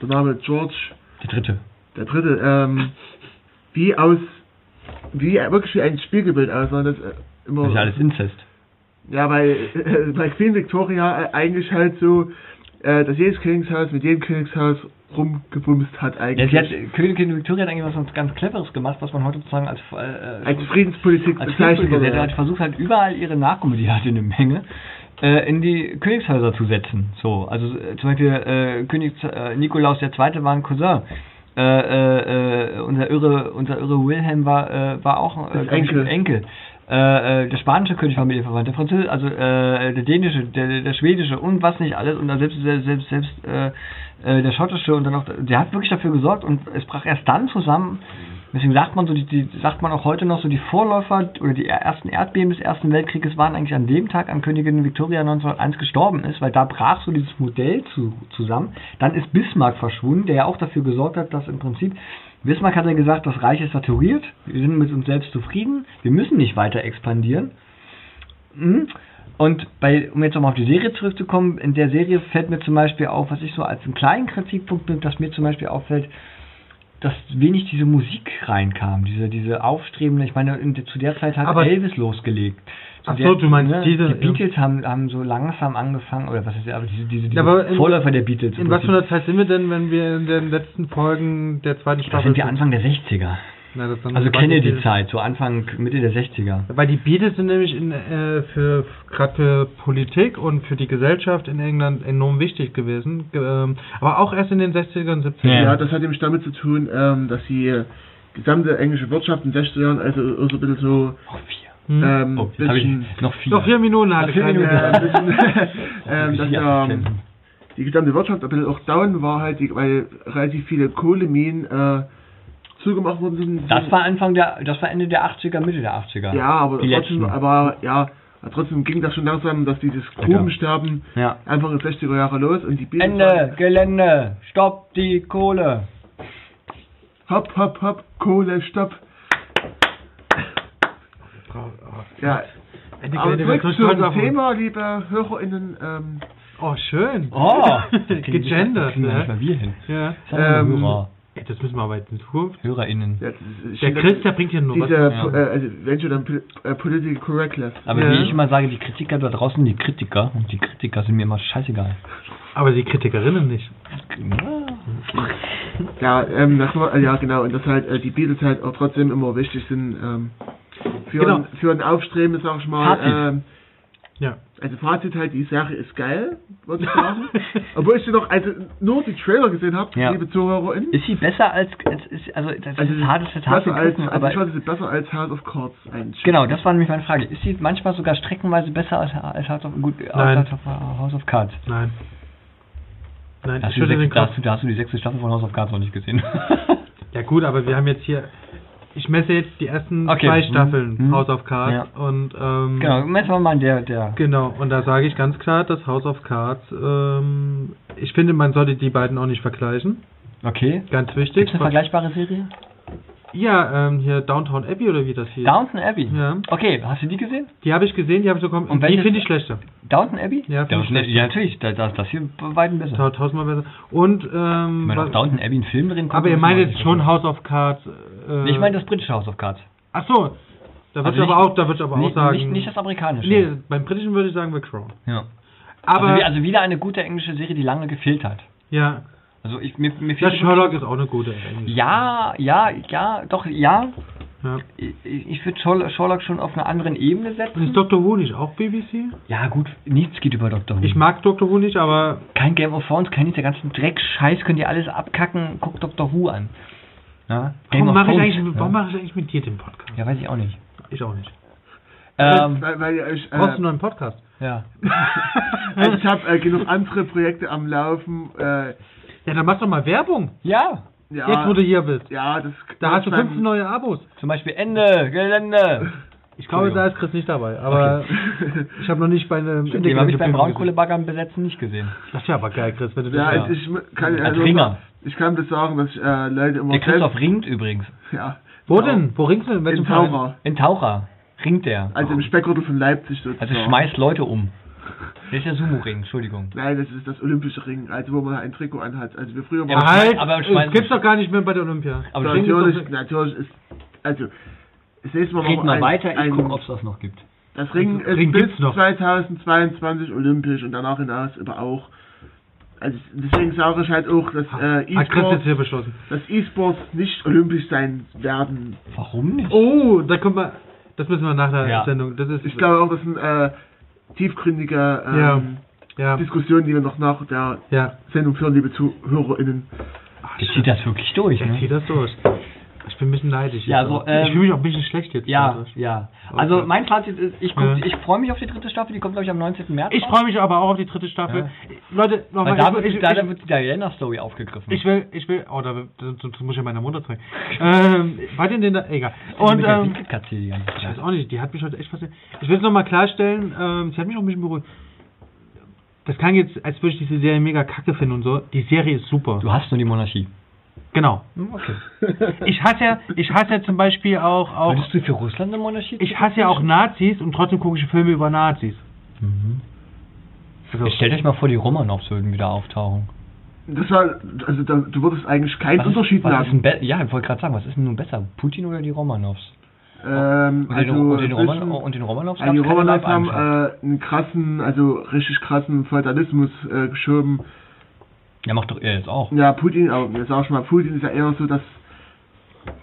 der Name George die dritte. der dritte, ähm, wie aus, wie wirklich wie ein Spiegelbild aussahen. Das, äh, immer, Das ist ja alles Inzest. Ja, weil äh, bei Queen Victoria äh, eigentlich halt so, äh, dass jedes Königshaus mit jedem Königshaus rumgebumst hat Ja, eigentlich. sie hat, Königin Victoria hat eigentlich was ganz- Cleveres gemacht, was man heute sozusagen als, äh, als Friedenspolitik als bezeichnet Friedenspolitik-. Sie hat versucht halt überall ihre Nachkommen, die hatte eine Menge, äh, in die Königshäuser zu setzen. So, also äh, zum Beispiel äh, König äh, Nikolaus II. war ein Cousin. Unser irre, unser irre Wilhelm war, äh, war auch Enkel. Enkel. Der spanische König war mit ihr verwandt, der französische, also äh, der dänische, der, der schwedische und was nicht alles und dann selbst selbst selbst, selbst der schottische und dann auch der hat wirklich dafür gesorgt und es brach erst dann zusammen. Deswegen sagt man so, die, die sagt man auch heute noch so, die Vorläufer oder die ersten Erdbeben des Ersten Weltkrieges waren eigentlich an dem Tag, an Königin Victoria 1901 gestorben ist, weil da brach so dieses Modell zu, zusammen. Dann ist Bismarck verschwunden, der ja auch dafür gesorgt hat, dass im Prinzip Bismarck hat ja gesagt, das Reich ist saturiert, wir sind mit uns selbst zufrieden, wir müssen nicht weiter expandieren. Mhm. Und bei, um jetzt nochmal auf die Serie zurückzukommen, in der Serie fällt mir zum Beispiel auf, was ich so als einen kleinen Kritikpunkt nimmt, dass mir zum Beispiel auffällt, dass wenig diese Musik reinkam, diese, diese aufstrebende, ich meine, in, zu der Zeit hat Aber- Elvis losgelegt. Zu Ach der- so, du meinst diese- Die Beatles haben, haben so langsam angefangen, oder was ist ja, aber diese, diese, diese aber in- Vorläufer der Beatles. In was für einer Zeit sind wir denn, wenn wir in den letzten Folgen der zweiten Das Staffel sind wir Anfang der 60er. Na, Also die Kennedy-Zeit, so Anfang, Mitte der 60er. Weil die Beatles sind nämlich in, äh, für gerade für Politik und für die Gesellschaft in England enorm wichtig gewesen. Ge- Ähm, aber auch erst in den 60ern und 70ern. Ja. Ja, das hat nämlich damit zu tun, ähm, dass die gesamte englische Wirtschaft in den 60er Jahren also so ein bisschen so Oh, vier. Hm. ähm, Oh, jetzt habe ich bisschen, noch vier. Noch vier Minuten hatte Noch vier *laughs* *laughs* ich Minuten. äh, bisschen ähm, dass vier ähm, die gesamte Wirtschaft ein bisschen auch down war halt, die, weil relativ viele Kohleminen äh, zugemacht worden sind. Das war Anfang der, das war Ende der 80er, Mitte der 80er. ja, aber die trotzdem, letzten. aber ja, trotzdem ging das schon langsam, dass dieses Grubensterben Ja. Anfang der 60er Jahre los und die Beatles Ende, Gelände, stopp die Kohle. Hopp, hopp, hopp, Kohle, stopp. Ja, aber zurück sind stolz zum auf uns. Thema, liebe HörerInnen. Ähm, Oh, schön. Oh, *laughs* Gegendert, ne? Ja. Ähm, Ey, Das müssen wir aber in Zukunft. HörerInnen. ja, Der Chris, der bringt hier nur was. Ja. po- äh, also, wenn schon dann äh, Political Correctness. Aber Ja. wie ich immer sage, die Kritiker da draußen, die Kritiker, und die Kritiker sind mir immer scheißegal. Aber die Kritikerinnen nicht. Ja, ähm, das war, äh, ja genau, und dass halt äh, die Beatles halt auch trotzdem immer wichtig sind ähm, für, Genau. ein, für ein Aufstreben, sag ich mal. Ähm, Ja. Also Fazit halt, die Sache ist geil, würde ich sagen. *laughs* Obwohl ich sie noch, also nur die Trailer gesehen habe, Ja. liebe ZuhörerInnen. Ist sie besser als, als ist, also das Also ist hart, das ist hart als, also aber ich fand sie besser als House of Cards eigentlich. genau, das war nämlich meine Frage. Ist sie manchmal sogar streckenweise besser als, als House of, gut, Nein. als House of Cards? Nein. Nein, Hast ich du, sechste, da, hast du, da hast du die sechste Staffel von House of Cards noch nicht gesehen. Ja gut, aber wir haben jetzt hier, ich messe jetzt die ersten Okay. zwei Mhm. Staffeln Mhm. House of Cards Ja. und ähm, genau, messen wir mal der, der. genau, und da sage ich ganz klar, dass House of Cards, ähm, ich finde, man sollte die beiden auch nicht vergleichen. Okay. Ganz wichtig. Gibt es eine vergleichbare Serie? Ja, ähm, hier Downtown Abbey oder wie das hieß. Downton Abbey. Ja. Okay, hast du die gesehen? Die habe ich gesehen, die habe ich bekommen. Und die finde ich schlechter. Downton Abbey? Ja, finde ich Downton- ja natürlich, da- das, das hier bei weitem besser. Tau- Tausendmal besser. Und, Ich ähm, meine, was- auf Downton Abbey einen Film drin gucken, aber ihr ist meint jetzt schon House of Cards. Äh. Ich meine das britische House of Cards. Ach so, da würde Also ich aber auch, da würde aber auch nicht, sagen. Nicht, nicht das amerikanische. nee, beim britischen würde ich sagen The Crown. Ja. Aber also, wie- also wieder eine gute englische Serie, die lange gefehlt hat. ja, Also ich mir, mir ja, Sherlock ist auch eine gute. Englisch. Ja, ja, ja, doch, ja. ja. Ich, ich würde Sherlock schon auf einer anderen Ebene Und ist setzen. Doctor Who nicht auch BBC? Ja, gut, nichts geht über Dr. Who. Ich mag Doctor Who nicht, aber kein Game of Thrones, kein der ganzen Dreck, Scheiß, könnt ihr alles abkacken, guckt Dr. Who an. Ja? Game warum mache ich, eigentlich- ja. warum mache ich eigentlich mit dir den Podcast? Ja, weiß ich auch nicht. Ich auch nicht. Ähm, weil, weil ihr euch, Brauchst du äh, einen Podcast? ja. *laughs* ich habe äh, genug andere Projekte am Laufen. Äh, Ja, dann mach doch mal Werbung. Ja. ja, Jetzt, wo du hier bist. ja, das Da hast du beim- 15 neue Abos. Zum Beispiel Ende, Gelände. Ich glaube, da ist Chris nicht dabei. Aber ich habe noch nicht bei einem Den habe ich beim Braunkohlebaggern besetzen nicht gesehen. Das wäre aber geil, Chris, wenn du das Ja, Ja. ich m- kann Als also, Ringer. Ich kann das sagen, dass ich äh, Leute immer Der Christoph ringt übrigens. ja, Wo ja, denn? Wo ringst du denn? In? Taucher. In Taucher ringt der. Also im Speckgürtel von Leipzig sozusagen. Also schmeißt Leute um. Das ist der Sumo-Ring, Entschuldigung. Nein, das ist das olympische Ring, also wo man ein Trikot anhat. Also wir früher Ja, waren Halt, aber das gibt's doch gar nicht mehr bei der Olympia. Aber natürlich, natürlich ist also das nächste Mal Red mal ein, weiter, ich ein, guck, ob es das noch gibt. Das Ring ist Ring bis gibt's noch. 2022 olympisch und danach hinaus aber auch. Also deswegen sage ich halt auch, dass äh, E-Sports, dass E-Sports nicht olympisch sein werden. Warum nicht? Oh, da kommt mal. Das müssen wir nach der Ja. Sendung. Das ist. Ich glaube auch, das sind äh, tiefgründige ähm, Ja. ja, Diskussionen, die wir noch nach der ja. Sendung führen, liebe ZuhörerInnen. Der zieht das wirklich durch, Ich ne? das durch. Ich bin ein bisschen neidisch. Ja, jetzt so, auch. ähm, ich fühle mich auch ein bisschen schlecht jetzt. Ja, dadurch. ja. Also Okay. mein Fazit ist, ich, guck, Ja. ich freue mich auf die dritte Staffel, die kommt glaube ich am 19. März. Ich freue mich aber auch auf die dritte Staffel. Leute, Weil nochmal. da wird, ich, da ich, wird die Diana-Story aufgegriffen. ich will, ich will, oh, da, das, das muss ich ja meiner Mutter zeigen. ähm, war denn denn da, egal. Und, ähm, ich weiß auch nicht, die hat mich heute echt fasziniert. Ich will es nochmal klarstellen, ähm, sie hat mich auch ein bisschen beruhigt. Das klang jetzt, als würde ich diese Serie mega kacke finden und so. Die Serie ist super. Du hast nur die Monarchie. Genau. Okay. Ich hasse ja, ich hasse ja zum Beispiel auch, auch Würdest du für Russland eine Monarchie? ich hasse ja auch Nazis und trotzdem gucke ich Filme über Nazis. Mhm. Also, stellt euch mal vor, die Romanows würden wieder auftauchen. Das war, also da, du würdest eigentlich keinen Was Unterschied was be- Ja, ich wollte gerade sagen, was ist denn nun besser? Putin oder die Romanows? Ähm, Und, also den, und, den zwischen- Roman, und den Romanows Also die Romanows haben äh, einen krassen, also richtig krassen Feudalismus äh, geschoben. Ja, macht doch er jetzt auch. Ja, Putin, aber jetzt sag ich mal, Putin ist ja eher so, dass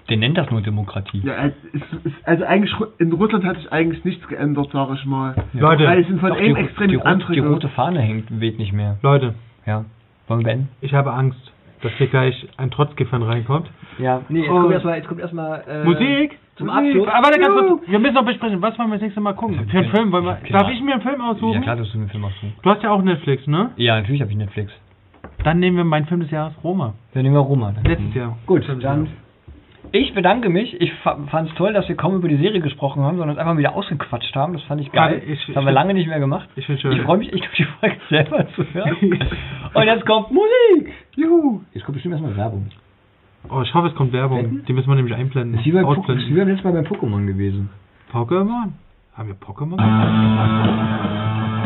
Der nennt das nur Demokratie. ja, ist, ist, also eigentlich in Russland hat sich eigentlich nichts geändert, sag ich mal. Leute, Weil es sind von die, extrem die, rote, andere. die rote Fahne hängt, weht nicht mehr. Leute, Ja. Wollen wir beenden? ich habe Angst, dass hier gleich ein Trotzgiffern reinkommt. Ja, nee, jetzt Oh. kommt erstmal, jetzt kommt erstmal, äh, Musik? Zum. Abschluss. Aber warte ganz kurz, wir müssen noch besprechen, was wollen wir das nächste Mal gucken? Für einen Film wollen wir. Genau. Darf ich mir einen Film aussuchen? Ja, klar, dass du einen Film machst. Du hast ja auch Netflix, ne? Ja, natürlich habe ich Netflix. Dann nehmen wir meinen Film des Jahres Roma. Dann nehmen wir Roma. Dann. Letztes Jahr. Gut, dann. Ich bedanke mich. Ich fand es toll, dass wir kaum über die Serie gesprochen haben, sondern uns einfach wieder ausgequatscht haben. Das fand ich geil. Ja, ich- das haben wir lange nicht mehr gemacht. Ich. Ich freue mich, ich die Folge *laughs* selber zu hören. *laughs* Und jetzt kommt Musik. Juhu. Jetzt kommt bestimmt erstmal Werbung. Oh, ich hoffe, es kommt Werbung. Wetten? Die müssen wir nämlich einblenden. Das ist wie, bei das ist wie Ausblenden. beim letzten Mal beim Pokémon gewesen. Pokémon? Haben wir Pokémon? *laughs*